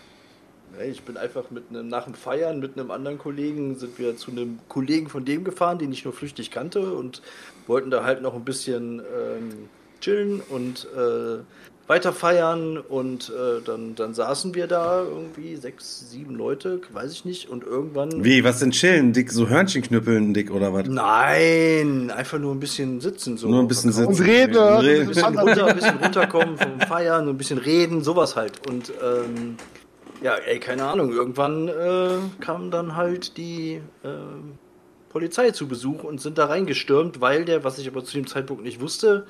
Ich bin einfach mit einem, nach dem Feiern mit einem anderen Kollegen sind wir zu einem Kollegen von dem gefahren, den ich nur flüchtig kannte und wollten da halt noch ein bisschen ähm, chillen und äh, weiter feiern und äh, dann, dann saßen wir da irgendwie sechs, sieben Leute, weiß ich nicht und irgendwann Wie, was denn chillen? Dick, so Hörnchenknüppeln, Dick, oder was? Nein, einfach nur ein bisschen sitzen so. Nur ein bisschen Verkaufen. sitzen. Und reden, Reden. äh, ein bisschen, runter, ein bisschen runterkommen vom Feiern, ein bisschen reden, sowas halt. Und ähm, ja, ey, keine Ahnung, irgendwann äh, kam dann halt die ähm, Polizei zu Besuch und sind da reingestürmt, weil der, was ich aber zu dem Zeitpunkt nicht wusste,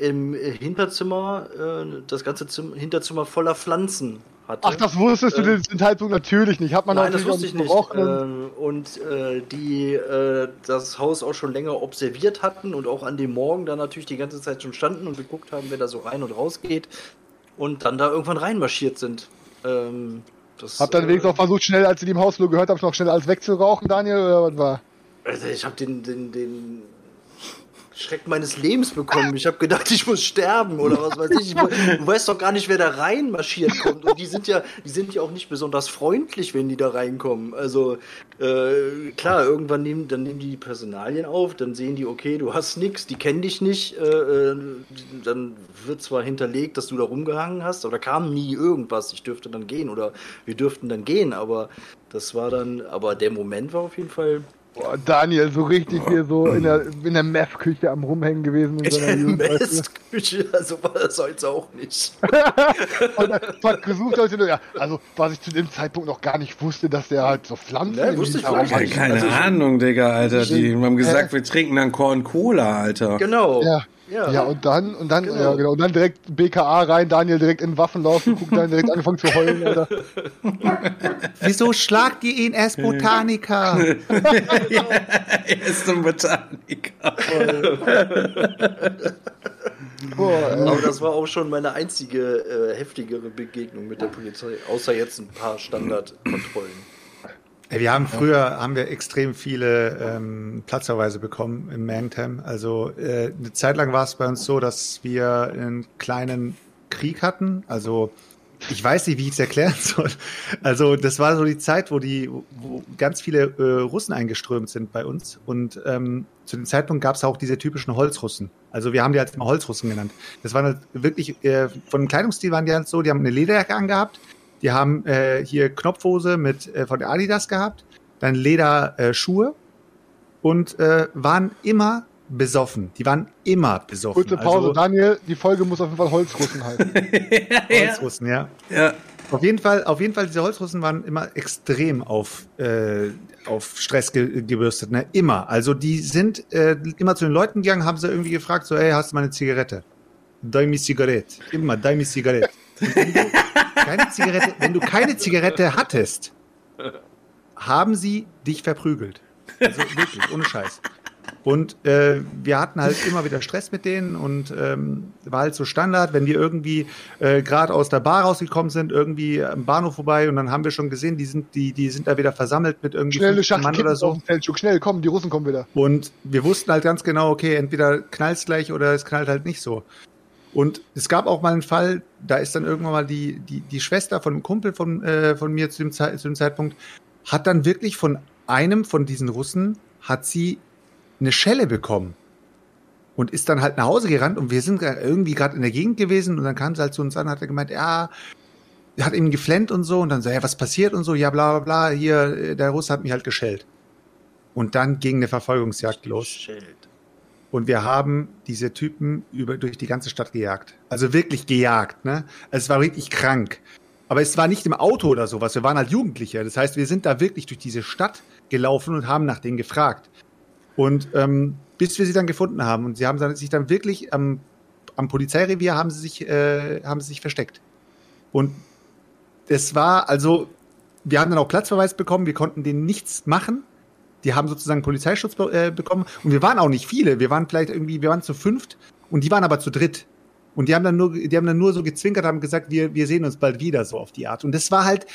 im äh, Hinterzimmer, äh, das ganze Zimmer, Hinterzimmer voller Pflanzen hatte. Ach, das wusstest du Äh, den Zeitpunkt natürlich nicht. Hat man Nein, das wusste ich auch nicht. Ähm, und äh, die äh, das Haus auch schon länger observiert hatten und auch an dem Morgen da natürlich die ganze Zeit schon standen und geguckt haben, wer da so rein und raus geht und dann da irgendwann reinmarschiert sind. Ähm, das, Hab dann äh, wenigstens auch versucht, schnell, als sie die im Haus nur gehört haben, noch schnell alles wegzurauchen, Daniel, oder was war? Also ich habe den, den, den Schreck meines Lebens bekommen. Ich habe gedacht, ich muss sterben oder was weiß ich. Du weißt doch gar nicht, wer da reinmarschiert kommt. Und die sind ja, die sind ja auch nicht besonders freundlich, wenn die da reinkommen. Also äh, klar, irgendwann nehmen, dann nehmen die Personalien auf, dann sehen die, okay, du hast nichts, die kennen dich nicht. Äh, äh, dann wird zwar hinterlegt, dass du da rumgehangen hast, aber da kam nie irgendwas. Ich dürfte dann gehen oder wir dürften dann gehen. Aber das war dann, aber der Moment war auf jeden Fall Boah, Daniel, so richtig hier so in der, in der Meth-Küche am Rumhängen gewesen. In seiner? Mestküche, also war das heute auch nicht. Und hat gesucht, Leute, ja, also was ich zu dem Zeitpunkt noch gar nicht wusste, dass der halt so Pflanzen Ne, wusste ich hat. Ja, keine Also Ahnung, Digga, Alter. Die haben gesagt, wir trinken dann Korn Cola, Alter. Genau. Ja. Ja. Ja, und dann, und dann, Genau. ja, genau, und dann direkt BKA rein, Daniel direkt in Waffenlauf geguckt, dann direkt angefangen zu heulen, Alter. Wieso schlagt ihr ihn erst Botaniker? er ist ein Botaniker. Boah, ey. Aber das war auch schon meine einzige äh, heftigere Begegnung mit der Polizei, außer jetzt ein paar Standardkontrollen. Wir haben früher haben wir extrem viele ähm, Platzverweise bekommen im Mangtam. Also äh, eine Zeit lang war es bei uns so, dass wir einen kleinen Krieg hatten. Also ich weiß nicht, wie ich es erklären soll. Also das war so die Zeit, wo die, wo ganz viele äh, Russen eingeströmt sind bei uns. Und ähm, zu dem Zeitpunkt gab es auch diese typischen Holzrussen. Also wir haben die halt immer Holzrussen genannt. Das waren halt wirklich, äh, von dem Kleidungsstil waren die halt so, die haben eine Lederjacke angehabt, die haben äh, hier Knopfhose mit äh, von der Adidas gehabt, dann Lederschuhe äh, Schuhe und äh, waren immer besoffen. Die waren immer besoffen. Kurze Pause, Also, Daniel, die Folge muss auf jeden Fall Holzrussen heißen. Holzrussen, ja. Ja. Auf jeden Fall, auf jeden Fall, diese Holzrussen waren immer extrem auf, äh, auf Stress ge gebürstet, ne? Immer. Also die sind äh, immer zu den Leuten gegangen, haben sie irgendwie gefragt, so, hey, hast du mal eine Zigarette? Dai mi Zigarette. Immer, dai mi Zigarette. Und wenn du keine Zigarette, wenn du keine Zigarette hattest, haben sie dich verprügelt. Also wirklich, ohne Scheiß. Und äh, wir hatten halt immer wieder Stress mit denen und ähm, war halt so Standard, wenn wir irgendwie äh, gerade aus der Bar rausgekommen sind, irgendwie am Bahnhof vorbei und dann haben wir schon gesehen, die sind, die, die sind da wieder versammelt mit irgendwie Schnell eine 15 Schachtel Mann oder auf so. dem Feldzug. Schnell, komm, die Russen kommen wieder. Und wir wussten halt ganz genau, okay, entweder knallt's gleich oder es knallt halt nicht so. Und es gab auch mal einen Fall, da ist dann irgendwann mal die, die, die Schwester von einem Kumpel von, äh, von mir zu dem, zu dem Zeitpunkt, hat dann wirklich von einem von diesen Russen, hat sie eine Schelle bekommen. Und ist dann halt nach Hause gerannt und wir sind irgendwie gerade in der Gegend gewesen und dann kam sie halt zu uns an und hat er gemeint, ja, hat ihm geflennt und so und dann so, ja, was passiert und so, ja, bla, bla, bla, hier, äh, der Russe hat mich halt geschellt. Und dann ging eine Verfolgungsjagd los. Schild. Und wir haben diese Typen über, durch die ganze Stadt gejagt. Also wirklich gejagt, ne? Es war wirklich krank. Aber es war nicht im Auto oder sowas. Wir waren halt Jugendliche. Das heißt, wir sind da wirklich durch diese Stadt gelaufen und haben nach denen gefragt. Und ähm, bis wir sie dann gefunden haben. Und sie haben dann, sich dann wirklich am, am Polizeirevier haben sie sich, äh, haben sie sich versteckt. Und es war also, wir haben dann auch Platzverweis bekommen. Wir konnten denen nichts machen. Die haben sozusagen Polizeischutz äh, bekommen. Und wir waren auch nicht viele. Wir waren vielleicht irgendwie, wir waren zu fünft und die waren aber zu dritt. Und die haben dann nur, die haben dann nur so gezwinkert, haben gesagt, wir, wir sehen uns bald wieder, so auf die Art. Und das war halt,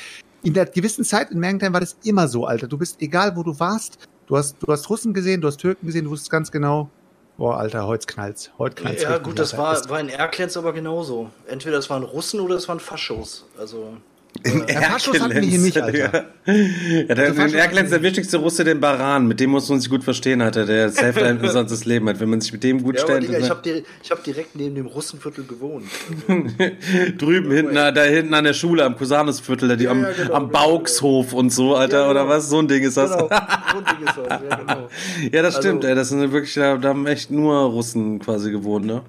in der gewissen Zeit in Mergentheim war das immer so, Alter. Du bist, egal wo du warst, du hast, du hast Russen gesehen, du hast Türken gesehen, du wusstest ganz genau, boah, Alter, heute knallt's. Heute knallt's. Ja, gut, das Alter. war, war in Erklenz aber genauso. Entweder das waren Russen oder das waren Faschos. Also. Ja, Faschos hatten wir hier nicht, Alter. Ja, der, Also in hatten der wichtigste Russe, den Baran, mit dem muss man sich gut verstehen, hatte, der safe ein interessantes Leben hat. Wenn man sich mit dem gut Ja, stellt, Digga, ich ne? habe hab direkt neben dem Russenviertel gewohnt. drüben hinten, da hinten an der Schule, am Cusanusviertel, da die Ja, am, ja, genau, am genau. Bauxhof und so, Alter, Ja, oder genau. was? So ein Ding ist das. Genau, so ein Ding ist das, ja, genau. Ja, das Also- stimmt, ey, das sind wirklich, da, da haben echt nur Russen quasi gewohnt, ne?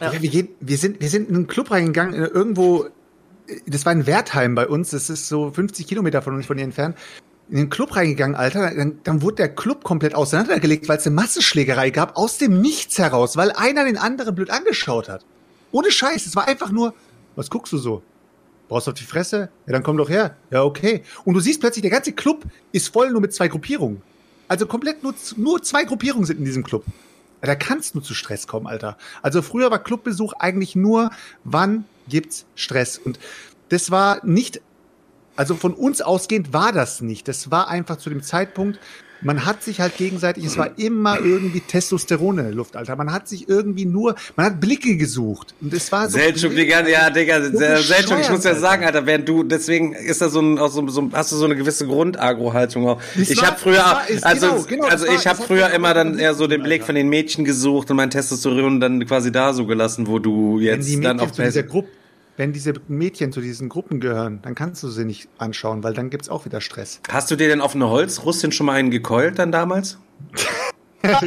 Ja. Wir, gehen, wir, sind, wir sind in einen Club reingegangen, äh, irgendwo, äh, das war in Wertheim bei uns, das ist so 50 Kilometer von uns von hier entfernt. In den Club reingegangen, Alter, dann, dann wurde der Club komplett auseinandergelegt, weil es eine Massenschlägerei gab, aus dem Nichts heraus, weil einer den anderen blöd angeschaut hat. Ohne Scheiß, es war einfach nur, was guckst du so? Brauchst du auf die Fresse? Ja, dann komm doch her. Ja, okay. Und du siehst plötzlich, der ganze Club ist voll nur mit zwei Gruppierungen. Also komplett nur, nur zwei Gruppierungen sind in diesem Club. Da kann es nur zu Stress kommen, Alter. Also früher war Clubbesuch eigentlich nur, wann gibt's Stress? Und das war nicht, also von uns ausgehend war das nicht. Das war einfach zu dem Zeitpunkt, man hat sich halt gegenseitig, es war immer irgendwie Testosteron in der Luft, Alter. Man hat sich irgendwie nur, man hat Blicke gesucht. Und es war so. Seltschuk, die ganze, ja, Digga, So Seltschuk, ich muss ja sagen, Alter, während du, deswegen ist da so ein, auch so, so, hast du so eine gewisse Grundagro-Haltung auch. Das Ich habe früher, das war- ist- also, genau, genau, also das war- ich habe das früher immer dann eher so den Blick Alter. von den Mädchen gesucht und mein Testosteron dann quasi da so gelassen, wo du jetzt dann auf zu dieser Gruppe, wenn diese Mädchen zu diesen Gruppen gehören, dann kannst du sie nicht anschauen, weil dann gibt's auch wieder Stress. Hast du dir denn auf eine Holzrussin schon mal einen gekeult dann damals?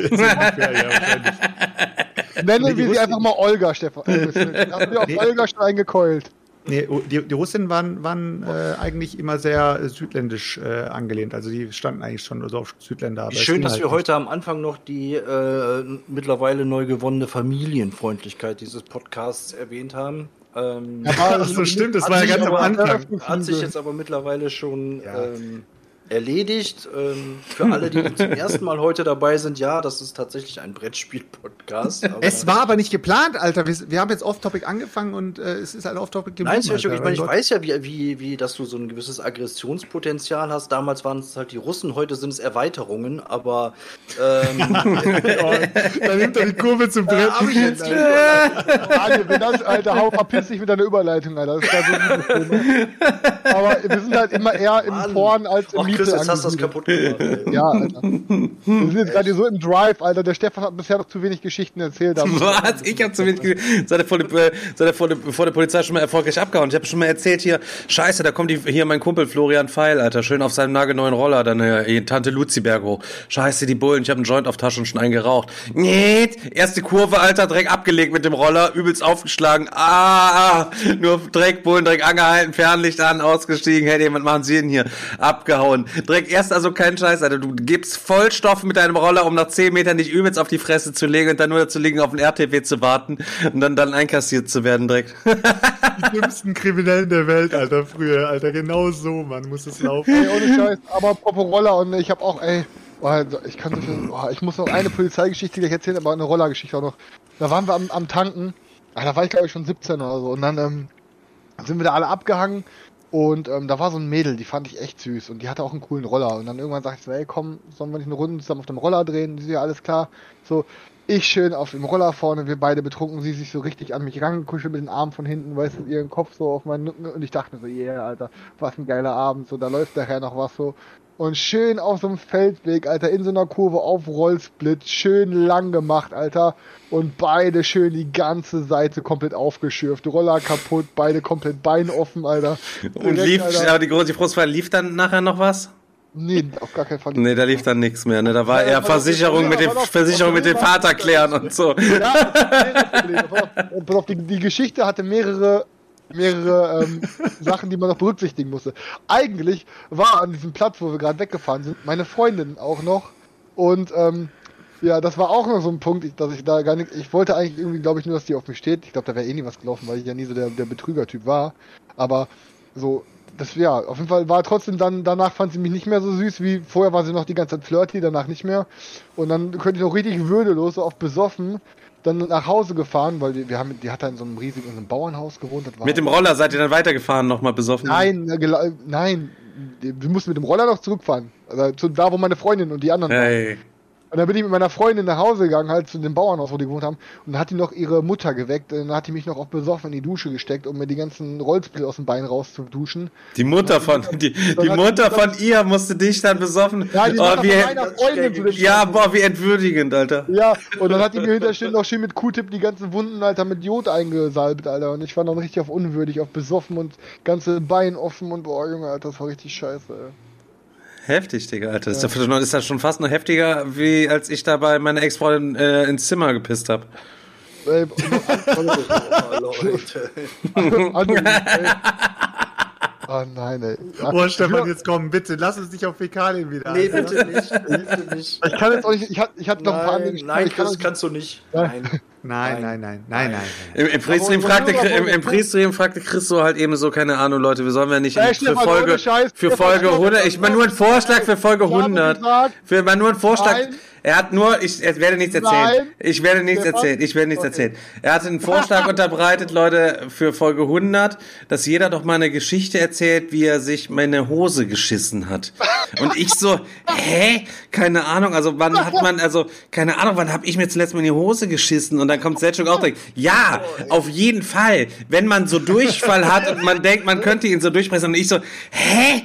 Nennen Nee, die wir sie einfach mal Olga, Stefan. Äh, Hast du auf Nee. Olga schon eingekeult? Nee, oh, die, die Russen waren, waren äh, eigentlich immer sehr äh, südländisch äh, angelehnt. Also die standen eigentlich schon so auf Südländer. aber es Schön, dass halt wir nicht. heute am Anfang noch die äh, mittlerweile neu gewonnene Familienfreundlichkeit dieses Podcasts erwähnt haben. Ähm, Aber Ach so, stimmt, das war ja ganz am Anfang. hat sich jetzt aber mittlerweile schon Ja. ähm, erledigt. Ähm, für alle, die zum ersten Mal heute dabei sind, ja, das ist tatsächlich ein Brettspiel-Podcast. Es war aber nicht geplant, Alter. Wir, wir haben jetzt off-topic angefangen und äh, es ist halt off-topic geblieben. Nein, Alter. ich meine, ich weiß ja, wie, wie, wie, dass du so ein gewisses Aggressionspotenzial hast. Damals waren es halt die Russen, heute sind es Erweiterungen, aber ähm, da nimmt er die Kurve zum Brett. hab ich jetzt Alter, wenn das, Alter, hau, verpiss dich mit deiner Überleitung, Alter. Das ist ja so. Aber wir sind halt immer eher im Mann. Porn als im Ach, Chris, jetzt hast du das kaputt gemacht. ey. Ja, Alter. Wir sind jetzt gerade so im Drive, Alter. Der Stefan hat bisher noch zu wenig Geschichten erzählt. Was? Ich habe zu wenig ge- seid ihr vor der, äh, vor der, vor der Polizei schon mal erfolgreich abgehauen. Ich habe schon mal erzählt hier, scheiße, da kommt die, hier mein Kumpel Florian Pfeil, Alter, schön auf seinem nagelneuen Roller, dann äh, Tante Luziberg hoch. Scheiße, die Bullen, ich habe einen Joint auf Tasche und schon einen geraucht. Nee, erste Kurve, Alter, Dreck abgelegt mit dem Roller, übelst aufgeschlagen. Ah, nur Dreck, Bullen, Dreck angehalten, Fernlicht an, ausgestiegen. Hey, was machen Sie denn hier? Abgehauen. Dreck erst also kein Scheiß, Alter. Du gibst Vollstoff mit deinem Roller, um nach 10 Metern dich übelst auf die Fresse zu legen und dann nur dazu liegen, auf den RTW zu warten und dann, dann einkassiert zu werden direkt. Die schlimmsten Kriminellen der Welt, Alter, früher, Alter. Genau so, man muss es laufen. Ey, ohne Scheiß. Aber apropos Roller und ich habe auch, ey, boah, ich kann so viel, boah, ich muss noch eine Polizeigeschichte gleich erzählen, aber eine Rollergeschichte auch noch. Da waren wir am, am Tanken. Ah, da war ich glaube ich schon 17 oder so. Und dann ähm, sind wir da alle abgehangen und ähm, da war so ein Mädel, die fand ich echt süß und die hatte auch einen coolen Roller. Und dann irgendwann sagte ich so, ey komm, sollen wir nicht eine Runde zusammen auf dem Roller drehen? Die so, ja, alles klar. So, ich schön auf dem Roller vorne, wir beide betrunken, sie sich so richtig an mich rangekuschelt mit den Armen von hinten, weißt du, ihren Kopf so auf meinen Rücken und ich dachte mir so, yeah, Alter, was ein geiler Abend, so, da läuft nachher noch was so. Und schön auf so einem Feldweg, Alter, in so einer Kurve auf Rollsplit, schön lang gemacht, Alter. Und beide schön die ganze Seite komplett aufgeschürft. Roller kaputt, beide komplett Bein offen, Alter. Und Direkt, lief, Alter. aber die große Frustfrage, lief dann nachher noch was? Nee, auf gar keinen Fall. Nee, da lief dann nichts mehr, ne? Da war Ja, eher das- Versicherung mit dem, das- Versicherung mit dem das- Vater klären und so. Ja, mehrere Probleme. Pass auf, pass auf, die, die Geschichte hatte mehrere, mehrere ähm, Sachen, die man noch berücksichtigen musste. Eigentlich war an diesem Platz, wo wir gerade weggefahren sind, meine Freundin auch noch. Und ähm, ja, das war auch noch so ein Punkt, dass ich da gar nicht. Ich wollte eigentlich irgendwie, glaube ich, nur, dass die auf mich steht. Ich glaube, da wäre eh nie was gelaufen, weil ich ja nie so der, der Betrüger-Typ war. Aber so, das ja, auf jeden Fall war trotzdem dann, danach fand sie mich nicht mehr so süß wie vorher war sie noch die ganze Zeit flirty, danach nicht mehr. Und dann könnte ich noch richtig würdelos, so auf besoffen, dann nach Hause gefahren, weil die, wir haben, die hat da in so einem riesigen in so einem Bauernhaus gewohnt. Mit dem Roller seid ihr dann weitergefahren, nochmal besoffen? Nein, nein, wir mussten mit dem Roller noch zurückfahren. Also zu da, wo meine Freundin und die anderen waren. Und dann bin ich mit meiner Freundin nach Hause gegangen, halt zu dem Bauernhaus, wo die gewohnt haben. Und dann hat die noch ihre Mutter geweckt. Und dann hat die mich noch auf besoffen in die Dusche gesteckt, um mir die ganzen Rollsplit aus dem Bein rauszuduschen. Die Mutter von, die, die Mutter von ihr musste dich dann besoffen. Ja, die oh, wie, meiner Freundin zu dem ja, boah, wie entwürdigend, Alter. Ja, und dann hat die mir hinterstehen noch schön mit Q-Tip die ganzen Wunden, Alter, mit Jod eingesalbt, Alter. Und ich war dann richtig auf unwürdig, auf besoffen und ganze Bein offen und boah, Junge, Alter, das war richtig scheiße, ey. Heftig, Digga, Alter. Ist, ja. ist das schon fast noch heftiger, wie als ich da bei meiner Ex-Freundin äh, ins Zimmer gepisst hab. Ey, Oh. Oh nein, ey. Oh, Stefan, jetzt komm, bitte, lass uns nicht auf Fäkalien wieder. Nee, bitte nicht. Bitte nicht. ich kann jetzt auch nicht, ich hatte, ich noch ein paar andere Nein, Geschichten, nein, ich kann das kannst du nicht. Nein. Nein, nein, nein, nein, nein. Im, im fragte, im, im Priestream fragte Christo halt eben so, keine Ahnung, Leute, wir sollen ja nicht für Folge, für Folge Stefan, 100, ich meine nur ein Vorschlag für Folge Ich habe 100. gesagt, Für mal nur ein Vorschlag. Er hat nur, ich, ich werde nichts erzählen. Ich werde nichts erzählen. Ich werde nichts erzählen. Er hat einen Vorschlag unterbreitet, Leute, für Folge 100, dass jeder doch mal eine Geschichte erzählt, wie er sich meine Hose geschissen hat. Und ich so, hä? Keine Ahnung. Also wann hat man, also keine Ahnung, wann habe ich mir zuletzt mal in die Hose geschissen? Und dann kommt Selchuk auch direkt, ja, auf jeden Fall. Wenn man so Durchfall hat und man denkt, man könnte ihn so durchpressen. Und ich so, hä?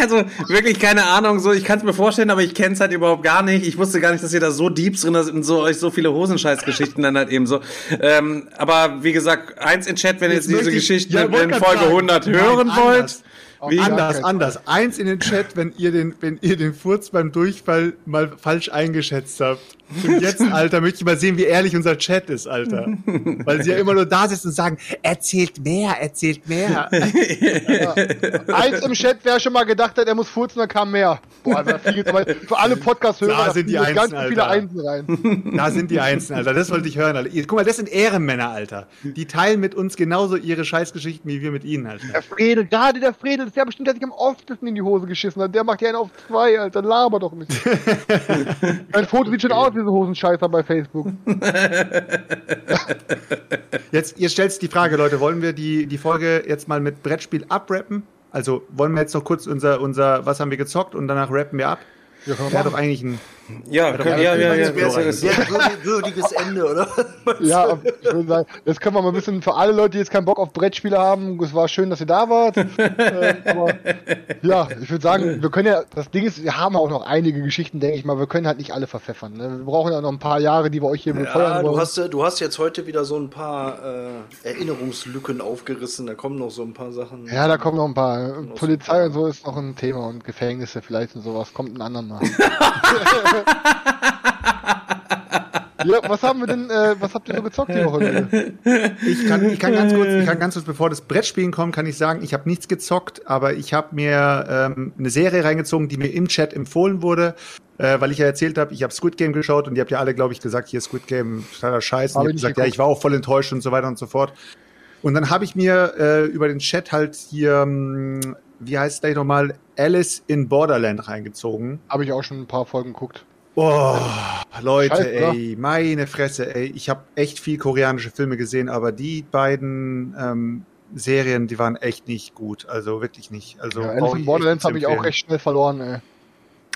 Also wirklich keine Ahnung. So, ich kann es mir vorstellen, aber ich kenne es halt überhaupt gar nicht. Ich wusste gar nicht, dass ihr da so Deeps drin seid und so euch so viele Hosenscheißgeschichten dann halt eben so. Ähm, aber wie gesagt, eins in Chat, wenn ihr jetzt diese ich- Geschichten Ja, in Folge sagen. 100 Nein, hören wollt. anders. Wie? Anders, anders. Eins in den Chat, wenn ihr den, wenn ihr den Furz beim Durchfall mal falsch eingeschätzt habt. Und jetzt, Alter, möchte ich mal sehen, wie ehrlich unser Chat ist, Alter. Weil sie ja immer nur da sitzen und sagen, erzählt mehr, erzählt mehr. Eins im Chat, wer schon mal gedacht hat, er muss furzen, dann kam mehr. Boah, da fiel für alle Podcast-Hörer, Da sind die fielen ganz Einsen, viele. Einsen rein. Da sind die Einzelnen, Alter. Das wollte ich hören, Alter. Guck mal, das sind Ehrenmänner, Alter. Die teilen mit uns genauso ihre Scheißgeschichten wie wir mit ihnen, Alter. Der Fredel, gerade der Fredel, das ist ja bestimmt, der sich am oftesten in die Hose geschissen hat. Der macht ja einen auf zwei, Alter. Laber doch nicht. Mein Foto sieht schon aus wie so Hosenscheißer bei Facebook. Jetzt, ihr stellt die Frage, Leute, wollen wir die, die Folge jetzt mal mit Brettspiel abrappen? Also wollen wir jetzt noch kurz unser, unser, was haben wir gezockt und danach rappen wir ab? Ja, Wäre doch eigentlich ein. Ja, können, ja, ja, ja. Das wäre ja, würdiges Ende, oder? Ja, aber ich würde sagen, jetzt können wir mal ein bisschen für alle Leute, die jetzt keinen Bock auf Brettspiele haben, es war schön, dass ihr da wart. ähm, aber ja, ich würde sagen, wir können ja, das Ding ist, wir haben auch noch einige Geschichten, denke ich mal, wir können halt nicht alle verpfeffern. Ne? Wir brauchen ja noch ein paar Jahre, die wir euch hier befeuern Ja, du wollen. hast, äh, du hast jetzt heute wieder so ein paar äh, Erinnerungslücken aufgerissen. Da kommen noch so ein paar Sachen. ja, da kommen noch ein paar. Polizei und so ist noch ein Thema und Gefängnisse vielleicht und sowas. Kommt ein anderen Mal. ja, was haben wir denn, äh, was habt ihr so gezockt die Woche? Ich kann, ich kann ganz kurz, ich kann ganz kurz, bevor das Brettspielen kommt, kann ich sagen, ich habe nichts gezockt, aber ich habe mir ähm, eine Serie reingezogen, die mir im Chat empfohlen wurde, äh, weil ich ja erzählt habe, ich habe Squid Game geschaut und ihr habt ja alle, glaube ich, gesagt, hier Squid Game, totaler Scheiß. Und Hab ihr ich habt gesagt, ja, geguckt. ich war auch voll enttäuscht und so weiter und so fort. Und dann habe ich mir äh, über den Chat halt hier, ähm, wie heißt der nochmal, Alice in Borderland reingezogen. Habe ich auch schon ein paar Folgen geguckt. Oh, Leute, Scheiße, ey, meine Fresse, ey. Ich habe echt viel koreanische Filme gesehen, aber die beiden ähm, Serien, die waren echt nicht gut. Also wirklich nicht. Also ja, Alice in Borderlands habe ich auch recht schnell verloren, ey.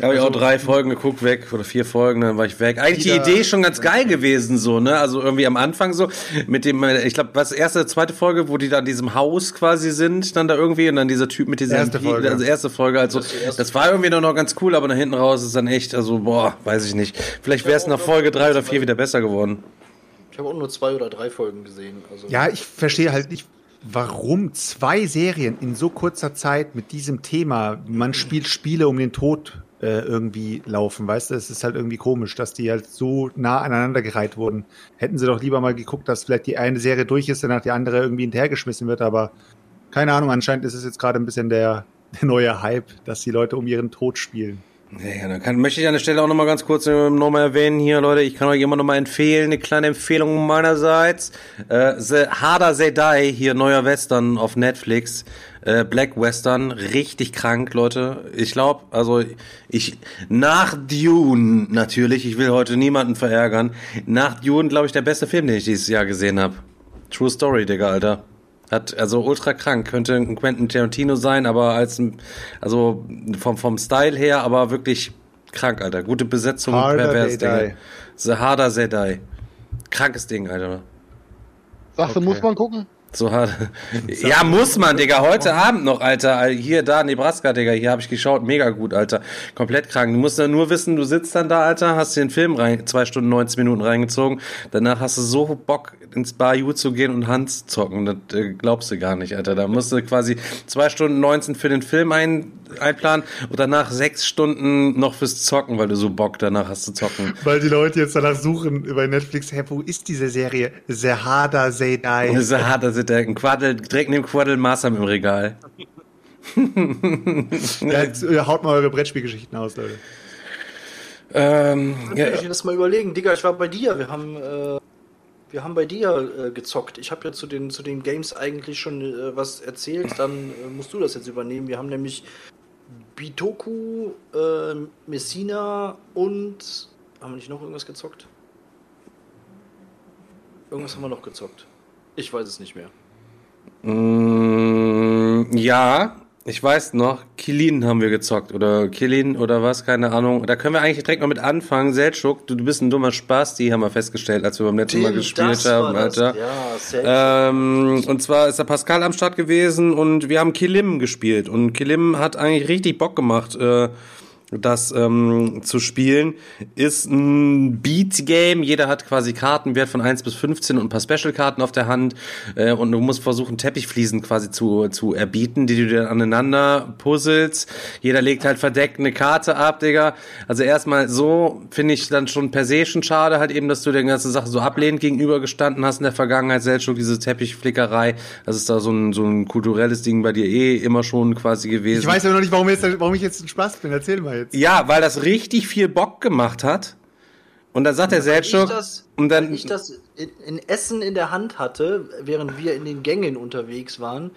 Habe ich auch drei Folgen geguckt, weg, oder vier Folgen, dann war ich weg. Eigentlich die Idee ist schon ganz geil gewesen, so, ne? Also irgendwie am Anfang so, mit dem, äh, ich glaube, was erste, zweite Folge, wo die da in diesem Haus quasi sind, dann da irgendwie, und dann dieser Typ mit dieser, Erste Folge. also erste Folge, also, das war irgendwie noch, noch ganz cool, aber nach hinten raus ist dann echt, also, boah, weiß ich nicht. Vielleicht wäre es nach Folge drei oder vier wieder besser geworden. Ich habe auch nur zwei oder drei Folgen gesehen. Also Ja, ich verstehe halt nicht, warum zwei Serien in so kurzer Zeit mit diesem Thema, man spielt Spiele um den Tod äh, irgendwie laufen, weißt du? Es ist halt irgendwie komisch, dass die halt so nah aneinander gereiht wurden. Hätten sie doch lieber mal geguckt, dass vielleicht die eine Serie durch ist, danach die andere irgendwie hinterhergeschmissen wird, aber keine Ahnung, anscheinend ist es jetzt gerade ein bisschen der, der neue Hype, dass die Leute um ihren Tod spielen. Ja, dann kann, möchte ich an der Stelle auch nochmal ganz kurz äh, nochmal erwähnen hier, Leute. Ich kann euch immer nochmal empfehlen, eine kleine Empfehlung meinerseits. Äh, The Harder They Die, hier neuer Western auf Netflix. Äh, Black Western, richtig krank, Leute. Ich glaube, also ich nach Dune natürlich, ich will heute niemanden verärgern. Nach Dune, glaube ich, der beste Film, den ich dieses Jahr gesehen habe. True Story, Digga, Alter. Hat also ultra krank, könnte ein Quentin Tarantino sein, aber als ein, also vom vom Style her, aber wirklich krank, Alter. Gute Besetzung, Harder pervers, die. The harder they die. Krankes Ding, Alter. Sagst du, Okay. muss man gucken? So hart. Ja, muss man, Digga. Heute Abend noch, Alter. Hier, da, Nebraska, Digga. Hier habe ich geschaut. Mega gut, Alter. Komplett krank. Du musst ja nur wissen, du sitzt dann da, Alter, hast den Film rein, zwei Stunden, 90 Minuten reingezogen. Danach hast du so Bock, ins Bar U zu gehen und Hans zocken. Das äh, glaubst du gar nicht, Alter. Da musst du quasi zwei Stunden 19 für den Film ein, einplanen und danach sechs Stunden noch fürs Zocken, weil du so Bock danach hast zu zocken. Weil die Leute jetzt danach suchen bei Netflix, hey, wo ist diese Serie? The Harder They Die. Das ist hart, da sitzt der ein Quaddel, direkt neben Quaddel Maßam im Regal. Ja, jetzt, äh, haut mal eure Brettspielgeschichten aus, Leute. Ähm, Ja. Ich mir das mal überlegen. Digga, ich war bei dir. Wir haben, äh, wir haben bei dir äh, gezockt. Ich habe ja zu den, zu den Games eigentlich schon äh, was erzählt. Dann äh, musst du das jetzt übernehmen. Wir haben nämlich Bitoku, äh, Messina und. Haben wir nicht noch irgendwas gezockt? Irgendwas haben wir noch gezockt. Ich weiß es nicht mehr. Mm, ja, ich weiß noch, Kilin haben wir gezockt oder Kilin oder was, keine Ahnung. Da können wir eigentlich direkt mal mit anfangen. Seltschuk, du, du bist ein dummer Spaß, die haben wir festgestellt, als wir beim letzten Mal gespielt haben, war das. Alter. Ja. Ähm, und zwar ist der Pascal am Start gewesen und wir haben Kilim gespielt. Und Kilim hat eigentlich richtig Bock gemacht, äh, das ähm, zu spielen. Ist ein Beat-Game. Jeder hat quasi Kartenwert von 1 bis 15 und ein paar Special-Karten auf der Hand. Äh, und du musst versuchen, Teppichfliesen quasi zu, zu erbieten, die du dann aneinander puzzelst. Jeder legt halt verdeckt eine Karte ab, Digga. Also erstmal so finde ich dann schon per se schon schade, halt eben, dass du der ganzen Sache so ablehnend gegenübergestanden hast in der Vergangenheit, selbst schon diese Teppichflickerei. Das ist da so ein, so ein kulturelles Ding bei dir eh immer schon quasi gewesen. Ich weiß ja noch nicht, warum, jetzt, warum ich jetzt Spaß bin. Erzähl mal jetzt. Ja, weil das richtig viel Bock gemacht hat. Und dann sagt der das, und dann, weil ich das in, in Essen in der Hand hatte, während wir in den Gängen unterwegs waren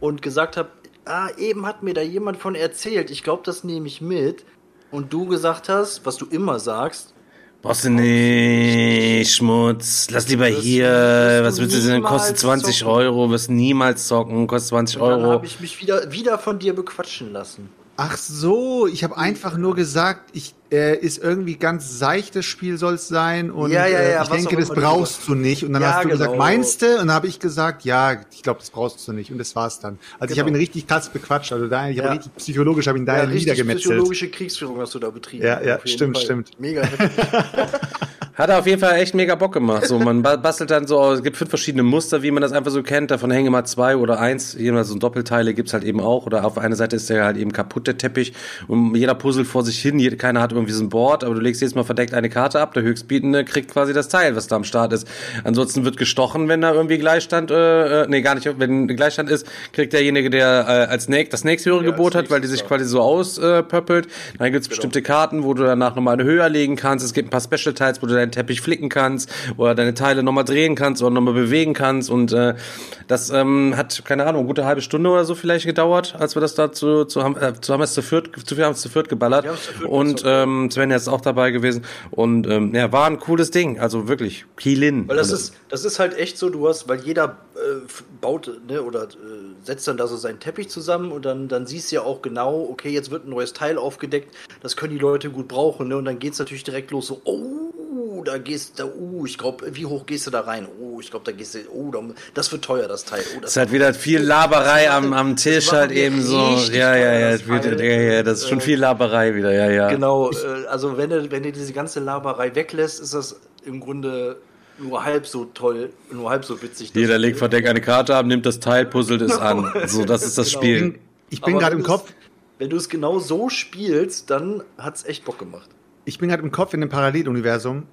und gesagt habe, ah, eben hat mir da jemand von erzählt, ich glaube, das nehme ich mit. Und du gesagt hast, was du immer sagst, brauchst du nicht, Schmutz, lass lieber Das hier, was willst du denn, kostet 20 zocken. Euro, wirst niemals zocken, kostet 20 dann Euro. habe ich mich wieder, wieder von dir bequatschen lassen. Ach so, ich habe einfach nur gesagt, ich äh, ist irgendwie ganz seichtes Spiel soll es sein und Ja, ja, äh, ja, ich was denke, das brauchst du nicht. Und dann Ja, hast du gesagt, genau. meinst du? Und dann habe ich gesagt, ja, ich glaube, das brauchst du nicht. Und das war's dann. Also ich habe ihn Genau. richtig krass bequatscht. Also da, ich Ja. habe richtig psychologisch habe ihn da Ja, niedergemetzelt. psychologische Kriegsführung hast du da betrieben. Ja, ja, stimmt, Fall. stimmt. Mega. Hat auf jeden Fall echt mega Bock gemacht. So, man ba- bastelt dann so, es gibt fünf verschiedene Muster, wie man das einfach so kennt. Davon hängen immer zwei oder eins. Jedenfalls so Doppelteile gibt's halt eben auch. Oder auf einer Seite ist der halt eben kaputt, der Teppich. Und jeder puzzelt vor sich hin. Jeder, keiner hat irgendwie so ein Board, aber du legst jedes Mal verdeckt eine Karte ab. Der Höchstbietende kriegt quasi das Teil, was da am Start ist. Ansonsten wird gestochen, wenn da irgendwie Gleichstand, äh, äh, nee, gar nicht. Wenn Gleichstand ist, kriegt derjenige, der äh, als Snake das nächsthöhere Ja, Gebot hat, weil die sich ja. quasi so auspöppelt. Dann gibt's bestimmte Karten, wo du danach nochmal eine höher legen kannst. Es gibt ein paar Special Teils, wo du deinen Teppich flicken kannst oder deine Teile nochmal drehen kannst oder nochmal bewegen kannst. Und äh, das ähm, hat, keine Ahnung, gute halbe Stunde oder so vielleicht gedauert, als wir das da zu, zu haben, äh, zu haben es zu viert, zu viel haben es zu viert geballert. Viert Und gezockt, Ähm, Svenja ist auch dabei gewesen. Und ähm, ja, war ein cooles Ding. Also wirklich, Kielin. Weil das ist, das ist halt echt so, du hast, weil jeder äh, baut ne, oder äh, setzt dann da so seinen Teppich zusammen und dann, dann siehst du ja auch genau, okay, jetzt wird ein neues Teil aufgedeckt, das können die Leute gut brauchen, ne? Und dann geht's natürlich direkt los, so, oh, da gehst du, oh, ich glaube, wie hoch gehst du da rein? Oh, ich glaube, da gehst du, oh, da, das wird teuer, das Teil. Oh, das ist halt wieder viel Laberei am, am Tisch halt eben so. Ja, ja, ja, es das wird, Teil. ja, ja, das ist schon Äh, viel Laberei wieder, ja, ja. Genau, äh, also wenn du, wenn du diese ganze Laberei weglässt, ist das im Grunde nur halb so toll, nur halb so witzig. Jeder legt verdeckt eine Karte ab, nimmt das Teil, puzzelt es an. So, das ist das Genau. Spiel. Ich bin gerade wenn im Kopf, Wenn du es genau so spielst, dann hat's echt Bock gemacht. ich bin gerade im Kopf in dem Paralleluniversum,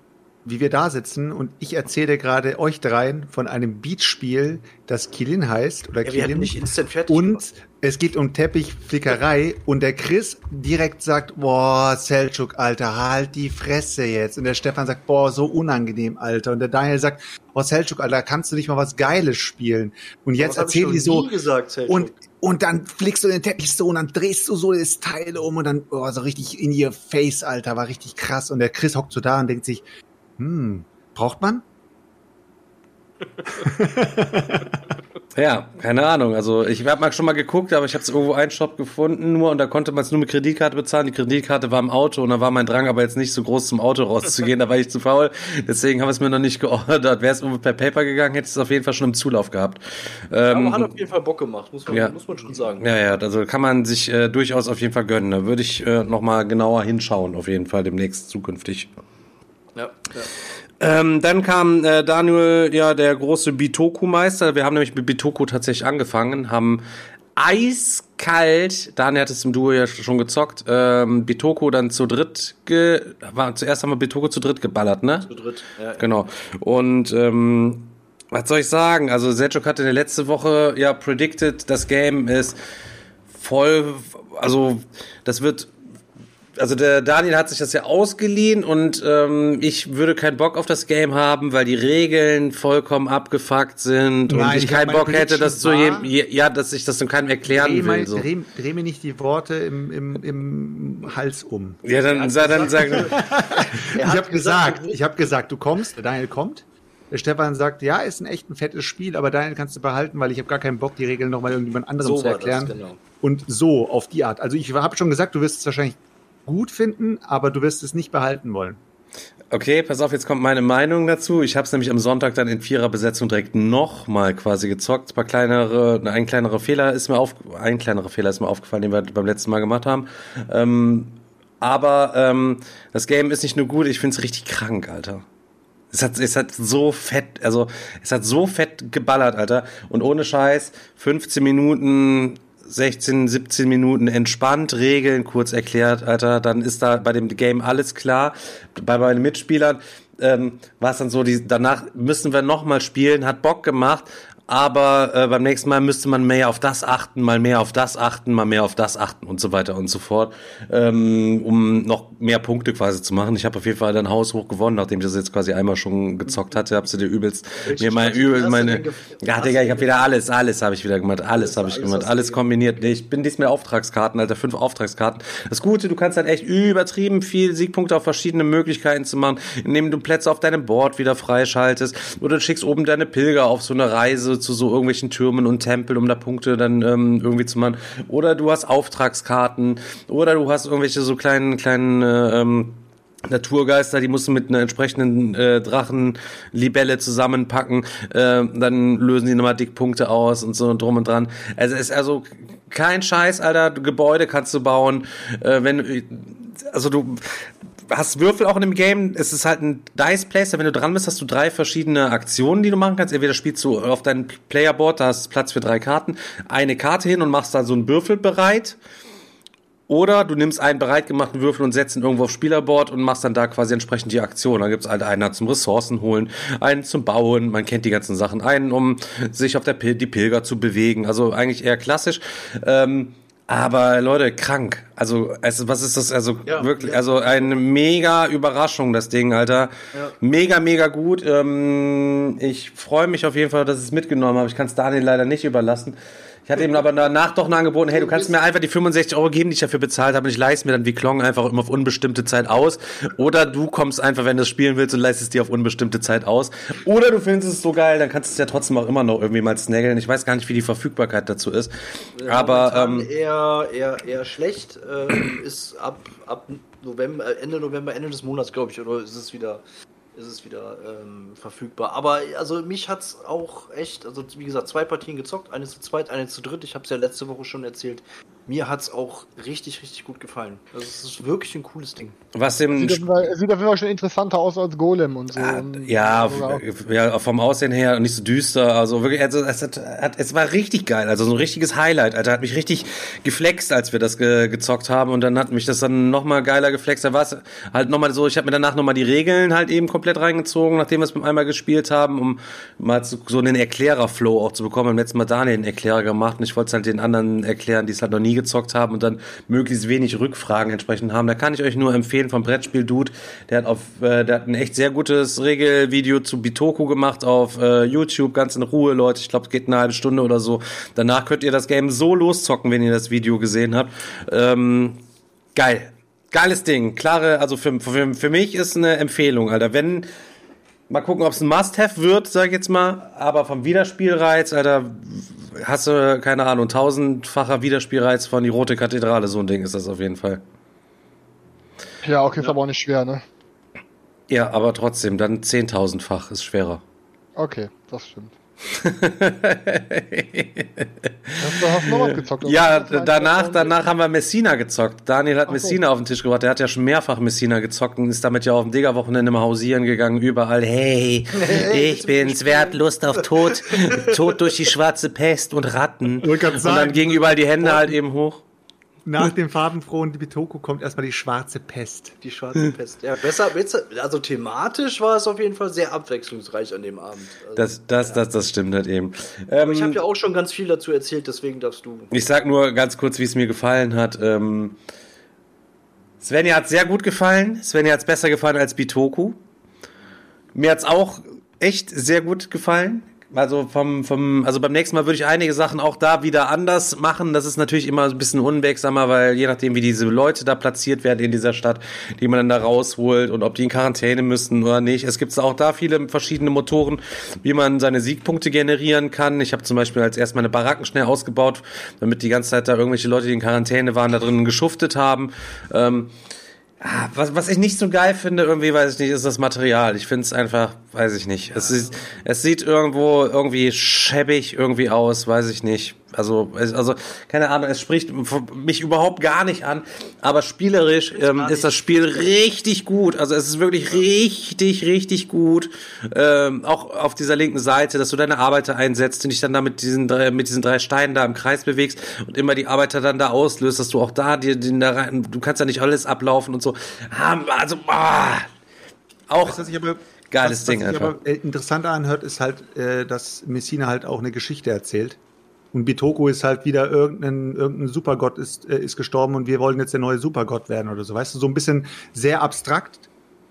wie wir da sitzen und ich erzähle gerade euch dreien von einem Beatspiel, das Kilin heißt oder Ja, Kilin. nicht instant fertig Und gemacht. es geht um Teppichflickerei und der Chris direkt sagt, boah, Selchuk, Alter, halt die Fresse jetzt. Und der Stefan sagt, boah, so unangenehm, Alter. Und der Daniel sagt, boah, Selchuk, Alter, kannst du nicht mal was Geiles spielen? Und jetzt erzählen die so, gesagt, und, und dann flickst du den Teppich so und dann drehst du so das Teil um und dann, oh, so richtig in ihr Face, Alter, war richtig krass. Und der Chris hockt so da und denkt sich, hm, braucht man? Ja, keine Ahnung. Also ich habe mal schon mal geguckt, aber ich habe es irgendwo einen Shop gefunden nur und da konnte man es nur mit Kreditkarte bezahlen. Die Kreditkarte war im Auto und da war mein Drang aber jetzt nicht so groß zum Auto rauszugehen, da war ich zu faul. Deswegen haben wir es mir noch nicht geordert. Wäre es irgendwo per Paper gegangen, hätte ich es auf jeden Fall schon im Zulauf gehabt. Ähm, Aber hat auf jeden Fall Bock gemacht, muss man, Ja. muss man schon sagen. ja, ja, also kann man sich äh, durchaus auf jeden Fall gönnen. Da würde ich äh, noch mal genauer hinschauen, auf jeden Fall demnächst zukünftig. Ja, ja. Ähm, dann kam äh, Daniel, ja, der große Bitoku-Meister. Wir haben nämlich mit Bitoku tatsächlich angefangen, haben eiskalt, Daniel hat es im Duo ja schon gezockt, ähm, Bitoku dann zu dritt, ge war, zuerst haben wir Bitoku zu dritt geballert, ne? Zu dritt. Ja, Genau. Und ähm, was soll ich sagen? Also Selchuk hatte in der letzte Woche ja predicted, das Game ist voll, also das wird also der Daniel hat sich das ja ausgeliehen und ähm, ich würde keinen Bock auf das Game haben, weil die Regeln vollkommen abgefuckt sind und Nein, ich ich hab keinen Bock hätte, das zu jedem, ja, dass ich das dann keinem erklären Dreh, mal, will. So. dreh, dreh mir nicht die Worte im, im, im Hals um. Ja, dann, sa- dann sagen, Er ich habe gesagt, du- ich habe gesagt, du kommst, der Daniel kommt. Der Stefan sagt, ja, ist ein echt ein fettes Spiel, aber Daniel kannst du behalten, weil ich habe gar keinen Bock, die Regeln nochmal irgendjemand anderem So zu war erklären. das, genau. Und so, auf die Art. Also ich habe schon gesagt, du wirst es wahrscheinlich gut finden, aber du wirst es nicht behalten wollen. Okay, pass auf, jetzt kommt meine Meinung dazu. Ich habe es nämlich am Sonntag dann in vierer Besetzung direkt nochmal quasi gezockt. Ein paar kleinere, ein kleinerer Fehler ist mir auf, ein kleinerer Fehler ist mir aufgefallen, den wir beim letzten Mal gemacht haben. Ähm, aber ähm, das Game ist nicht nur gut, ich finde es richtig krank, Alter. Es hat, es hat so fett, also es hat so fett geballert, Alter. Und ohne Scheiß, 15 Minuten, 16, 17 Minuten entspannt, Regeln kurz erklärt, Alter. Dann ist da bei dem Game alles klar. Bei meinen Mitspielern ähm, war es dann so, die, danach müssen wir nochmal spielen, hat Bock gemacht. Aber äh, beim nächsten Mal müsste man mehr auf das achten, mal mehr auf das achten, mal mehr auf das achten und so weiter und so fort, ähm, um noch mehr Punkte quasi zu machen. Ich habe auf jeden Fall dann Haus hoch gewonnen, nachdem ich das jetzt quasi einmal schon gezockt hatte, habe sie dir übelst mir mal übel du meine ja Digga, du ich habe wieder alles, alles habe ich wieder gemacht, alles habe ich alles gemacht, du alles kombiniert. Nee, ich bin diesmal Auftragskarten, Alter, fünf Auftragskarten. Das Gute, du kannst halt echt übertrieben viel Siegpunkte auf verschiedene Möglichkeiten zu machen, indem du Plätze auf deinem Board wieder freischaltest oder du schickst oben deine Pilger auf so eine Reise zu so irgendwelchen Türmen und Tempel, um da Punkte dann ähm, irgendwie zu machen. Oder du hast Auftragskarten oder du hast irgendwelche so kleinen, kleinen äh, ähm, Naturgeister, die musst du mit einer entsprechenden äh, Drachenlibelle zusammenpacken, äh, dann lösen die nochmal Dickpunkte aus und so drum und dran. Also es ist also kein Scheiß, Alter, Gebäude kannst du bauen, äh, wenn also du hast Würfel auch in dem Game, es ist halt ein Dice Placer, wenn du dran bist, hast du drei verschiedene Aktionen, die du machen kannst. Entweder spielst du auf deinem Playerboard, da hast Platz für drei Karten, eine Karte hin und machst da so einen Würfel bereit. Oder du nimmst einen bereitgemachten Würfel und setzt ihn irgendwo aufs Spielerboard und machst dann da quasi entsprechend die Aktion. Dann gibt's halt einen zum Ressourcen holen, einen zum Bauen, man kennt die ganzen Sachen, einen, um sich auf der Pil die Pilger zu bewegen. Also eigentlich eher klassisch. Ähm, aber Leute, krank. Also, es, was ist das? Also Ja, wirklich, ja. also eine mega Überraschung, das Ding, Alter. Mega, mega gut. Ähm, ich freue mich auf jeden Fall, dass ich es mitgenommen habe. Ich kann es Daniel leider nicht überlassen. Ich hatte ihm aber danach doch noch angeboten, hey, du kannst mir einfach die 65 Euro geben, die ich dafür bezahlt habe, und ich leiste mir dann wie Klong einfach immer auf unbestimmte Zeit aus. Oder du kommst einfach, wenn du es spielen willst, und leistest dir auf unbestimmte Zeit aus. Oder du findest es so geil, dann kannst du es ja trotzdem auch immer noch irgendwie mal snaggeln. Ich weiß gar nicht, wie die Verfügbarkeit dazu ist. aber Momentan ähm, eher, eher, eher schlecht. Ähm, ist ab, ab November, Ende November, Ende des Monats, glaube ich, oder ist es wieder, ist es wieder ähm, verfügbar. Aber also mich hat's auch echt, also wie gesagt, zwei Partien gezockt, eine zu zweit, eine zu dritt. Ich habe es ja letzte Woche schon erzählt. Mir hat's auch richtig, richtig gut gefallen. Also es ist wirklich ein cooles Ding. was dem Sieht auf, jeden Fall, sieht auf jeden Fall schon interessanter aus als Golem und so. Ah, Und Ja, ja, vom Aussehen her nicht so düster. Also wirklich, also es, hat, hat, es war richtig geil. Also so ein richtiges Highlight. Alter, hat mich richtig geflext, als wir das ge, gezockt haben. Und dann hat mich das dann nochmal geiler geflext. Da war es halt nochmal so, ich habe mir danach nochmal die Regeln halt eben komplett reingezogen, nachdem wir es beim einmal gespielt haben, um mal so, so einen Erklärer-Flow auch zu bekommen. Beim letzten Mal Daniel einen Erklärer gemacht und ich wollte es halt den anderen erklären, die es halt noch nie gezockt haben und dann möglichst wenig Rückfragen entsprechend haben. Da kann ich euch nur empfehlen vom Brettspiel Dude. Der hat auf, äh, der hat ein echt sehr gutes Regelvideo zu Bitoku gemacht auf äh, YouTube, ganz in Ruhe, Leute. Ich glaube, es geht eine halbe Stunde oder so. Danach könnt ihr das Game so loszocken, wenn ihr das Video gesehen habt. Ähm, geil. Geiles Ding. Klare, also für, für, für mich ist eine Empfehlung, Alter. Wenn, mal gucken, ob es ein Must-Have wird, sag ich jetzt mal. Aber vom Wiederspielreiz, Alter, hast du, keine Ahnung, tausendfacher Wiederspielreiz von die Rote Kathedrale. So ein Ding ist das auf jeden Fall. Ja, okay, ist aber auch nicht schwer, ne? Ja, aber trotzdem, dann zehntausendfach ist schwerer. Okay, das stimmt. Gezockt? Ja, danach, danach haben wir Messina gezockt. Daniel hat Ach so. Messina auf den Tisch gebracht. Der hat ja schon mehrfach Messina gezockt und ist damit ja auf dem Digger-Wochenende mal hausieren gegangen, überall. Hey, ich bin's wert, Lust auf Tod. Tod durch die schwarze Pest und Ratten. Und dann gingen überall die Hände halt eben hoch. Nach dem farbenfrohen Bitoko kommt erstmal die schwarze Pest. Die schwarze Pest. Ja, besser, besser, also thematisch war es auf jeden Fall sehr abwechslungsreich an dem Abend. Also, Das, das, das, das stimmt halt eben. aber ich Ähm, habe ja auch schon ganz viel dazu erzählt, deswegen darfst du. Ich sag nur ganz kurz, wie es mir gefallen hat. Ähm, Svenja hat sehr gut gefallen. Svenja hat es besser gefallen als Bitoku. Mir hat's auch echt sehr gut gefallen. Also vom, vom, also beim nächsten Mal würde ich einige Sachen auch da wieder anders machen. Das ist natürlich immer ein bisschen unwegsamer, weil je nachdem, wie diese Leute da platziert werden in dieser Stadt, die man dann da rausholt und ob die in Quarantäne müssen oder nicht. Es gibt auch da viele verschiedene Motoren, wie man seine Siegpunkte generieren kann. Ich habe zum Beispiel als erst meine Baracken schnell ausgebaut, damit die ganze Zeit da irgendwelche Leute, die in Quarantäne waren, da drinnen geschuftet haben. Ähm, Was, was ich nicht so geil finde, irgendwie, weiß ich nicht, ist das Material. Ich finde es einfach, weiß ich nicht. Es, ist, es sieht irgendwo irgendwie schäbig irgendwie aus, weiß ich nicht. Also, also keine Ahnung, es spricht mich überhaupt gar nicht an. Aber spielerisch ähm, ist das. Spiel richtig gut. Also es ist wirklich richtig, richtig gut. Ähm, auch auf dieser linken Seite, dass du deine Arbeiter einsetzt und dich dann da mit diesen drei, mit diesen drei Steinen da im Kreis bewegst und immer die Arbeiter dann da auslöst, dass du auch da dir den da rein, du kannst ja nicht alles ablaufen und so. Ah, Also, ah, auch Was sich aber Geiles was, Ding was einfach. aber äh, interessanter anhört, ist halt, äh, dass Messina halt auch eine Geschichte erzählt. Und Bitoko ist halt wieder irgendein, irgendein Supergott ist, äh, ist gestorben und wir wollen jetzt der neue Supergott werden oder so. Weißt du, so ein bisschen sehr abstrakt.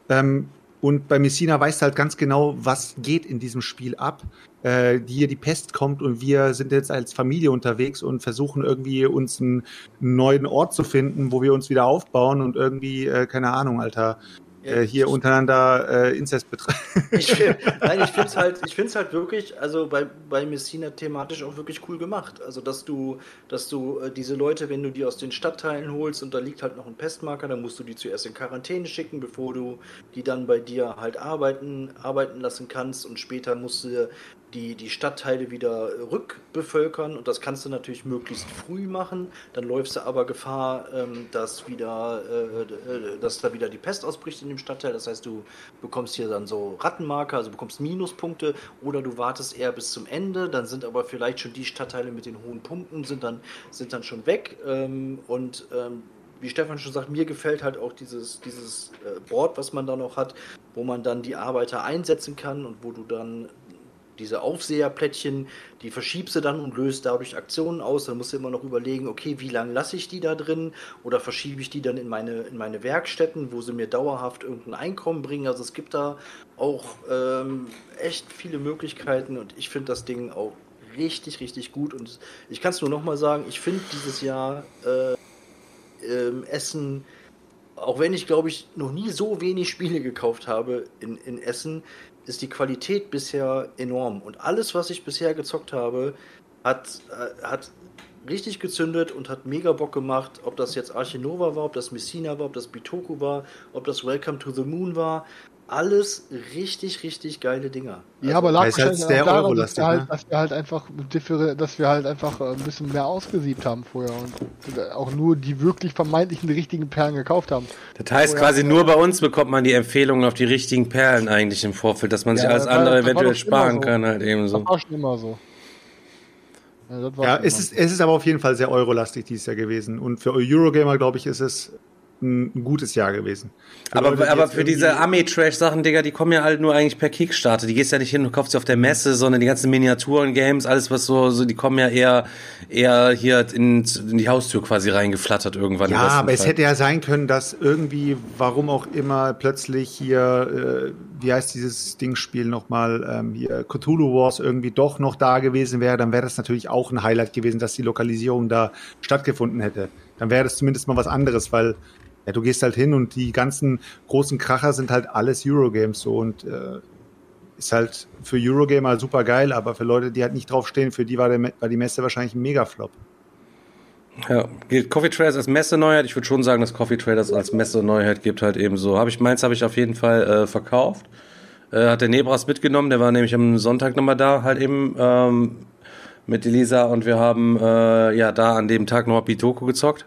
Ähm, und bei Messina weißt du halt ganz genau, was geht in diesem Spiel ab. Äh, hier die Pest kommt und wir sind jetzt als Familie unterwegs und versuchen irgendwie uns einen neuen Ort zu finden, wo wir uns wieder aufbauen und irgendwie, äh, keine Ahnung, Alter, äh, hier untereinander äh, Inzest betreiben. Ich, find- nein, ich finde es halt, ich find's halt wirklich, also bei, bei Messina thematisch auch wirklich cool gemacht. Also, dass du, dass du äh, diese Leute, wenn du die aus den Stadtteilen holst und da liegt halt noch ein Pestmarker, dann musst du die zuerst in Quarantäne schicken, bevor du die dann bei dir halt arbeiten, arbeiten lassen kannst und später musst du die, die Stadtteile wieder rückbevölkern und das kannst du natürlich möglichst früh machen. Dann läufst du aber Gefahr, ähm, dass wieder, äh, äh, dass da wieder die Pest ausbricht in dem Stadtteil. Das heißt, du bekommst hier dann so Rattenmarker, also bekommst Minuspunkte oder du wartest eher bis zum Ende. Dann sind aber vielleicht schon die Stadtteile mit den hohen Punkten sind dann, sind dann schon weg ähm, und ähm, wie Stefan schon sagt, mir gefällt halt auch dieses, dieses äh, Board, was man da noch hat, wo man dann die Arbeiter einsetzen kann und wo du dann diese Aufseherplättchen, die verschiebst du dann und löst dadurch Aktionen aus. Dann musst du immer noch überlegen, okay, wie lange lasse ich die da drin oder verschiebe ich die dann in meine, in meine Werkstätten, wo sie mir dauerhaft irgendein Einkommen bringen. Also es gibt da auch ähm, echt viele Möglichkeiten und ich finde das Ding auch richtig, richtig gut. Und ich kann es nur nochmal sagen, ich finde dieses Jahr äh, ähm, Essen, auch wenn ich glaube ich noch nie so wenig Spiele gekauft habe in, in Essen, ist die Qualität bisher enorm. Und alles, was ich bisher gezockt habe, hat, äh, hat richtig gezündet und hat mega Bock gemacht, ob das jetzt Archinova war, ob das Messina war, ob das Bitoku war, ob das Welcome to the Moon war. Alles richtig, richtig geile Dinger. Ja, aber lag Das ist halt wahrscheinlich sehr auch daran, dass Eurolastig, wir, halt, ne? dass wir halt einfach dass wir halt einfach äh, ein bisschen mehr ausgesiebt haben vorher und auch nur die wirklich vermeintlichen richtigen Perlen gekauft haben. Das heißt quasi nur bei uns bekommt man die Empfehlungen auf die richtigen Perlen eigentlich im Vorfeld, dass man sich Ja, alles das war- andere das war eventuell sparen so. kann halt eben Das so. war schon immer so. Ja, das Ja, es ist, es ist aber auf jeden Fall sehr eurolastig dieses Jahr gewesen. Und für Eurogamer, glaube ich, ist es ein, gutes Jahr gewesen. Für Aber, Leute, aber für diese Ami-Trash-Sachen, Digga, die kommen ja halt nur eigentlich per Kickstarter. Die gehst ja nicht hin und kaufst sie auf der Messe, sondern die ganzen Miniaturen, Games, alles was so, so die kommen ja eher, eher hier in, in die Haustür quasi reingeflattert irgendwann. Ja, aber es Fall. hätte ja sein können, dass irgendwie, warum auch immer, plötzlich hier, äh, wie heißt dieses Dingspiel nochmal, ähm, hier Cthulhu Wars irgendwie doch noch da gewesen wäre, dann wäre das natürlich auch ein Highlight gewesen, dass die Lokalisierung da stattgefunden hätte. Dann wäre das zumindest mal was anderes, weil ja, du gehst halt hin und die ganzen großen Kracher sind halt alles Eurogames so und äh, ist halt für Eurogamer super geil, aber für Leute, die halt nicht draufstehen, für die war, der, war die Messe wahrscheinlich ein Megaflop. Ja, gilt Coffee Traders als Messe-Neuheit? Ich würde schon sagen, dass Coffee Traders als Messe-Neuheit gibt halt eben so. Habe ich meins habe ich auf jeden Fall äh, verkauft. Äh, hat der Nebras mitgenommen, der war nämlich am Sonntag nochmal da, halt eben ähm, mit Elisa und wir haben äh, ja da an dem Tag noch Bitoku gezockt.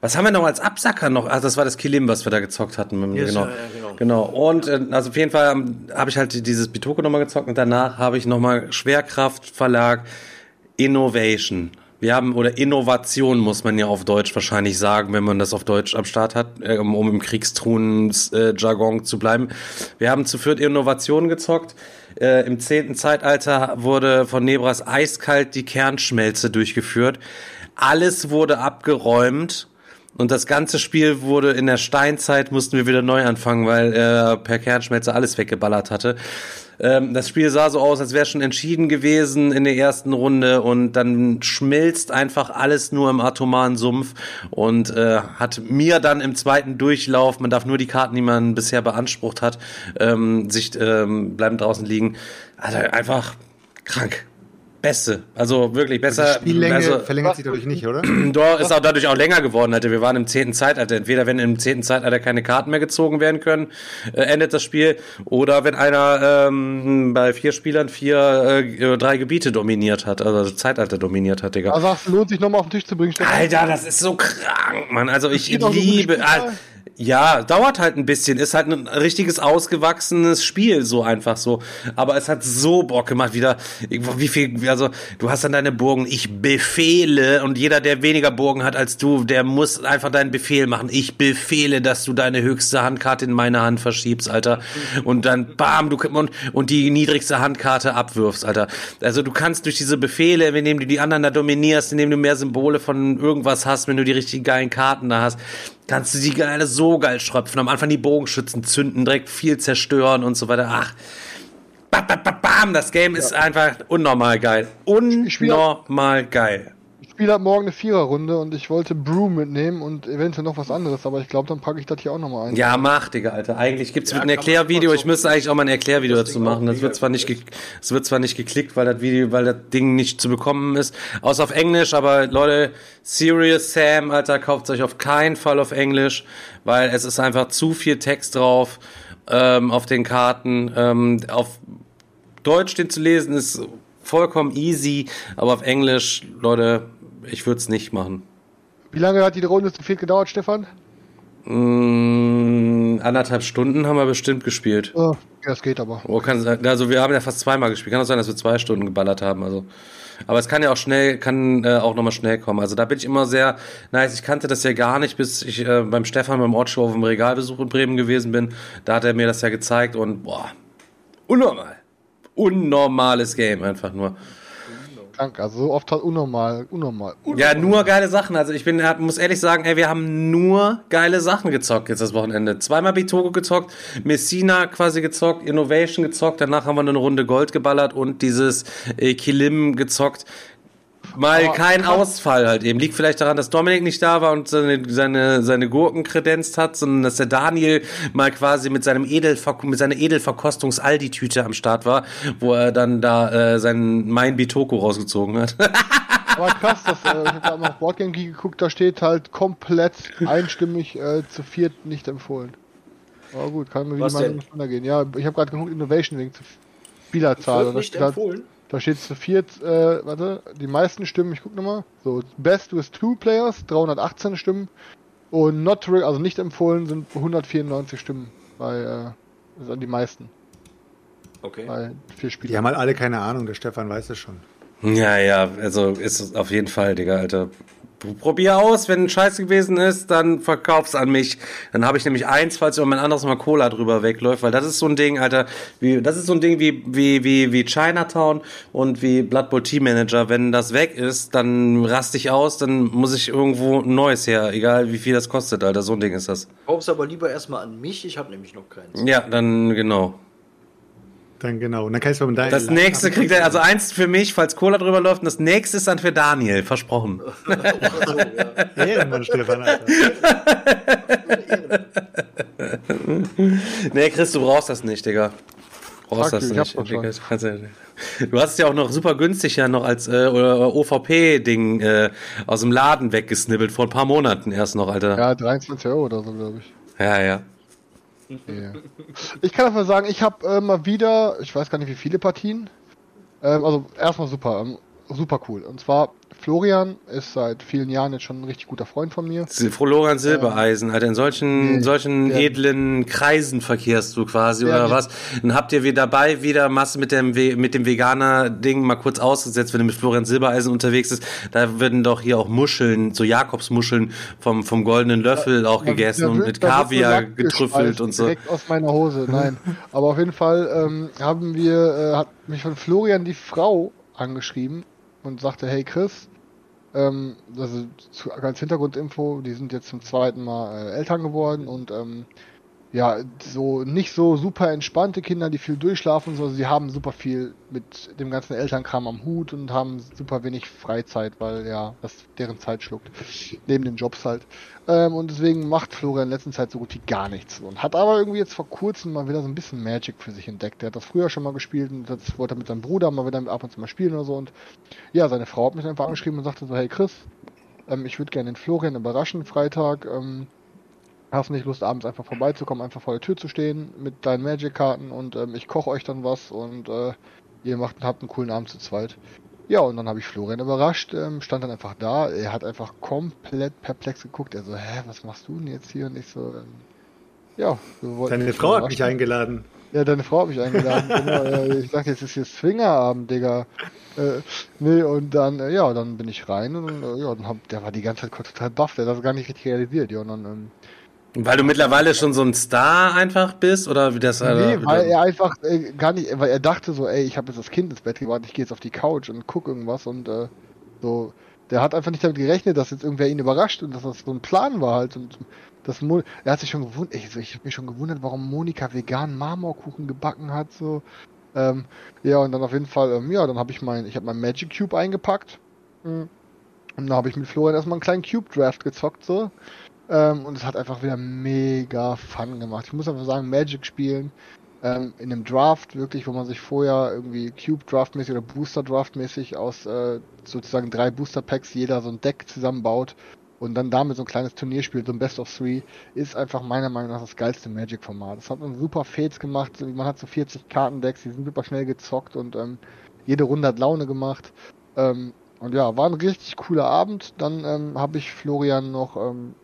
Was haben wir noch als Absacker noch? Ah, das war das Kilim, was wir da gezockt hatten. Yes, genau. ja, ja, genau. genau. Und äh, also auf jeden Fall habe ich halt dieses Bitoku nochmal gezockt und danach habe ich nochmal Schwerkraft Verlag Innovation. Wir haben, oder Innovation muss man ja auf Deutsch wahrscheinlich sagen, wenn man das auf Deutsch am Start hat, äh, um, um im Kriegstruhen-Jargon zu bleiben. Wir haben zu viert Innovation gezockt. Äh, Im zehnten Zeitalter wurde von Nebras eiskalt die Kernschmelze durchgeführt. Alles wurde abgeräumt. Und das ganze Spiel wurde in der Steinzeit, mussten wir wieder neu anfangen, weil er per Kernschmelze alles weggeballert hatte. Ähm, das Spiel sah so aus, als wäre schon entschieden gewesen in der ersten Runde und dann schmilzt einfach alles nur im atomaren Sumpf und äh, hat mir dann im zweiten Durchlauf, man darf nur die Karten, die man bisher beansprucht hat, ähm, sich ähm, bleiben draußen liegen. Also einfach krank. Beste. Also wirklich besser. Die Spiellänge also, verlängert sich dadurch nicht, oder? Door ist auch dadurch auch länger geworden. Alter. Wir waren im zehnten Zeitalter. Entweder wenn im zehnten Zeitalter keine Karten mehr gezogen werden können, äh, endet das Spiel. Oder wenn einer ähm, bei vier Spielern vier, äh, drei Gebiete dominiert hat, also das Zeitalter dominiert hat, Digga. Also du, lohnt sich nochmal auf den Tisch zu bringen, Stefan? Alter, das ist so krank, Mann. Also ich auch so ja, dauert halt ein bisschen. Ist halt ein richtiges ausgewachsenes Spiel, so einfach so. Aber es hat so Bock gemacht wieder. Wie viel, also du hast dann deine Burgen. Ich befehle und jeder, der weniger Burgen hat als du, der muss einfach deinen Befehl machen. Ich befehle, dass du deine höchste Handkarte in meine Hand verschiebst, Alter. Und dann bam, du und, und die niedrigste Handkarte abwirfst, Alter. Also du kannst durch diese Befehle, indem du die anderen da dominierst, indem du mehr Symbole von irgendwas hast, wenn du die richtig geilen Karten da hast, kannst du die geile so geil schröpfen. Am Anfang die Bogenschützen zünden, direkt viel zerstören und so weiter. Ach. Bam, bam, bam, bam. Das Game ist einfach unnormal geil. Unnormal geil. Ich spiele halt morgen eine Viererrunde und ich wollte Brew mitnehmen und eventuell noch was anderes, aber ich glaube, dann packe ich das hier auch nochmal ein. Ja, mach, Digga, Alter. Eigentlich gibt's Ja, ein Erklärvideo. Ich müsste eigentlich auch mal ein Erklärvideo Das dazu machen. Das wird zwar nicht, es wird zwar nicht geklickt, weil das Video, weil das Ding nicht zu bekommen ist. Außer auf Englisch, aber Leute, Serious Sam, Alter, kauft euch auf keinen Fall auf Englisch, weil es ist einfach zu viel Text drauf, ähm, auf den Karten. Ähm, auf Deutsch den zu lesen ist vollkommen easy, aber auf Englisch, Leute, ich würde es nicht machen. Wie lange hat die Runde zu viel gedauert, Stefan? Mm, anderthalb Stunden haben wir bestimmt gespielt. Oh, das geht aber. Oh, kann. Also wir haben ja fast zweimal gespielt. Kann auch sein, dass wir zwei Stunden geballert haben. Also, aber es kann ja auch schnell, kann äh, auch nochmal schnell kommen. Also da bin ich immer sehr nice. Ich kannte das ja gar nicht, bis ich äh, beim Stefan beim Ortshow auf dem Regalbesuch in Bremen gewesen bin. Da hat er mir das ja gezeigt und boah, unnormal, unnormales Game einfach nur. Krank. Also so oft hat unnormal, unnormal. Ja, nur geile Sachen. Also ich bin, muss ehrlich sagen, ey, wir haben nur geile Sachen gezockt jetzt das Wochenende. Zweimal Bitogo gezockt, Messina quasi gezockt, Innovation gezockt, danach haben wir eine Runde Gold geballert und dieses äh, Kilim gezockt. Mal Aber kein krass. Ausfall halt eben. Liegt vielleicht daran, dass Dominik nicht da war und seine, seine, seine Gurken kredenzt hat, sondern dass der Daniel mal quasi mit seinem Edelver mit seiner Edelverkostungs-Aldi-Tüte am Start war, wo er dann da äh, seinen Mein Bitoko rausgezogen hat. Aber krass, dass, äh, ich habe gerade noch auf Boardgame Geek geguckt, da steht halt komplett einstimmig äh, zu viert nicht empfohlen. Aber gut, kann mir wie Was die Meinung denn? auseinandergehen. Ja, ich habe gerade geguckt, Innovation wegen zu Spielerzahl. Wird nicht empfohlen. Da steht zu viert, äh, warte, die meisten Stimmen, ich guck nochmal. So, Best with Two Players, 318 Stimmen. Und Not also nicht empfohlen, sind 194 Stimmen. Bei, äh, das sind die meisten. Okay. Bei vier Die Spielern. haben halt alle keine Ahnung, der Stefan weiß es schon. Ja, ja, also ist es auf jeden Fall, Digga, Alter. Probier aus, wenn ein Scheiß gewesen ist, dann verkauf's an mich. Dann habe ich nämlich eins, falls über mein anderes Mal Cola drüber wegläuft, weil das ist so ein Ding, Alter, wie, das ist so ein Ding wie, wie, wie, wie Chinatown und wie Blood Bowl Team Manager. Wenn das weg ist, dann raste ich aus, dann muss ich irgendwo ein neues her, egal wie viel das kostet, Alter. So ein Ding ist das. Kauf's aber lieber erstmal an mich, ich habe nämlich noch keins. Ja, dann genau. Dann genau. Und dann kannst du mit Das nächste kriegt er, also eins für mich, falls Cola drüber läuft, und das nächste ist dann für Daniel, versprochen. Ehrenmann, Stefan. Nee, Chris, du brauchst das nicht, Digga. Brauchst Sag das du, ich nicht. hab das du Du hast es ja auch noch super günstig ja noch als äh, OVP-Ding äh, aus dem Laden weggesnibbelt, vor ein paar Monaten erst noch, Alter. Ja, 23 Euro oder so, glaube ich. Ja, ja. Ja. Ich kann einfach sagen, ich habe äh, mal wieder, ich weiß gar nicht wie viele Partien. Ähm, also erstmal super, ähm, super cool. Und zwar Florian ist seit vielen Jahren jetzt schon ein richtig guter Freund von mir. Florian Silbereisen, Alter, in solchen, Nee, solchen der- edlen Kreisen verkehrst du quasi, Der- oder was? Dann habt ihr wieder dabei, wieder Masse mit dem, mit dem Veganer-Ding mal kurz ausgesetzt, wenn du mit Florian Silbereisen unterwegs bist. Da werden doch hier auch Muscheln, so Jakobsmuscheln vom, vom goldenen Löffel auch Da- gegessen da und mit da Kaviar getrüffelt und so. Direkt aus meiner Hose, nein. Aber auf jeden Fall ähm, haben wir, äh, hat mich von Florian die Frau angeschrieben und sagte, hey Chris, ähm, also zu, als Hintergrundinfo, die sind jetzt zum zweiten Mal äh, Eltern geworden und ähm, ja, so nicht so super entspannte Kinder, die viel durchschlafen, und so, sie haben super viel mit dem ganzen Elternkram am Hut und haben super wenig Freizeit, weil ja, das deren Zeit schluckt. Neben den Jobs halt. Ähm, und deswegen macht Florian in letzter Zeit so gut wie gar nichts. Und hat aber irgendwie jetzt vor kurzem mal wieder so ein bisschen Magic für sich entdeckt. Der hat das früher schon mal gespielt und das wollte er mit seinem Bruder mal wieder ab und zu mal spielen oder so. Und ja, seine Frau hat mich einfach angeschrieben und sagte so, hey Chris, ähm, ich würde gerne den Florian überraschen Freitag. Ähm, hast nicht Lust, abends einfach vorbeizukommen, einfach vor der Tür zu stehen mit deinen Magic-Karten und ähm, ich koche euch dann was und äh, ihr macht habt einen coolen Abend zu zweit. Ja, und dann habe ich Florian überrascht, ähm, stand dann einfach da. Er hat einfach komplett perplex geguckt. Er so, hä, was machst du denn jetzt hier? Und ich so, ähm, ja, wollten Deine Frau hat mich eingeladen. Ja, deine Frau habe ich eingeladen. genau, ich dachte, jetzt ist hier Swingerabend, Digga. Äh, nee, und dann, äh, ja, dann bin ich rein und äh, ja, dann hab, der war die ganze Zeit total baff, der hat das gar nicht richtig realisiert, ja, und dann, ähm, Weil du mittlerweile schon so ein Star einfach bist, oder wie das? Nee, äh, weil er einfach äh, gar nicht, weil er dachte so, ey, ich habe jetzt das Kind ins Bett gebracht, ich gehe jetzt auf die Couch und guck irgendwas und äh, so, der hat einfach nicht damit gerechnet, dass jetzt irgendwer ihn überrascht und dass das so ein Plan war halt und das Mo er hat sich schon gewundert, ich, so, ich habe mich schon gewundert, warum Monika veganen Marmorkuchen gebacken hat so. Ähm, ja und dann auf jeden Fall, ähm, ja, dann habe ich mein, ich habe mein Magic Cube eingepackt mm, und dann habe ich mit Florian erstmal einen kleinen Cube Draft gezockt so. Ähm, und es hat einfach wieder mega Fun gemacht. Ich muss einfach sagen, Magic spielen ähm, in einem Draft wirklich, wo man sich vorher irgendwie Cube Draft mäßig oder Booster Draft mäßig aus äh, sozusagen drei Booster Packs jeder so ein Deck zusammenbaut und dann damit so ein kleines Turnier spielt, so ein Best of Three, ist einfach meiner Meinung nach das geilste Magic-Format. Das hat man super Fates gemacht, man hat so 40 Kartendecks, die sind super schnell gezockt und ähm, jede Runde hat Laune gemacht. Ähm, und ja, war ein richtig cooler Abend. Dann ähm, habe ich Florian noch, ähm,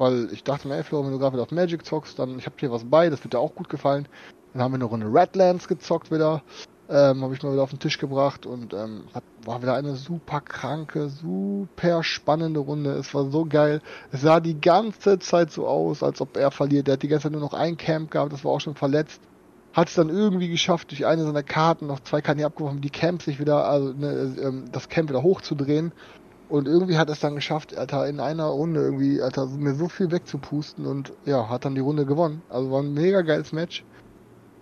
weil ich dachte mir, ey Florian, wenn du gerade wieder auf Magic zockst, dann ich habe dir was bei, das wird dir auch gut gefallen. Dann haben wir eine Runde Redlands gezockt wieder. Ähm, habe ich mal wieder auf den Tisch gebracht und ähm, hat, war wieder eine super kranke, super spannende Runde. Es war so geil. Es sah die ganze Zeit so aus, als ob er verliert. Der hat die ganze Zeit nur noch ein Camp gehabt, das war auch schon verletzt. hat es dann irgendwie geschafft, durch eine seiner Karten, noch zwei Karten hier abgeworfen, die Camp sich wieder, also ne, ähm, das Camp wieder hochzudrehen. Und irgendwie hat es dann geschafft, Alter, in einer Runde irgendwie, Alter, mir so viel wegzupusten und ja, hat dann die Runde gewonnen. Also war ein mega geiles Match.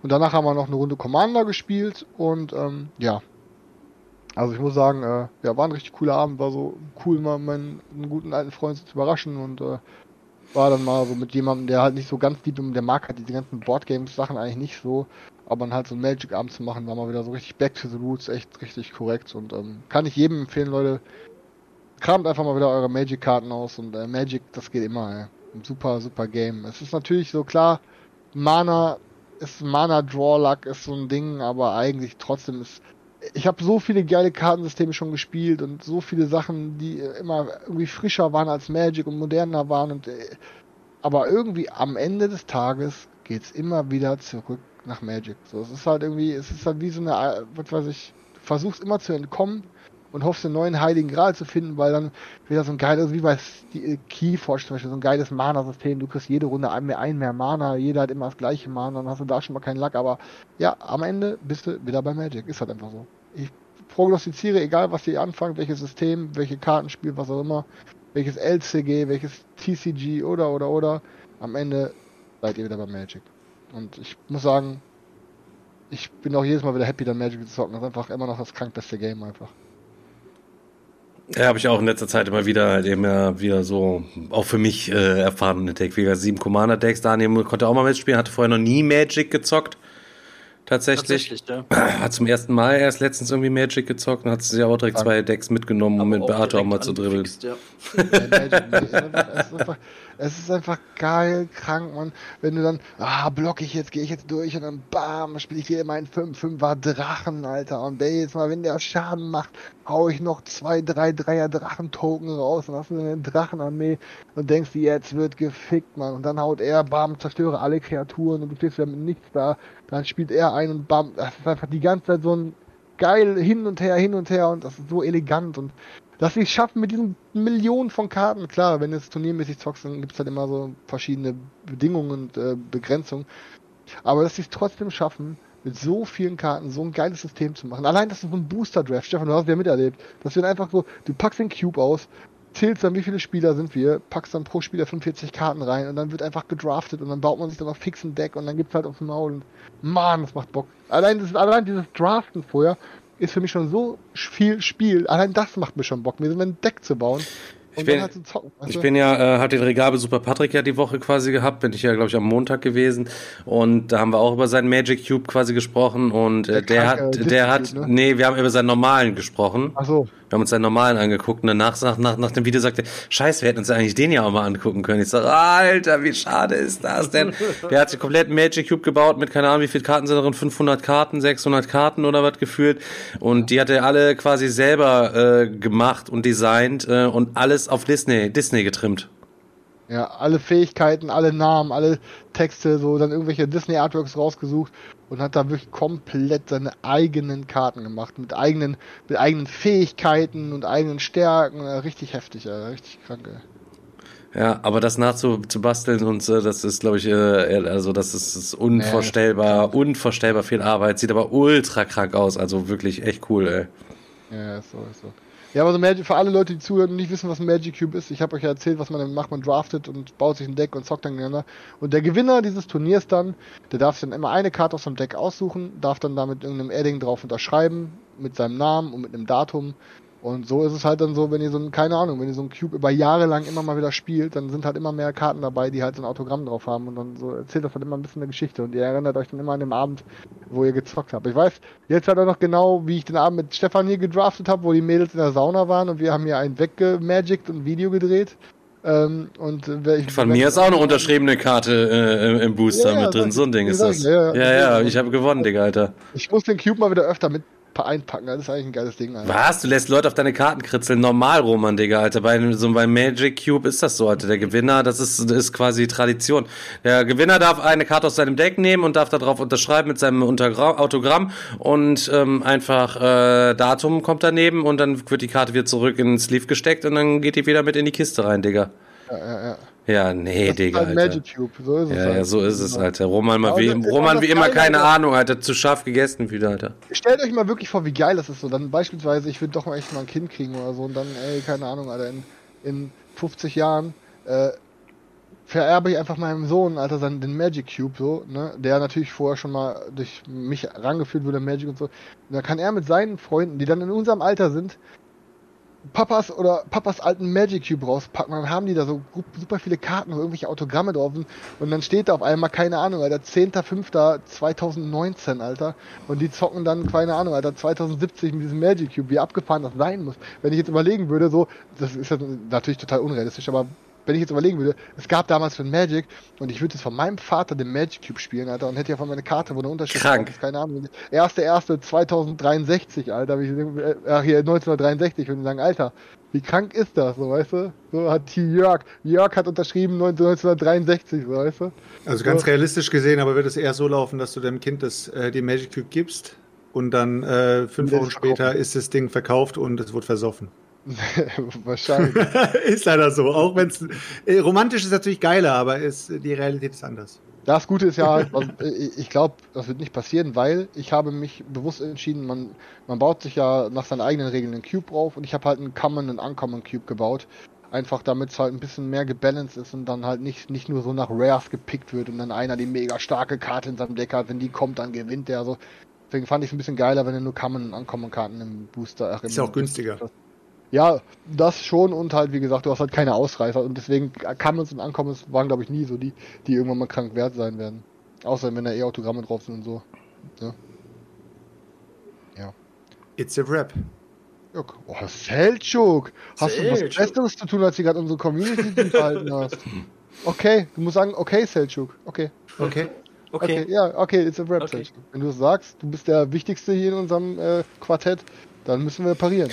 Und danach haben wir noch eine Runde Commander gespielt und ähm, ja. Also ich muss sagen, äh, ja, war ein richtig cooler Abend, war so cool, mal meinen einen guten alten Freund zu überraschen und äh, war dann mal so mit jemandem, der halt nicht so ganz deep im, der mag halt diese ganzen Boardgames-Sachen eigentlich nicht so, aber dann halt so ein Magic-Abend zu machen, war mal wieder so richtig back to the roots, echt richtig korrekt und ähm, kann ich jedem empfehlen, Leute, kramt einfach mal wieder eure Magic-Karten aus und äh, Magic, das geht immer, ey. Ein super, super Game. Es ist natürlich so klar, Mana ist Mana Draw Luck ist so ein Ding, aber eigentlich trotzdem ist ich habe so viele geile Kartensysteme schon gespielt und so viele Sachen, die immer irgendwie frischer waren als Magic und moderner waren und äh, aber irgendwie am Ende des Tages geht's immer wieder zurück nach Magic. So, es ist halt irgendwie, es ist halt wie so eine, äh, was weiß ich, du versuchst immer zu entkommen und hoffst den neuen Heiligen Gral zu finden, weil dann wieder so ein geiles, wie bei äh, Keyforge zum Beispiel, so ein geiles Mana-System. Du kriegst jede Runde ein mehr, ein mehr Mana, jeder hat immer das gleiche Mana, dann hast du da schon mal keinen Lack, aber ja, am Ende bist du wieder bei Magic. Ist halt einfach so. Ich prognostiziere, egal was ihr anfangt, welches System, welche Kartenspiel, was auch immer, welches LCG, welches TCG oder oder oder, am Ende seid ihr wieder bei Magic. Und ich muss sagen, ich bin auch jedes Mal wieder happy, dann Magic zu zocken. Das ist einfach immer noch das krankbeste Game einfach. Ja, habe ich auch in letzter Zeit immer wieder halt eben ja wieder so auch für mich äh, erfahrene Deck, wie sieben Commander Decks. Daniel konnte auch mal mitspielen, hatte vorher noch nie Magic gezockt. Tatsächlich. Tatsächlich ja. Hat zum ersten Mal erst letztens irgendwie Magic gezockt und hat sich auch direkt zwei Decks mitgenommen, um mit Beate auch mal zu dribbeln. Ja. Es ist einfach geil, krank, man. Wenn du dann, ah, block ich jetzt, gehe ich jetzt durch und dann bam, spiele ich wieder meinen 5-5er Drachen, Alter. Und der jetzt mal, wenn der Schaden macht, hau ich noch zwei, drei Dreier Drachentoken raus und hast du eine Drachenarmee und denkst jetzt wird gefickt, man. Und dann haut er, bam, zerstöre alle Kreaturen und du stehst ja mit nichts da. Dann spielt er ein und bam, das ist einfach die ganze Zeit so ein geil hin und her, hin und her und das ist so elegant und dass sie es schaffen mit diesen Millionen von Karten. Klar, wenn du es turniermäßig zockst, dann gibt es halt immer so verschiedene Bedingungen und äh, Begrenzungen. Aber dass sie es trotzdem schaffen, mit so vielen Karten so ein geiles System zu machen. Allein das ist so ein Booster-Draft. Stefan, du hast ja miterlebt. Das wird einfach so, du packst den Cube aus, zählst dann, wie viele Spieler sind wir, packst dann pro Spieler 45 Karten rein und dann wird einfach gedraftet und dann baut man sich dann auf fixen Deck und dann gibt's halt aufs Maul und man, das macht Bock. Allein, das, allein dieses Draften vorher ist für mich schon so viel Spiel. Allein das macht mir schon Bock, mir so ein Deck zu bauen. Ich bin, halt zocken, ich bin ja, äh, hat den Regal Super Patrick ja die Woche quasi gehabt, bin ich ja, glaube ich, am Montag gewesen. Und da haben wir auch über seinen Magic Cube quasi gesprochen. Und äh, der, der hat, der hat, ne? nee, wir haben über seinen normalen gesprochen. Ach so. Wir haben uns seinen normalen angeguckt und danach nach, nach, nach dem Video sagte, scheiße, wir hätten uns eigentlich den ja auch mal angucken können. Ich sage, Alter, wie schade ist das denn? Der hat sich komplett Magic Cube gebaut mit, keine Ahnung, wie viele Karten sind darin, 500 Karten, 600 Karten oder was gefühlt. Und die hat er alle quasi selber äh, gemacht und designt äh, und alles auf Disney, Disney getrimmt. Ja, alle Fähigkeiten, alle Namen, alle Texte, so dann irgendwelche Disney Artworks rausgesucht und hat da wirklich komplett seine eigenen Karten gemacht mit eigenen mit eigenen Fähigkeiten und eigenen Stärken, richtig heftig, ja, richtig krank. Ey. Ja, aber das nachzubasteln und so, das ist, glaube ich, äh, also das ist, ist unvorstellbar, nee, unvorstellbar viel Arbeit. Sieht aber ultra krank aus, also wirklich echt cool, ey. Ja, ist so, ist so. Ja, aber so Magic, für alle Leute, die zuhören und nicht wissen, was ein Magic Cube ist, ich habe euch ja erzählt, was man damit macht. Man draftet und baut sich ein Deck und zockt dann gegeneinander. Und der Gewinner dieses Turniers dann, der darf sich dann immer eine Karte aus dem Deck aussuchen, darf dann damit irgendeinem Adding drauf unterschreiben, mit seinem Namen und mit einem Datum. Und so ist es halt dann so, wenn ihr so ein, keine Ahnung, wenn ihr so ein Cube über Jahre lang immer mal wieder spielt, dann sind halt immer mehr Karten dabei, die halt so ein Autogramm drauf haben und dann so erzählt das halt immer ein bisschen eine Geschichte und ihr erinnert euch dann immer an den Abend, wo ihr gezockt habt. Ich weiß jetzt halt auch noch genau, wie ich den Abend mit Stefan hier gedraftet habe, wo die Mädels in der Sauna waren und wir haben hier einen weggemagikt und ein Video gedreht. Ähm, und ich, Von mir ist auch eine unterschriebene Karte äh, im Booster ja, mit drin, so ein Ding ist das. Ja, ja, ja, ja ich habe gewonnen, Digga, Alter. Ich muss den Cube mal wieder öfter mit einpacken. Das ist eigentlich ein geiles Ding. Alter. Was? Du lässt Leute auf deine Karten kritzeln? Normal, Roman, Digga, Alter. Bei so bei Magic Cube ist das so, Alter. Der Gewinner, das ist, ist quasi Tradition. Der Gewinner darf eine Karte aus seinem Deck nehmen und darf darauf unterschreiben mit seinem Untergra Autogramm und ähm, einfach äh, Datum kommt daneben und dann wird die Karte wieder zurück in den Sleeve gesteckt und dann geht die wieder mit in die Kiste rein, Digga. Ja, ja, ja. Ja, nee, Das Digga, ist halt Alter. Magic Cube, so ist es Ja, halt. ja, so ist es, Alter. Roman, mal wie, Roman wie immer, keine Alter. Ahnung, Alter. Zu scharf gegessen wieder, Alter. Stellt euch mal wirklich vor, wie geil das ist so. Dann beispielsweise, ich würde doch mal echt mal ein Kind kriegen oder so und dann, ey, keine Ahnung, Alter, in, in 50 Jahren äh, vererbe ich einfach meinem Sohn, Alter, seinen, den Magic Cube so, ne, der natürlich vorher schon mal durch mich rangeführt wurde, Magic und so. Und dann kann er mit seinen Freunden, die dann in unserem Alter sind, Papas oder Papas alten Magic Cube rauspacken, dann haben die da so super viele Karten, wo irgendwelche Autogramme drauf und dann steht da auf einmal, keine Ahnung, Alter, 10.05.2019, Alter, und die zocken dann, keine Ahnung, Alter, 2070 mit diesem Magic Cube, wie abgefahren das sein muss. Wenn ich jetzt überlegen würde, so, das ist ja natürlich total unrealistisch, aber wenn ich jetzt überlegen würde, es gab damals für Magic und ich würde jetzt von meinem Vater den Magic Cube spielen, Alter, und hätte ja von meiner Karte, wo eine Unterschrift Krank. ist, keine Ahnung, 1.1.2063, Alter, wie ich, äh, ach hier, 1963, würde ich sagen, Alter, wie krank ist das, so, weißt du? So hat hier Jörg, Jörg hat unterschrieben 1963, so, weißt du? Also ganz So. realistisch gesehen, aber wird es eher so laufen, dass du deinem Kind das, äh, die Magic Cube gibst und dann äh, fünf Wochen später ist das Ding verkauft und es wird versoffen. Wahrscheinlich. ist leider so. Auch wenn es äh, romantisch ist natürlich geiler, aber ist, die Realität ist anders. Das Gute ist ja, was, ich glaube, das wird nicht passieren, weil ich habe mich bewusst entschieden, man, man baut sich ja nach seinen eigenen Regeln einen Cube drauf und ich habe halt einen Common und Uncommon Cube gebaut. Einfach damit es halt ein bisschen mehr gebalanced ist und dann halt nicht, nicht nur so nach Rares gepickt wird und dann einer die mega starke Karte in seinem Deck hat, wenn die kommt, dann gewinnt der so. Deswegen fand ich es ein bisschen geiler, wenn er nur Common und Uncommon Karten im Booster. Im Ist ja auch günstiger. Ja, das schon und halt, wie gesagt, du hast halt keine Ausreißer und deswegen Commons und Uncommons waren, glaube ich, nie so die, die irgendwann mal krank wert sein werden. Außer wenn da eh Autogramme drauf sind und so. Ja. Ja. It's a rap. Oh, Selchuk! Hast du was. Besseres zu tun, als du gerade unsere Community unterhalten hast? Okay, du musst sagen, okay, Selchuk. Okay. Okay. Okay, ja, okay, it's a rap, Okay. Selchuk. Wenn du es sagst, du bist der Wichtigste hier in unserem äh, Quartett, dann müssen wir parieren.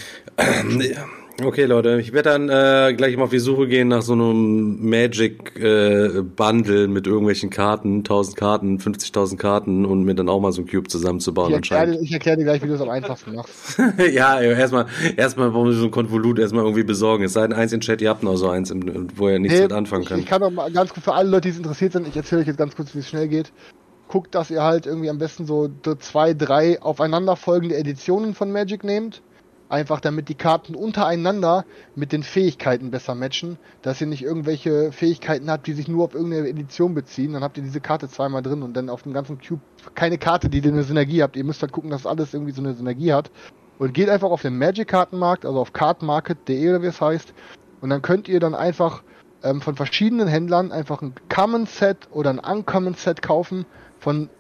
Okay, Leute, ich werde dann äh, gleich mal auf die Suche gehen nach so einem Magic äh, Bundle mit irgendwelchen Karten, 1000 Karten, 50.000 Karten und mir dann auch mal so ein Cube zusammenzubauen Ich erkläre ich dir gleich, wie du es am einfachsten machst. ja, erstmal, erstmal, warum so ein Konvolut erstmal irgendwie besorgen. Es sei denn, eins in Chat, ihr habt noch so eins, im- wo ihr nichts Nee, mit anfangen ich, könnt. ich kann noch mal ganz kurz für alle Leute, die es interessiert sind, ich erzähle euch jetzt ganz kurz, wie es schnell geht. Guckt, dass ihr halt irgendwie am besten so zwei, drei aufeinanderfolgende Editionen von Magic nehmt. Einfach damit die Karten untereinander mit den Fähigkeiten besser matchen. Dass ihr nicht irgendwelche Fähigkeiten habt, die sich nur auf irgendeine Edition beziehen. Dann habt ihr diese Karte zweimal drin und dann auf dem ganzen Cube keine Karte, die eine Synergie habt. Ihr müsst halt gucken, dass alles irgendwie so eine Synergie hat. Und geht einfach auf den Magic-Kartenmarkt, also auf cardmarket.de oder wie es heißt. Und dann könnt ihr dann einfach ähm, von verschiedenen Händlern einfach ein Common Set oder ein Uncommon Set kaufen von,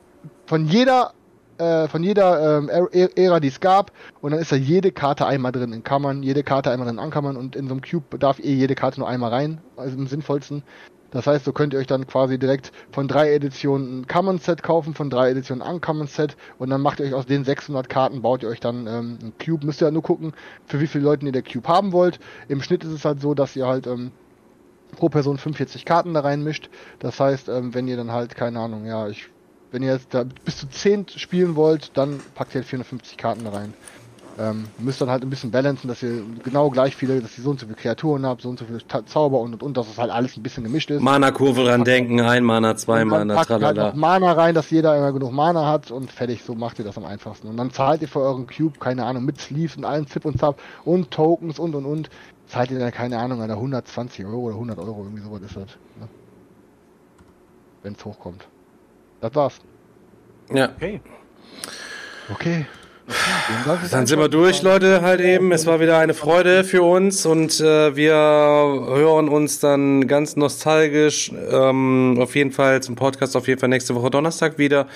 von jeder äh, von jeder ähm, Ä- Ära, die es gab und dann ist da jede Karte einmal drin in Kammern, jede Karte einmal drin in Ankammern und in so einem Cube darf eh jede Karte nur einmal rein, also im sinnvollsten. Das heißt, so könnt ihr euch dann quasi direkt von drei Editionen ein Common Set kaufen, von drei Editionen ein Uncommon Set und dann macht ihr euch aus den 600 Karten, baut ihr euch dann ähm, ein Cube. Müsst ihr halt nur gucken, für wie viele Leute ihr der Cube haben wollt. Im Schnitt ist es halt so, dass ihr halt ähm, pro Person 45 Karten da reinmischt. Das heißt, ähm, wenn ihr dann halt, keine Ahnung, ja, ich, wenn ihr jetzt da bis zu 10 spielen wollt, dann packt ihr halt 450 Karten rein. Ähm, müsst dann halt ein bisschen balancen, dass ihr genau gleich viele, dass ihr so und so viele Kreaturen habt, so und so viele Ta Zauber und und und, dass es halt alles ein bisschen gemischt ist. Mana-Kurve dran denken, ein Mana, zwei Mana, halt tralala. noch Mana rein, dass jeder immer genug Mana hat und fertig, so macht ihr das am einfachsten. Und dann zahlt ihr für euren Cube, keine Ahnung, mit Sleeves und allen Zip und Zap und Tokens und und und, zahlt ihr dann, keine Ahnung, an der 120 Euro oder 100 Euro, irgendwie sowas ist das. Ne? Wenn es hochkommt. Das war's. Ja. Okay. Okay. Dann sind wir durch, Leute, halt eben. Es war wieder eine Freude für uns und äh, wir hören uns dann ganz nostalgisch ähm, auf jeden Fall zum Podcast auf jeden Fall nächste Woche Donnerstag wieder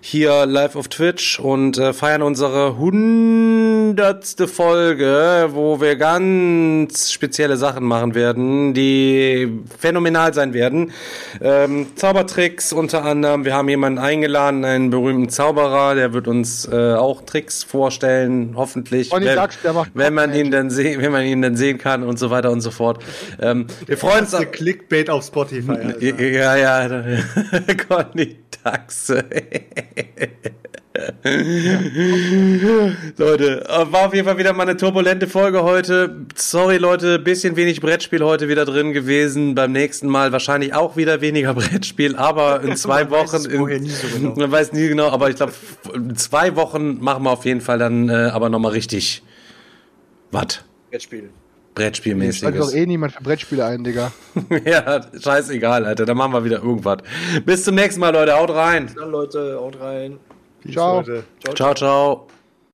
hier live auf Twitch und äh, feiern unsere hundertste Folge, wo wir ganz spezielle Sachen machen werden, die phänomenal sein werden. Ähm, Zaubertricks unter anderem. Wir haben jemanden eingeladen, einen berühmten Zauberer, der wird uns äh, auch Tricks vorstellen, hoffentlich, wenn, macht wenn man ihn dann sehen, wenn man ihn dann sehen kann und so weiter und so fort. Ähm, wir freuen uns. Ist Clickbait auf Spotify. Alter. Ja, ja, Conny Dax. Leute, äh, war auf jeden Fall wieder mal eine turbulente Folge heute. Sorry, Leute, bisschen wenig Brettspiel heute wieder drin gewesen. Beim nächsten Mal wahrscheinlich auch wieder weniger Brettspiel, aber in zwei Man weiß Wochen. es vorher nie so genau. Man weiß nie genau, aber ich glaube, in zwei Wochen machen wir auf jeden Fall dann äh, aber nochmal richtig was? Brettspiel. Schaltet doch Brettspielmäßiges. eh niemand für Brettspiele ein, Digga. ja, scheißegal, Alter. Dann machen wir wieder irgendwas. Bis zum nächsten Mal, Leute. Haut rein. Dann Leute, haut rein. Ciao. Leute. Ciao, ciao.